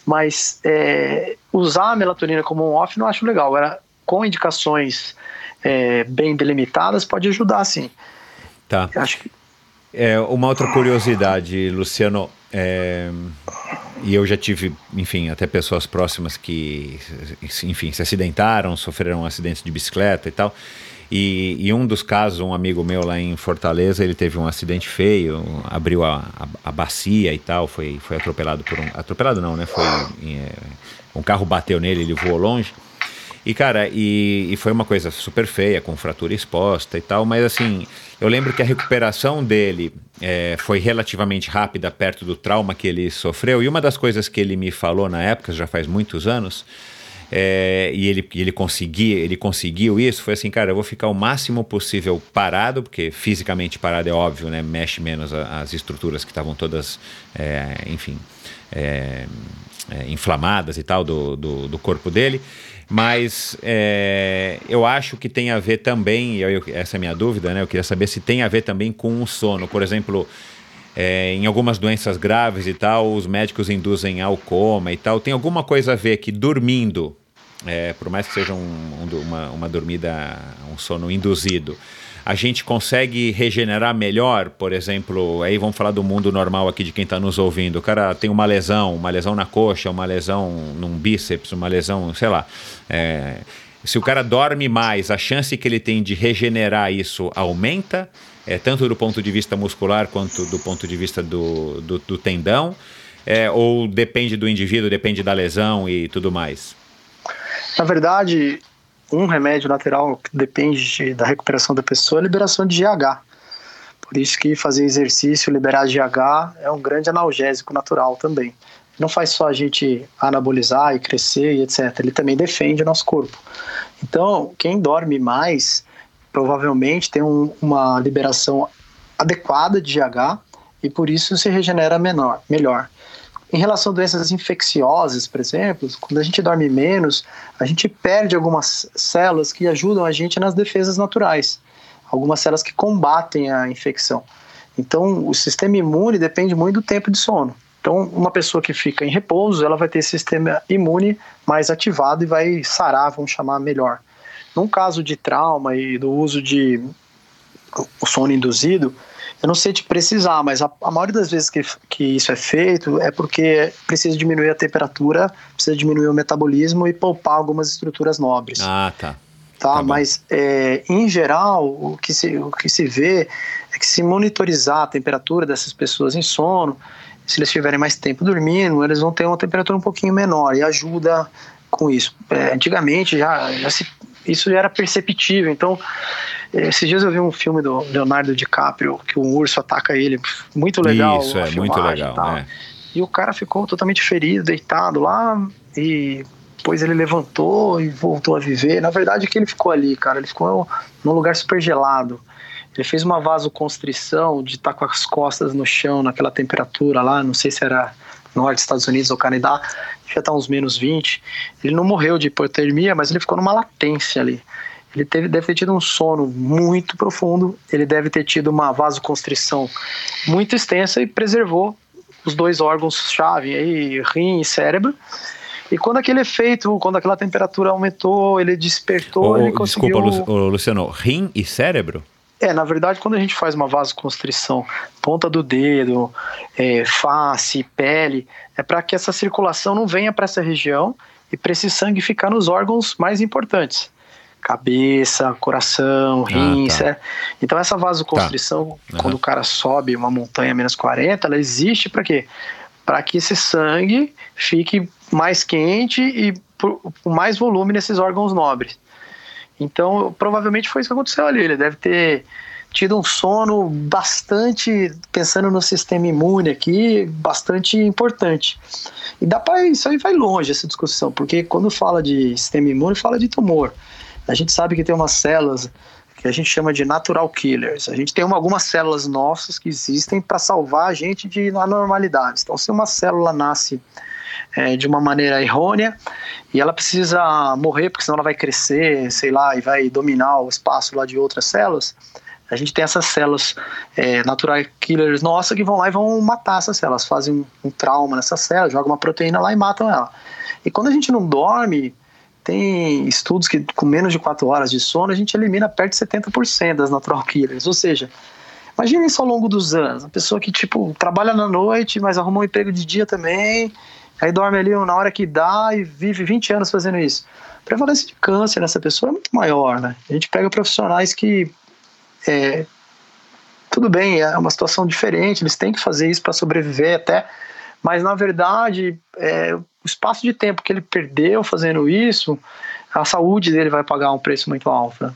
mas é, usar a melatonina como um off não acho legal. Agora, com indicações é, bem delimitadas, pode ajudar sim. Tá. Acho que... É, uma outra curiosidade, Luciano, é, e eu já tive, enfim, até pessoas próximas que, enfim, se acidentaram, sofreram um acidente de bicicleta e tal. E, e, um dos casos, um amigo meu lá em Fortaleza, ele teve um acidente feio, abriu a, a, a bacia e tal, foi, foi atropelado por um. Atropelado não, né? Foi. É, um carro bateu nele, ele voou longe. E, cara, e, e, foi uma coisa super feia, com fratura exposta e tal, mas assim, eu lembro que a recuperação dele é, foi relativamente rápida perto do trauma que ele sofreu. E uma das coisas que ele me falou na época, já faz muitos anos, é, e ele, ele, conseguia, ele conseguiu isso, foi assim, cara, eu vou ficar o máximo possível parado, porque fisicamente parado é óbvio, né? Mexe menos a, as estruturas que estavam todas, é, enfim, é, é, inflamadas e tal do, do, do corpo dele. Mas é, eu acho que tem a ver também, eu, essa é a minha dúvida, né? Eu queria saber se tem a ver também com o sono. Por exemplo, é, em algumas doenças graves e tal, os médicos induzem ao coma e tal. Tem alguma coisa a ver que dormindo é, por mais que seja um, um, uma, uma dormida, um sono induzido, a gente consegue regenerar melhor, por exemplo, aí vamos falar do mundo normal aqui de quem está nos ouvindo. O cara tem uma lesão, uma lesão na coxa, uma lesão num bíceps, uma lesão, sei lá. É, se o cara dorme mais, a chance que ele tem de regenerar isso aumenta, é, tanto do ponto de vista muscular quanto do ponto de vista do, do, do tendão, é, ou depende do indivíduo, depende da lesão e tudo mais? Na verdade, um remédio lateral que depende da recuperação da pessoa é liberação de GH. Por isso que fazer exercício, liberar GH é um grande analgésico natural também. Não faz só a gente anabolizar e crescer e etc. Ele também defende o nosso corpo. Então, quem dorme mais provavelmente tem um, uma liberação adequada de GH e por isso se regenera menor, melhor. Em relação a doenças infecciosas, por exemplo, quando a gente dorme menos, a gente perde algumas células que ajudam a gente nas defesas naturais, algumas células que combatem a infecção. Então, o sistema imune depende muito do tempo de sono. Então, uma pessoa que fica em repouso, ela vai ter esse sistema imune mais ativado e vai sarar, vamos chamar melhor. Num caso de trauma e do uso de sono induzido, eu não sei te precisar, mas a, a maioria das vezes que, que isso é feito é porque precisa diminuir a temperatura, precisa diminuir o metabolismo e poupar algumas estruturas nobres. Ah, tá. Tá, tá mas é, em geral, o que, se, o que se vê é que se monitorizar a temperatura dessas pessoas em sono, se eles tiverem mais tempo dormindo, eles vão ter uma temperatura um pouquinho menor e ajuda com isso. É, antigamente já, já se, isso era perceptível, então esses dias eu vi um filme do Leonardo DiCaprio que um urso ataca ele. Muito legal. Isso, é muito legal. É. E o cara ficou totalmente ferido, deitado lá. E depois ele levantou e voltou a viver. Na verdade, que ele ficou ali, cara. Ele ficou num lugar super gelado. Ele fez uma vasoconstrição de estar tá com as costas no chão naquela temperatura lá. Não sei se era norte dos Estados Unidos ou Canadá. Já tá uns menos 20. Ele não morreu de hipotermia, mas ele ficou numa latência ali. Ele teve, deve ter tido um sono muito profundo, ele deve ter tido uma vasoconstrição muito extensa e preservou os dois órgãos-chave, aí, rim e cérebro. E quando aquele efeito, quando aquela temperatura aumentou, ele despertou, oh, ele conseguiu... Desculpa, Luciano, rim e cérebro? É, na verdade, quando a gente faz uma vasoconstrição, ponta do dedo, é, face, pele, é para que essa circulação não venha para essa região e para esse sangue ficar nos órgãos mais importantes cabeça, coração, rins. Ah, tá. é. Então essa vasoconstrição, tá. uhum. quando o cara sobe uma montanha menos 40, ela existe para quê? Para que esse sangue fique mais quente e com mais volume nesses órgãos nobres. Então, provavelmente foi isso que aconteceu ali. Ele deve ter tido um sono bastante, pensando no sistema imune aqui, bastante importante. E dá para isso aí vai longe essa discussão, porque quando fala de sistema imune, fala de tumor. A gente sabe que tem umas células que a gente chama de natural killers. A gente tem uma, algumas células nossas que existem para salvar a gente de anormalidades. Então, se uma célula nasce é, de uma maneira errônea e ela precisa morrer porque senão ela vai crescer, sei lá, e vai dominar o espaço lá de outras células, a gente tem essas células é, natural killers nossas que vão lá e vão matar essas células, fazem um, um trauma nessa célula, jogam uma proteína lá e matam ela. E quando a gente não dorme, tem estudos que com menos de 4 horas de sono a gente elimina perto de 70% das natural killers. Ou seja, imagine isso ao longo dos anos. A pessoa que, tipo, trabalha na noite, mas arruma um emprego de dia também, aí dorme ali na hora que dá e vive 20 anos fazendo isso. A prevalência de câncer nessa pessoa é muito maior, né? A gente pega profissionais que. É, tudo bem, é uma situação diferente, eles têm que fazer isso para sobreviver até, mas na verdade, é, espaço de tempo que ele perdeu fazendo isso, a saúde dele vai pagar um preço muito alto. Né?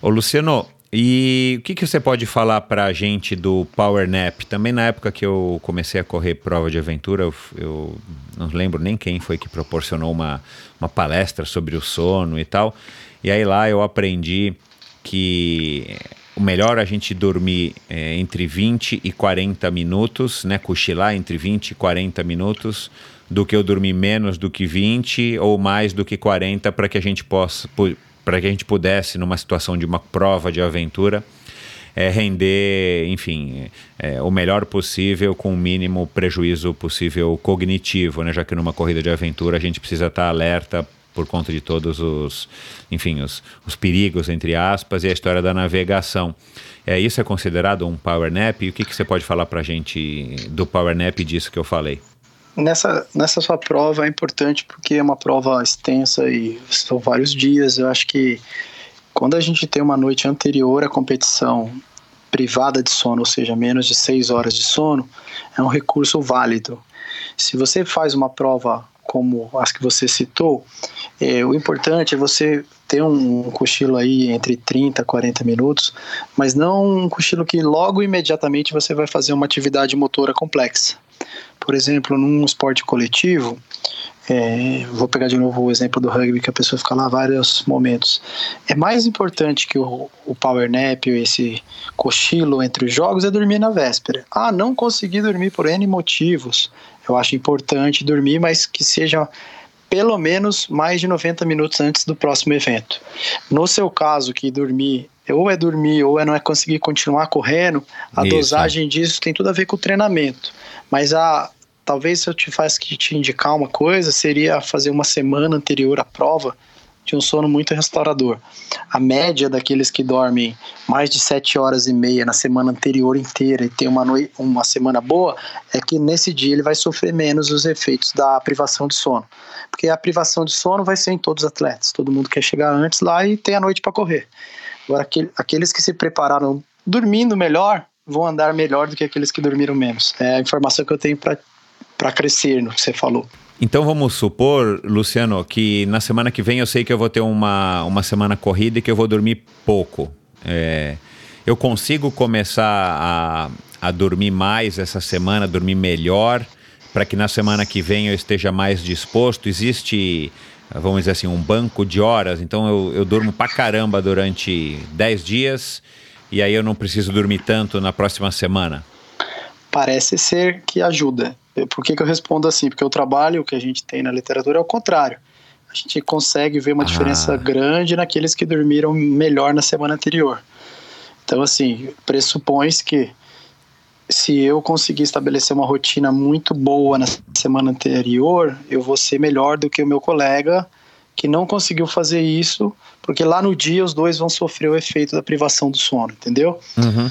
Ô Luciano, e o que, que você pode falar para a gente do Power Nap? Também na época que eu comecei a correr prova de aventura, eu, eu, não lembro nem quem foi que proporcionou uma, uma palestra sobre o sono e tal. E aí lá eu aprendi que o melhor a gente dormir é, entre 20 e 40 minutos, né? Cochilar entre 20 e 40 minutos do que eu dormir menos do que 20 ou mais do que 40 para que a gente possa para que a gente pudesse numa situação de uma prova de aventura é, render, enfim, é, o melhor possível com o mínimo prejuízo possível cognitivo, né? Já que numa corrida de aventura a gente precisa estar alerta por conta de todos os, enfim, os, os perigos, entre aspas, e a história da navegação. É, isso é considerado um power nap? E o que, que você pode falar para a gente do power nap disso que eu falei? Nessa, nessa sua prova é importante porque é uma prova extensa e são vários dias. Eu acho que quando a gente tem uma noite anterior à competição privada de sono, ou seja, menos de seis horas de sono, é um recurso válido. Se você faz uma prova como as que você citou, é, o importante é você ter um, cochilo aí entre 30 e 40 minutos, mas não um cochilo que logo imediatamente você vai fazer uma atividade motora complexa. Por exemplo, num esporte coletivo, é, vou pegar de novo o exemplo do rugby, que a pessoa fica lá vários momentos. É mais importante que o, o power nap, esse cochilo entre os jogos, é dormir na véspera. Ah, não consegui dormir por N motivos. Eu acho importante dormir, mas que seja pelo menos mais de 90 minutos antes do próximo evento. No seu caso, que dormir ou é dormir ou é não é conseguir continuar correndo, a Isso. dosagem disso tem tudo a ver com o treinamento. Mas a, talvez se eu te faço que te indicar uma coisa, seria fazer uma semana anterior à prova de um sono muito restaurador. A média daqueles que dormem mais de sete horas e meia na semana anterior inteira e tem uma, noite, uma semana boa, é que nesse dia ele vai sofrer menos os efeitos da privação de sono. Porque a privação de sono vai ser em todos os atletas. Todo mundo quer chegar antes lá e tem a noite para correr. Agora, aqueles que se prepararam dormindo melhor vão andar melhor do que aqueles que dormiram menos. É a informação que eu tenho para crescer no que você falou. Então vamos supor, Luciano, que na semana que vem eu sei que eu vou ter uma, uma semana corrida e que eu vou dormir pouco. É, eu consigo começar a, a dormir mais essa semana, dormir melhor, para que na semana que vem eu esteja mais disposto? Existe, vamos dizer assim, um banco de horas, então eu, eu durmo pra caramba durante 10 dias e aí eu não preciso dormir tanto na próxima semana? Parece ser que ajuda. Por que, que eu respondo assim? Porque o trabalho que a gente tem na literatura é o contrário. A gente consegue ver uma ah. diferença grande naqueles que dormiram melhor na semana anterior. Então, assim, pressupõe-se que se eu conseguir estabelecer uma rotina muito boa na semana anterior, eu vou ser melhor do que o meu colega que não conseguiu fazer isso, porque lá no dia os dois vão sofrer o efeito da privação do sono, entendeu? Uhum.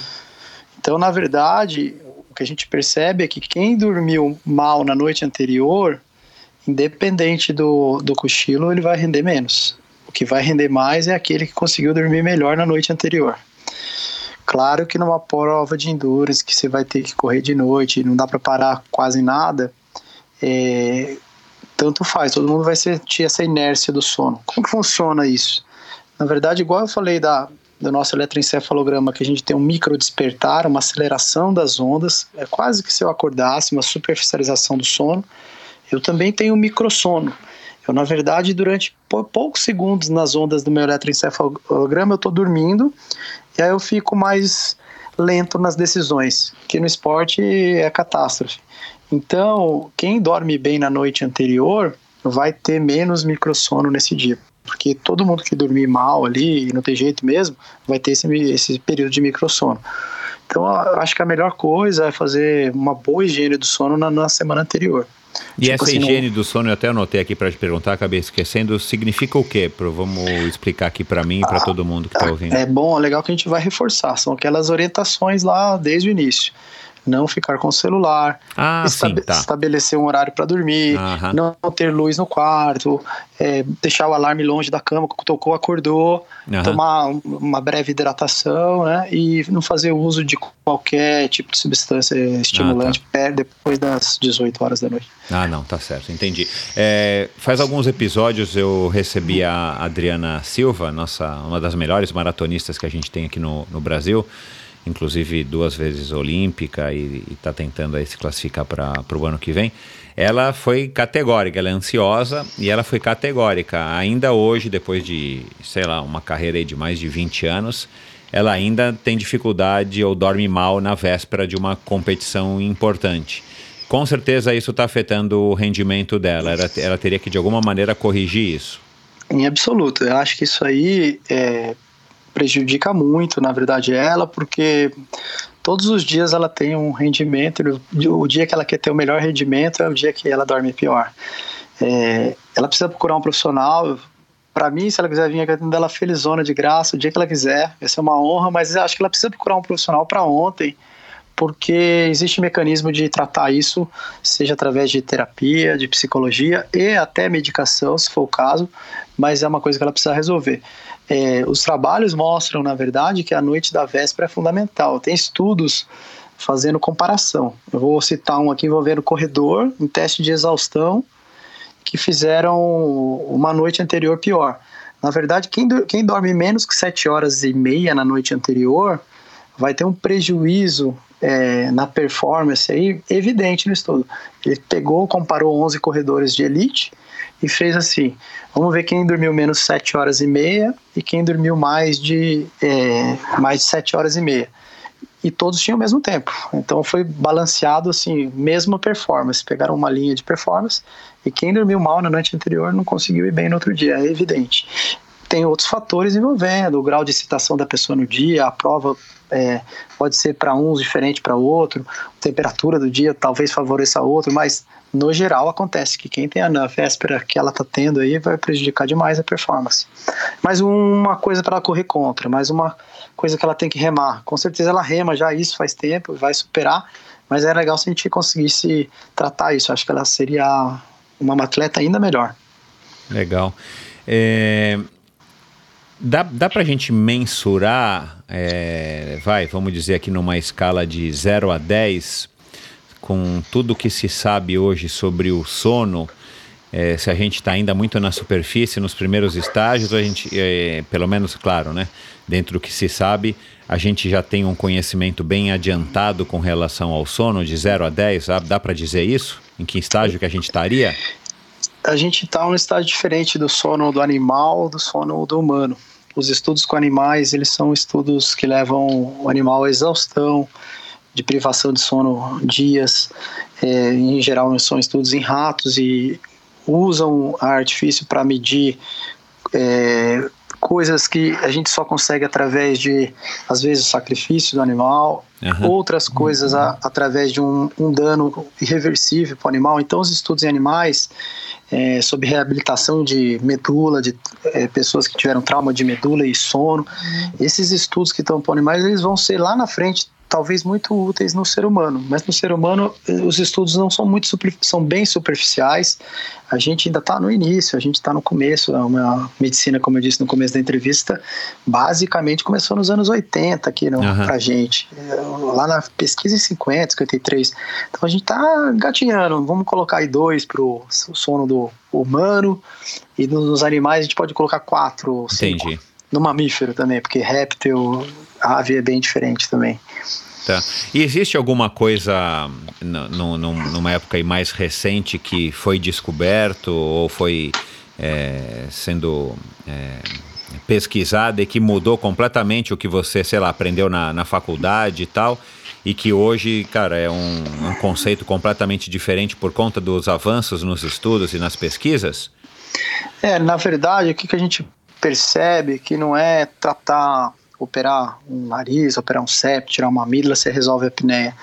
Então, na verdade, o que a gente percebe é que quem dormiu mal na noite anterior, independente do, do cochilo, ele vai render menos. O que vai render mais é aquele que conseguiu dormir melhor na noite anterior. Claro que numa prova de endurance que você vai ter que correr de noite, não dá para parar quase nada, é, tanto faz, todo mundo vai sentir essa inércia do sono. Como funciona isso? Na verdade, igual eu falei da, do nosso eletroencefalograma que a gente tem um micro despertar, uma aceleração das ondas, é quase que se eu acordasse, uma superficialização do sono. Eu também tenho um microsono. Eu, na verdade, durante poucos segundos nas ondas do meu eletroencefalograma, eu estou dormindo e aí eu fico mais lento nas decisões, que no esporte é catástrofe. Então, quem dorme bem na noite anterior vai ter menos microsono nesse dia porque todo mundo que dormir mal ali, e não tem jeito mesmo, vai ter esse, esse período de microsono. Então, acho que a melhor coisa é fazer uma boa higiene do sono na, na semana anterior. E tipo essa assim, higiene não... do sono, eu até anotei aqui para te perguntar, acabei esquecendo, significa o quê? Pro, vamos explicar aqui para mim e para ah, todo mundo que está ouvindo. É bom, é legal que a gente vai reforçar, são aquelas orientações lá desde o início não ficar com o celular, ah, sim, tá. estabelecer um horário para dormir, não ter luz no quarto, é, deixar o alarme longe da cama, tocou, acordou, tomar uma breve hidratação, né? E não fazer uso de qualquer tipo de substância estimulante ah, tá. depois das 18 horas da noite. Ah, não, tá certo, entendi. É, faz alguns episódios eu recebi a Adriana Silva, nossa, uma das melhores maratonistas que a gente tem aqui no, no Brasil inclusive duas vezes olímpica e está tentando aí se classificar para o ano que vem, ela foi categórica, ela é ansiosa e ela foi categórica. Ainda hoje, depois de, sei lá, uma carreira de mais de 20 anos, ela ainda tem dificuldade ou dorme mal na véspera de uma competição importante. Com certeza isso está afetando o rendimento dela. Ela, ela teria que, de alguma maneira, corrigir isso. Em absoluto. Eu acho que isso aí é, prejudica muito, na verdade, ela, porque todos os dias ela tem um rendimento, o dia que ela quer ter o melhor rendimento é o dia que ela dorme pior. É, ela precisa procurar um profissional. Para mim, se ela quiser vir aqui dela felizona de graça, o dia que ela quiser, vai ser uma honra, mas acho que ela precisa procurar um profissional para ontem, porque existe um mecanismo de tratar isso, seja através de terapia, de psicologia e até medicação, se for o caso, mas é uma coisa que ela precisa resolver. É, os trabalhos mostram, na verdade, que a noite da véspera é fundamental. Tem estudos fazendo comparação. Eu vou citar um aqui envolvendo corredor, um teste de exaustão, que fizeram uma noite anterior pior. Na verdade, quem, do, quem dorme menos que 7 horas e meia na noite anterior vai ter um prejuízo é, na performance aí evidente no estudo. Ele pegou, comparou 11 corredores de elite e fez assim: vamos ver quem dormiu menos 7 horas e meia e quem dormiu mais de, é, mais de 7 horas e meia e todos tinham o mesmo tempo. Então foi balanceado assim, mesma performance. Pegaram uma linha de performance e quem dormiu mal na noite anterior não conseguiu ir bem no outro dia, é evidente. Tem outros fatores envolvendo, o grau de excitação da pessoa no dia, a prova é, pode ser para uns diferente para outro, a temperatura do dia talvez favoreça outro, mas no geral acontece que quem tem a véspera que ela está tendo aí vai prejudicar demais a performance. Mais uma coisa para ela correr contra, mais uma coisa que ela tem que remar. Com certeza ela rema já isso faz tempo, vai superar, mas é legal se a gente conseguisse tratar isso. Acho que ela seria uma atleta ainda melhor. Legal. É, dá, dá para a gente mensurar, é, vai, vamos dizer aqui numa escala de 0 a 10, com tudo que se sabe hoje sobre o sono, é, se a gente está ainda muito na superfície, nos primeiros estágios, a gente, é, pelo menos, claro, né, dentro do que se sabe, a gente já tem um conhecimento bem adiantado com relação ao sono, de 0 a 10, sabe? dá para dizer isso? Em que estágio que a gente estaria? A gente está num estágio diferente do sono do animal, do sono do humano. Os estudos com animais, eles são estudos que levam o animal à exaustão, de privação de sono dias. É, em geral, são estudos em ratos e usam artifício para medir é, coisas que a gente só consegue através de, às vezes, o sacrifício do animal, uhum. outras coisas a, através de um, um dano irreversível para o animal. Então, os estudos em animais é, sobre reabilitação de medula, de é, pessoas que tiveram trauma de medula e sono, esses estudos que estão para animais, eles vão ser lá na frente talvez muito úteis no ser humano, mas no ser humano eh, os estudos não são muito são bem superficiais. A gente ainda está no início, a gente está no começo. É uma medicina, como eu disse no começo da entrevista, basicamente começou nos anos 80 aqui no, uhum. pra gente, eh, lá na pesquisa em 50, 53. Então a gente está gatinhando. Vamos colocar aí dois para o sono do humano e nos animais a gente pode colocar quatro, cinco. Entendi. No mamífero também, porque réptil, ave é bem diferente também. Tá. E existe alguma coisa no, no, numa época mais recente que foi descoberto ou foi é, sendo é, pesquisada e que mudou completamente o que você, sei lá, aprendeu na, na faculdade e tal? E que hoje, cara, é um, um conceito completamente diferente por conta dos avanços nos estudos e nas pesquisas? É, na verdade, o que, que a gente percebe que não é tratar operar um nariz, operar um septo, tirar uma amígdala, você resolve a apneia.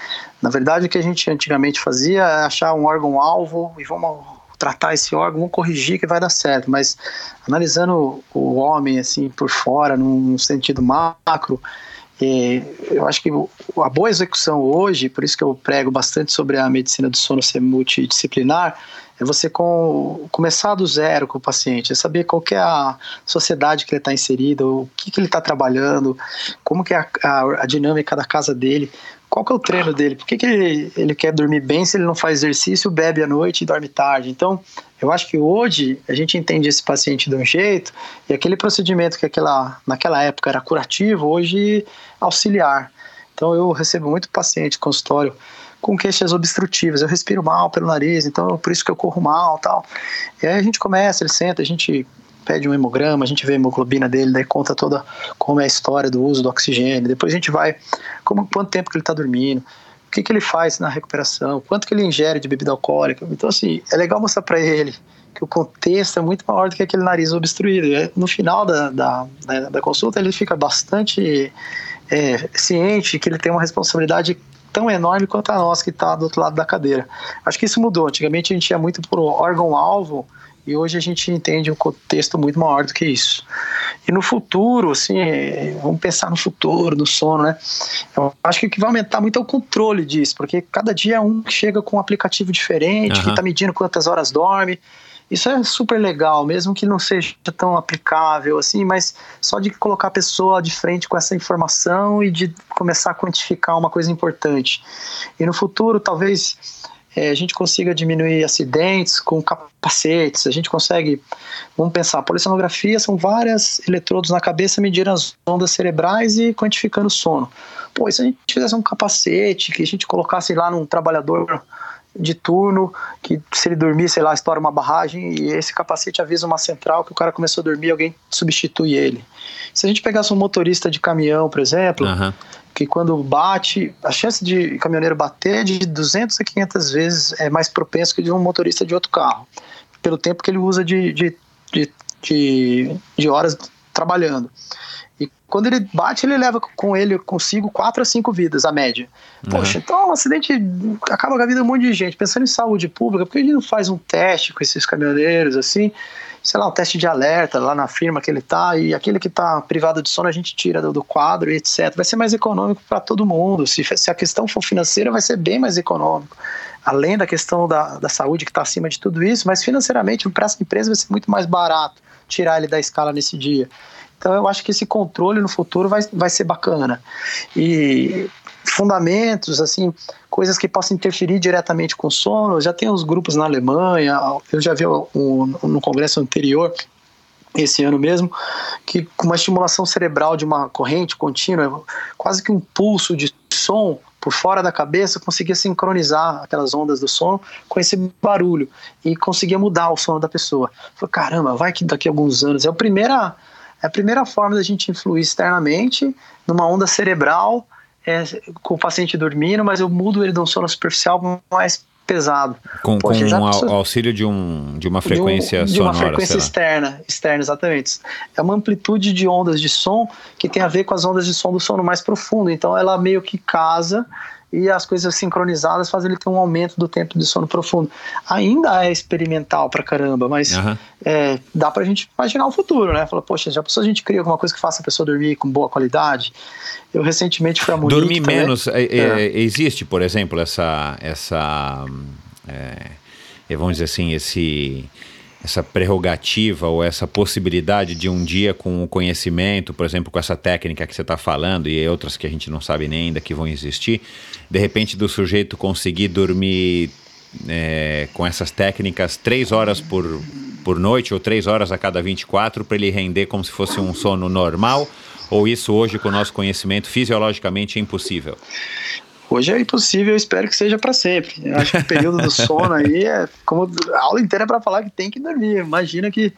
Na verdade, o que a gente antigamente fazia é achar um órgão-alvo e vamos tratar esse órgão, vamos corrigir que vai dar certo. Mas analisando o homem assim por fora, num sentido macro, é, eu acho que a boa execução hoje, por isso que eu prego bastante sobre a medicina do sono ser multidisciplinar, é você com, começar do zero com o paciente, é saber qual é a sociedade que ele está inserido, o que, que ele está trabalhando, como que é a, a, a, dinâmica da casa dele, qual que é o treino dele, por que, que ele, ele quer dormir bem se ele não faz exercício, bebe à noite e dorme tarde. Então, eu acho que hoje a gente entende esse paciente de um jeito e aquele procedimento que aquela, naquela época era curativo, hoje auxiliar. Então, eu recebo muito paciente consultório com queixas obstrutivas. Eu respiro mal pelo nariz, então por isso que eu corro mal tal. E aí a gente começa, ele senta, a gente pede um hemograma, a gente vê a hemoglobina dele, daí conta toda como é a história do uso do oxigênio. Depois a gente vai, como, quanto tempo que ele está dormindo, o que, que ele faz na recuperação, quanto que ele ingere de bebida alcoólica. Então, assim, é legal mostrar para ele que o contexto é muito maior do que aquele nariz obstruído. No final da, da, da, da consulta, ele fica bastante é, ciente que ele tem uma responsabilidade tão enorme quanto a nossa que está do outro lado da cadeira. Acho que isso mudou. Antigamente a gente ia muito por órgão-alvo e hoje a gente entende um contexto muito maior do que isso. E no futuro, assim, vamos pensar no futuro, no sono, né? Eu acho que o que vai aumentar muito é o controle disso, porque cada dia é um chega com um aplicativo diferente, uhum. que está medindo quantas horas dorme. Isso é super legal, mesmo que não seja tão aplicável assim, mas só de colocar a pessoa de frente com essa informação e de começar a quantificar uma coisa importante. E no futuro, talvez é, a gente consiga diminuir acidentes com capacetes, a gente consegue, vamos pensar, polissonografia são várias eletrodos na cabeça medindo as ondas cerebrais e quantificando o sono. Pô, e se a gente fizesse um capacete que a gente colocasse lá num trabalhador de turno, que se ele dormir, sei lá, estoura uma barragem e esse capacete avisa uma central que o cara começou a dormir alguém substitui ele. Se a gente pegasse um motorista de caminhão, por exemplo, uhum. que quando bate, a chance de caminhoneiro bater é de 200 a 500 vezes é mais propenso que de um motorista de outro carro, pelo tempo que ele usa de, de, de, de, de horas trabalhando. E quando ele bate, ele leva com ele consigo quatro a cinco vidas, a média. Poxa, uhum. então um acidente acaba com a vida de um monte de gente. Pensando em saúde pública, por que a gente não faz um teste com esses caminhoneiros assim? Sei lá, um teste de alerta lá na firma que ele tá, e aquele que tá privado de sono a gente tira do, do quadro e etc. Vai ser mais econômico para todo mundo. Se, se a questão for financeira, vai ser bem mais econômico além da questão da, da saúde que está acima de tudo isso, mas financeiramente para essa empresa vai ser muito mais barato tirar ele da escala nesse dia. Então eu acho que esse controle no futuro vai, vai ser bacana. E fundamentos, assim, coisas que possam interferir diretamente com o sono. Já tem uns grupos na Alemanha, eu já vi um, no congresso anterior, esse ano mesmo, que com uma estimulação cerebral de uma corrente contínua, quase que um pulso de som por fora da cabeça, conseguia sincronizar aquelas ondas do sono com esse barulho e conseguia mudar o sono da pessoa. Falei, caramba, vai que daqui a alguns anos. É a primeira a primeira forma da gente influir externamente numa onda cerebral é, com o paciente dormindo, mas eu mudo ele de um sono superficial mais pesado. Com, Poxa, com um auxílio de, um, de uma frequência de, um, sonora. De uma frequência externa, externa, exatamente. É uma amplitude de ondas de som que tem a ver com as ondas de som do sono mais profundo. Então ela meio que casa e as coisas sincronizadas fazem ele ter um aumento do tempo de sono profundo. Ainda é experimental pra caramba, mas uhum. é, dá pra gente imaginar o futuro, né? Fala, poxa, já pensou a gente cria alguma coisa que faça a pessoa dormir com boa qualidade? Eu recentemente fui a Munique Dormir também. menos, é, é, é. existe, por exemplo, essa, essa é, vamos dizer assim, esse essa prerrogativa ou essa possibilidade de um dia com o conhecimento, por exemplo, com essa técnica que você está falando e outras que a gente não sabe nem ainda que vão existir, de repente do sujeito conseguir dormir é, com essas técnicas três horas por, por noite ou três horas a cada 24 para ele render como se fosse um sono normal? Ou isso hoje, com o nosso conhecimento, fisiologicamente é impossível? Hoje é impossível, eu espero que seja para sempre. Eu acho que o período do sono aí é como a aula inteira é para falar que tem que dormir. Imagina que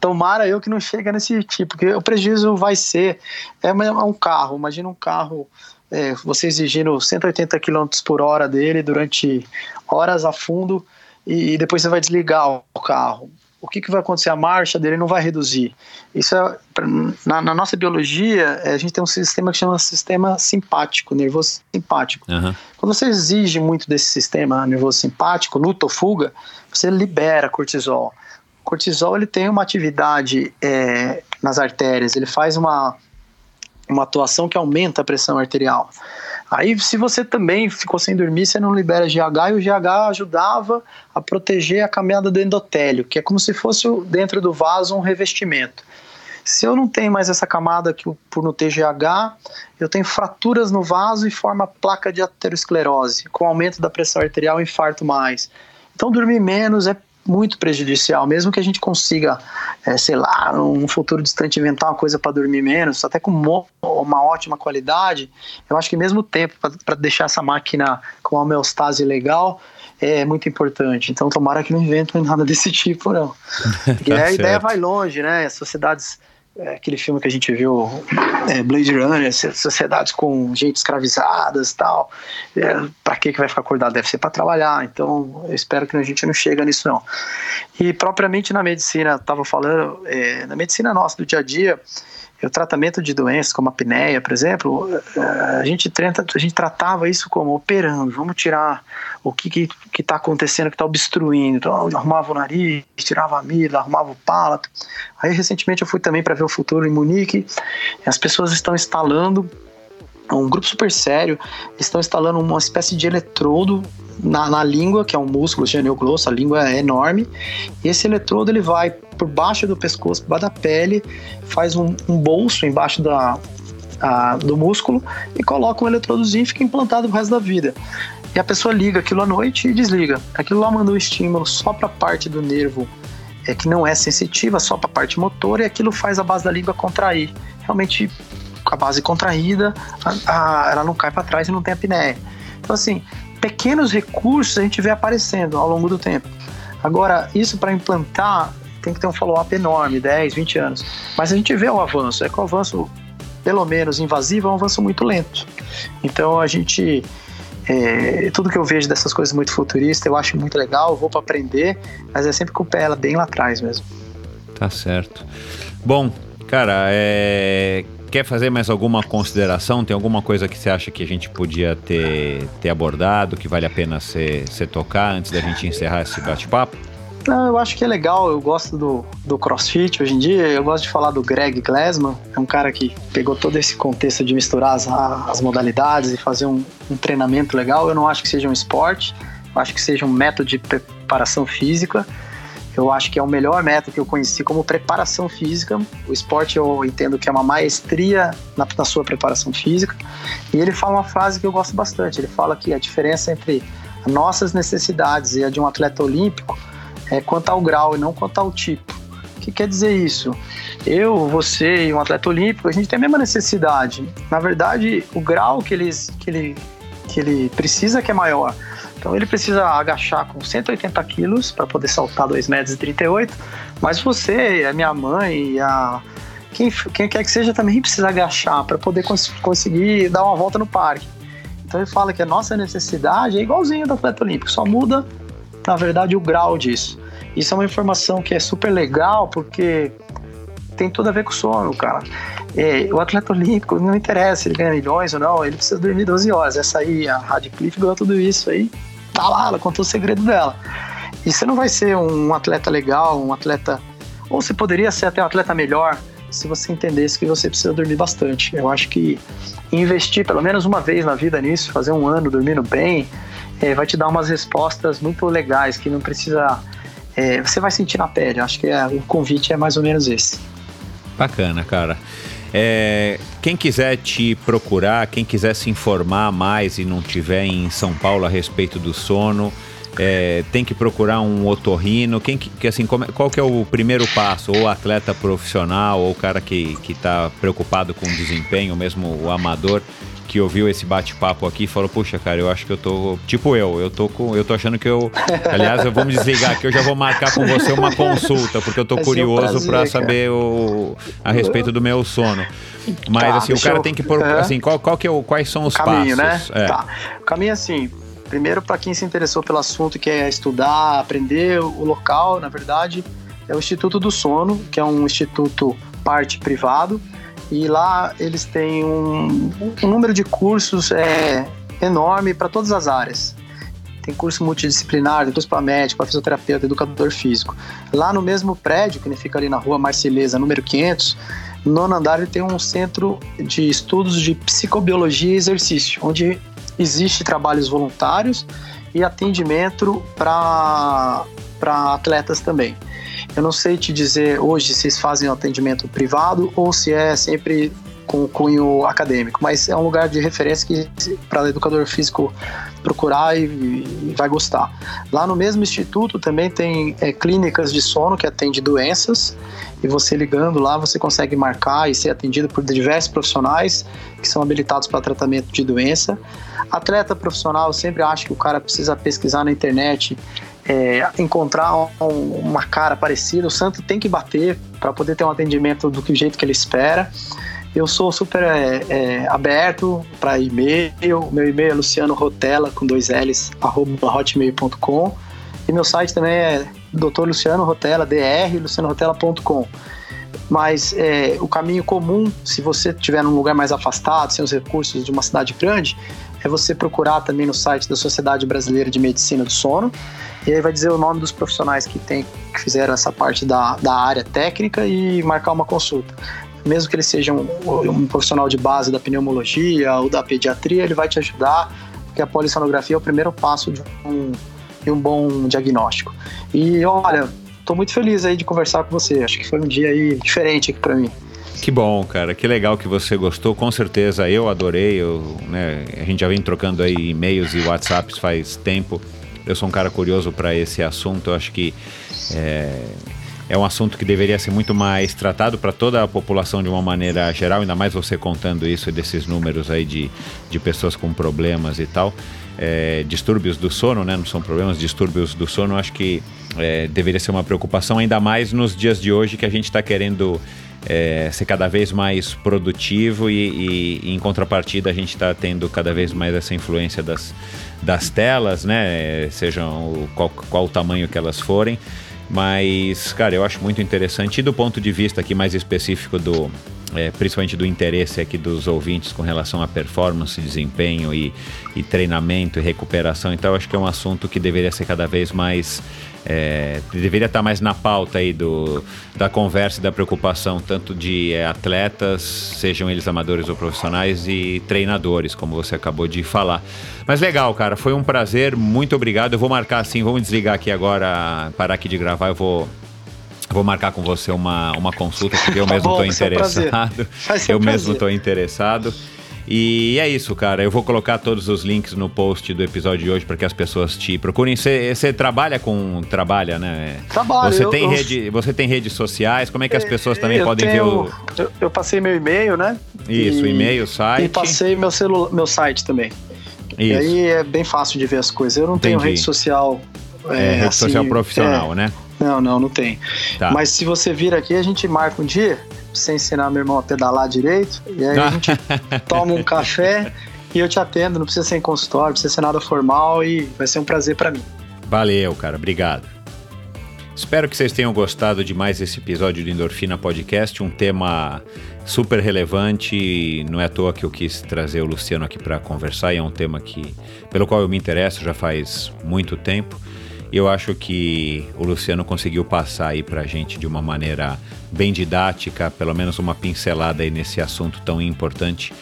tomara eu que não chega nesse tipo, porque o prejuízo vai ser é um carro. Imagina um carro é, você exigindo 180 km por hora dele durante horas a fundo e depois você vai desligar o carro o que, que vai acontecer? A marcha dele não vai reduzir. Isso é, na, na nossa biologia, é, a gente tem um sistema que chama sistema simpático, nervoso simpático. Uhum. Quando você exige muito desse sistema nervoso simpático, luta ou fuga, você libera cortisol. O cortisol ele tem uma atividade é, nas artérias, ele faz uma, uma atuação que aumenta a pressão arterial. Aí, se você também ficou sem dormir, você não libera GH e o GH ajudava a proteger a caminhada do endotélio, que é como se fosse dentro do vaso um revestimento. Se eu não tenho mais essa camada que por não ter GH, eu tenho fraturas no vaso e forma placa de aterosclerose. Com aumento da pressão arterial, infarto mais. Então, dormir menos é muito prejudicial, mesmo que a gente consiga, é, sei lá, num futuro distante inventar uma coisa para dormir menos, até com uma ótima qualidade, eu acho que mesmo tempo para deixar essa máquina com uma homeostase legal é muito importante. Então, tomara que não inventem nada desse tipo, não. Porque tá a ideia vai longe, né? As sociedades é, aquele filme que a gente viu, é, Blade Runner, sociedades com gente escravizadas tal. É, para que que vai ficar acordado? Deve ser para trabalhar. Então, eu espero que a gente não chegue nisso não. E propriamente na medicina, estava falando, é, na medicina nossa do dia a dia, o tratamento de doenças como a apneia, por exemplo, eh, a gente, trata, a gente tratava isso como operando, vamos tirar o que está que, que tá acontecendo, que está obstruindo. Então, arrumava o nariz, tirava a amígdala, arrumava o palato. Aí, recentemente, eu fui também para ver o futuro em Munique. as pessoas estão instalando um grupo super sério, estão instalando uma espécie de eletrodo na, na língua, que é um músculo geneoglosso, a língua é enorme, e esse eletrodo ele vai por baixo do pescoço, por baixo da pele, faz um, um bolso embaixo da, do músculo e coloca um eletrodozinho e fica implantado o resto da vida. E a pessoa liga aquilo à noite e desliga. Aquilo lá mandou estímulo só para a parte do nervo é, que não é sensitiva, só para a parte motora, e aquilo faz a base da língua contrair. Realmente com a base contraída, a, a, ela não cai para trás e não tem apneia. Então, assim, pequenos recursos a gente vê aparecendo ao longo do tempo. Agora, isso para implantar tem que ter um follow-up enorme, 10, 20 anos. Mas a gente vê o avanço, é que o avanço, pelo menos invasivo, é um avanço muito lento. Então a gente. É, tudo que eu vejo dessas coisas muito futuristas eu acho muito legal, vou para aprender, mas é sempre com o pé ela bem lá atrás mesmo. Tá certo. Bom, cara, é, Quer fazer mais alguma consideração? Tem alguma coisa que você acha que a gente podia ter, ter abordado, que vale a pena você tocar antes da gente encerrar esse bate-papo? Não, eu acho que é legal, eu gosto do, do crossfit hoje em dia, eu gosto de falar do Greg Glassman, é um cara que pegou todo esse contexto de misturar as, as modalidades e fazer um, um treinamento legal. Eu não acho que seja um esporte, eu acho que seja um método de preparação física. Eu acho que é o melhor método que eu conheci como preparação física. O esporte eu entendo que é uma maestria na, na sua preparação física. E ele fala uma frase que eu gosto bastante. Ele fala que a diferença entre nossas necessidades e a de um atleta olímpico é quanto ao grau e não quanto ao tipo. O que quer dizer isso? Eu, você e um atleta olímpico, a gente tem a mesma necessidade. Na verdade, o grau que, eles, que, ele, que ele precisa que é maior. Então ele precisa agachar com 180 quilos para poder saltar 2,38 metros, mas você, a minha mãe, a quem, quem quer que seja também precisa agachar para poder cons conseguir dar uma volta no parque. Então ele fala que a nossa necessidade é igualzinha do atleta olímpico, só muda, na verdade, o grau disso. Isso é uma informação que é super legal porque tem tudo a ver com o sono, cara. É, o atleta olímpico, não interessa ele ganha milhões ou não, ele precisa dormir 12 horas. Essa aí, a Radcliffe ganhou tudo isso aí tá lá, ela contou o segredo dela. E você não vai ser um atleta legal, um atleta. Ou você poderia ser até um atleta melhor se você entendesse que você precisa dormir bastante. Eu acho que investir pelo menos uma vez na vida nisso, fazer um ano dormindo bem, é, vai te dar umas respostas muito legais que não precisa. É, você vai sentir na pele. Acho que é, o convite é mais ou menos esse. Bacana, cara. É, quem quiser te procurar, quem quiser se informar mais e não tiver em São Paulo a respeito do sono, é, tem que procurar um otorrino. Quem que, assim, como, qual que é o primeiro passo? Ou atleta profissional, ou o cara que está preocupado com o desempenho, mesmo o amador que ouviu esse bate-papo aqui falou: Puxa, cara, eu acho que eu tô. Tipo eu, eu tô com. Eu tô achando que eu. Aliás, eu vou me desligar aqui, eu já vou marcar com você uma consulta, porque eu tô Vai curioso um para saber o, a respeito do meu sono. Mas tá, assim, o cara eu... tem que pôr. Uhum. Assim, qual, qual que é o, quais são os caminho, passos? Né? É. Tá. O caminho é assim. Primeiro, para quem se interessou pelo assunto, quer estudar, aprender, o local, na verdade, é o Instituto do Sono, que é um instituto parte privado e lá eles têm um, um número de cursos é, enorme para todas as áreas. Tem curso multidisciplinar, tem curso para médico, para fisioterapeuta, educador físico. Lá no mesmo prédio, que fica ali na rua Marceleza, número 500, no nono andar ele tem um centro de estudos de psicobiologia e exercício, onde existe trabalhos voluntários e atendimento para atletas também. Eu não sei te dizer hoje se vocês fazem atendimento privado ou se é sempre com cunho acadêmico, mas é um lugar de referência que para educador físico procurar e, e, vai gostar. Lá no mesmo instituto também tem é, clínicas de sono que atende doenças e você ligando lá você consegue marcar e ser atendido por diversos profissionais que são habilitados para tratamento de doença. Atleta profissional, eu sempre acho que o cara precisa pesquisar na internet é, encontrar um, uma cara parecida, o santo tem que bater para poder ter um atendimento do jeito que ele espera. Eu sou super é, é, aberto para e-mail. Meu e-mail é luciano rotela com dois L's arroba hotmail.com e meu site também é Dr. Luciano Rotela, dr, lucianorotela.com. Mas é, o caminho comum, se você estiver num lugar mais afastado, sem os recursos de uma cidade grande, é você procurar também no site da Sociedade Brasileira de Medicina do Sono. E aí vai dizer o nome dos profissionais que, tem, que fizeram essa parte da, da área técnica e marcar uma consulta. Mesmo que ele seja um, um profissional de base da pneumologia ou da pediatria, ele vai te ajudar, porque a polissonografia é o primeiro passo de um, de um bom diagnóstico. E olha, estou muito feliz aí de conversar com você. Acho que foi um dia aí diferente aqui para mim. Que bom, cara. Que legal que você gostou. Com certeza eu adorei. Eu, né, a gente já vem trocando aí e-mails e WhatsApps faz tempo. Eu sou um cara curioso para esse assunto. Eu acho que é, é um assunto que deveria ser muito mais tratado para toda a população de uma maneira geral, ainda mais você contando isso desses números aí de, de pessoas com problemas e tal. É, distúrbios do sono, né? Não são problemas, distúrbios do sono, acho que é, deveria ser uma preocupação, ainda mais nos dias de hoje que a gente está querendo é, ser cada vez mais produtivo e, e, e em contrapartida a gente está tendo cada vez mais essa influência das, das telas, né? Sejam qual, qual o tamanho que elas forem. Mas, cara, eu acho muito interessante. E do ponto de vista aqui mais específico do, é, principalmente do interesse aqui dos ouvintes com relação a performance, desempenho e, e treinamento e recuperação. Então, acho que é um assunto que deveria ser cada vez mais. É, deveria estar mais na pauta aí do, da conversa e da preocupação, tanto de é, atletas, sejam eles amadores ou profissionais, e treinadores, como você acabou de falar. Mas legal, cara, foi um prazer, muito obrigado. Eu vou marcar assim, vamos desligar aqui agora, parar aqui de gravar, eu vou Vou marcar com você uma, uma consulta, porque eu tá mesmo estou interessado. eu mesmo estou interessado. E é isso, cara. Eu vou colocar todos os links no post do episódio de hoje para que as pessoas te procurem. Você trabalha com. Trabalha, né? Trabalho. Você, eu, tem eu... Rede, você tem redes sociais? Como é que as pessoas também eu podem tenho, ver o. Eu, eu, passei meu e-mail, né? Isso, e, e-mail, site. E passei meu, celu, meu site também. Isso. E aí é bem fácil de ver as coisas. Eu não Entendi. tenho rede social. É, é rede assim, social profissional, é, né? Não, não, não tem. Tá. Mas se você vir aqui, a gente marca um dia você ensinar meu irmão a pedalar direito. E aí a gente toma um café e eu te atendo. Não precisa ser em consultório, não precisa ser nada formal e vai ser um prazer para mim. Valeu, cara. Obrigado. Espero que vocês tenham gostado de mais esse episódio do Endorfina Podcast, um tema super relevante. Não é à toa que eu quis trazer o Luciano aqui para conversar, e é um tema que, pelo qual eu me interesso já faz muito tempo. E eu acho que o Luciano conseguiu passar aí pra gente de uma maneira bem didática, pelo menos uma pincelada aí nesse assunto tão importante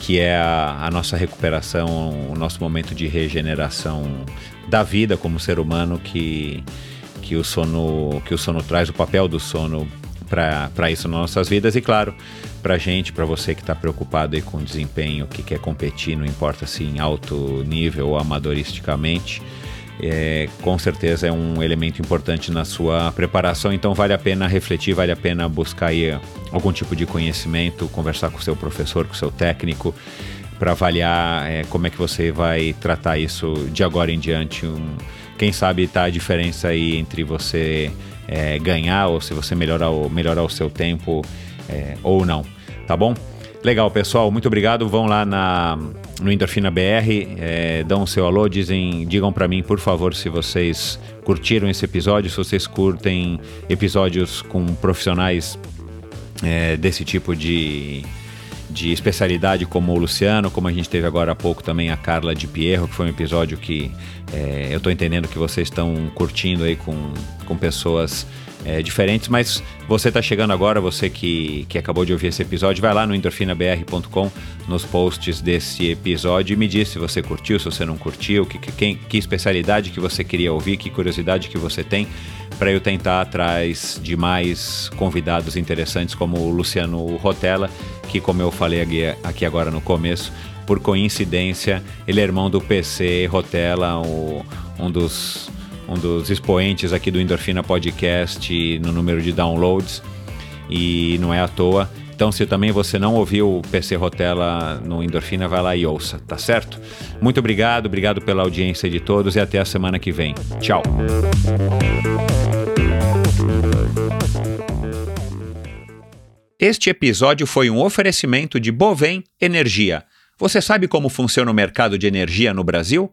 que é a, a, nossa recuperação, o nosso momento de regeneração da vida como ser humano que, que, o, sono, que o sono traz, o papel do sono para isso nas nossas vidas. E claro, para gente, para você que está preocupado aí com desempenho, que quer competir, não importa se em alto nível ou amadoristicamente, é, com certeza é um elemento importante na sua preparação, então vale a pena refletir, vale a pena buscar aí algum tipo de conhecimento, conversar com o seu professor, com o seu técnico, para avaliar é, como é que você vai tratar isso de agora em diante. Um, quem sabe tá a diferença aí entre você é, ganhar ou se você melhorar o, melhorar o seu tempo é, ou não, tá bom? Legal, pessoal, muito obrigado. Vão lá na, no Endorfina BR, é, dão o seu alô, dizem, digam para mim, por favor, se vocês curtiram esse episódio, se vocês curtem episódios com profissionais é, desse tipo de, de especialidade como o Luciano, como a gente teve agora há pouco também a Carla de Pierro, que foi um episódio que é, eu estou entendendo que vocês estão curtindo aí com, com pessoas é, diferentes, mas você está chegando agora, você que, que acabou de ouvir esse episódio, vai lá no endorfinabr.com, nos posts desse episódio e me diz se você curtiu, se você não curtiu, que, que, que especialidade que você queria ouvir, que curiosidade que você tem, para eu tentar atrás de mais convidados interessantes como o Luciano Rotella, que como eu falei aqui agora no começo, por coincidência, ele é irmão do PC Rotella, um dos um dos expoentes aqui do Endorfina Podcast no número de downloads e não é à toa. Então, se também você não ouviu o PC Rotella no Endorfina, vai lá e ouça, tá certo? Muito obrigado, obrigado pela audiência de todos e até a semana que vem. Tchau! Este episódio foi um oferecimento de Bovem Energia. Você sabe como funciona o mercado de energia no Brasil?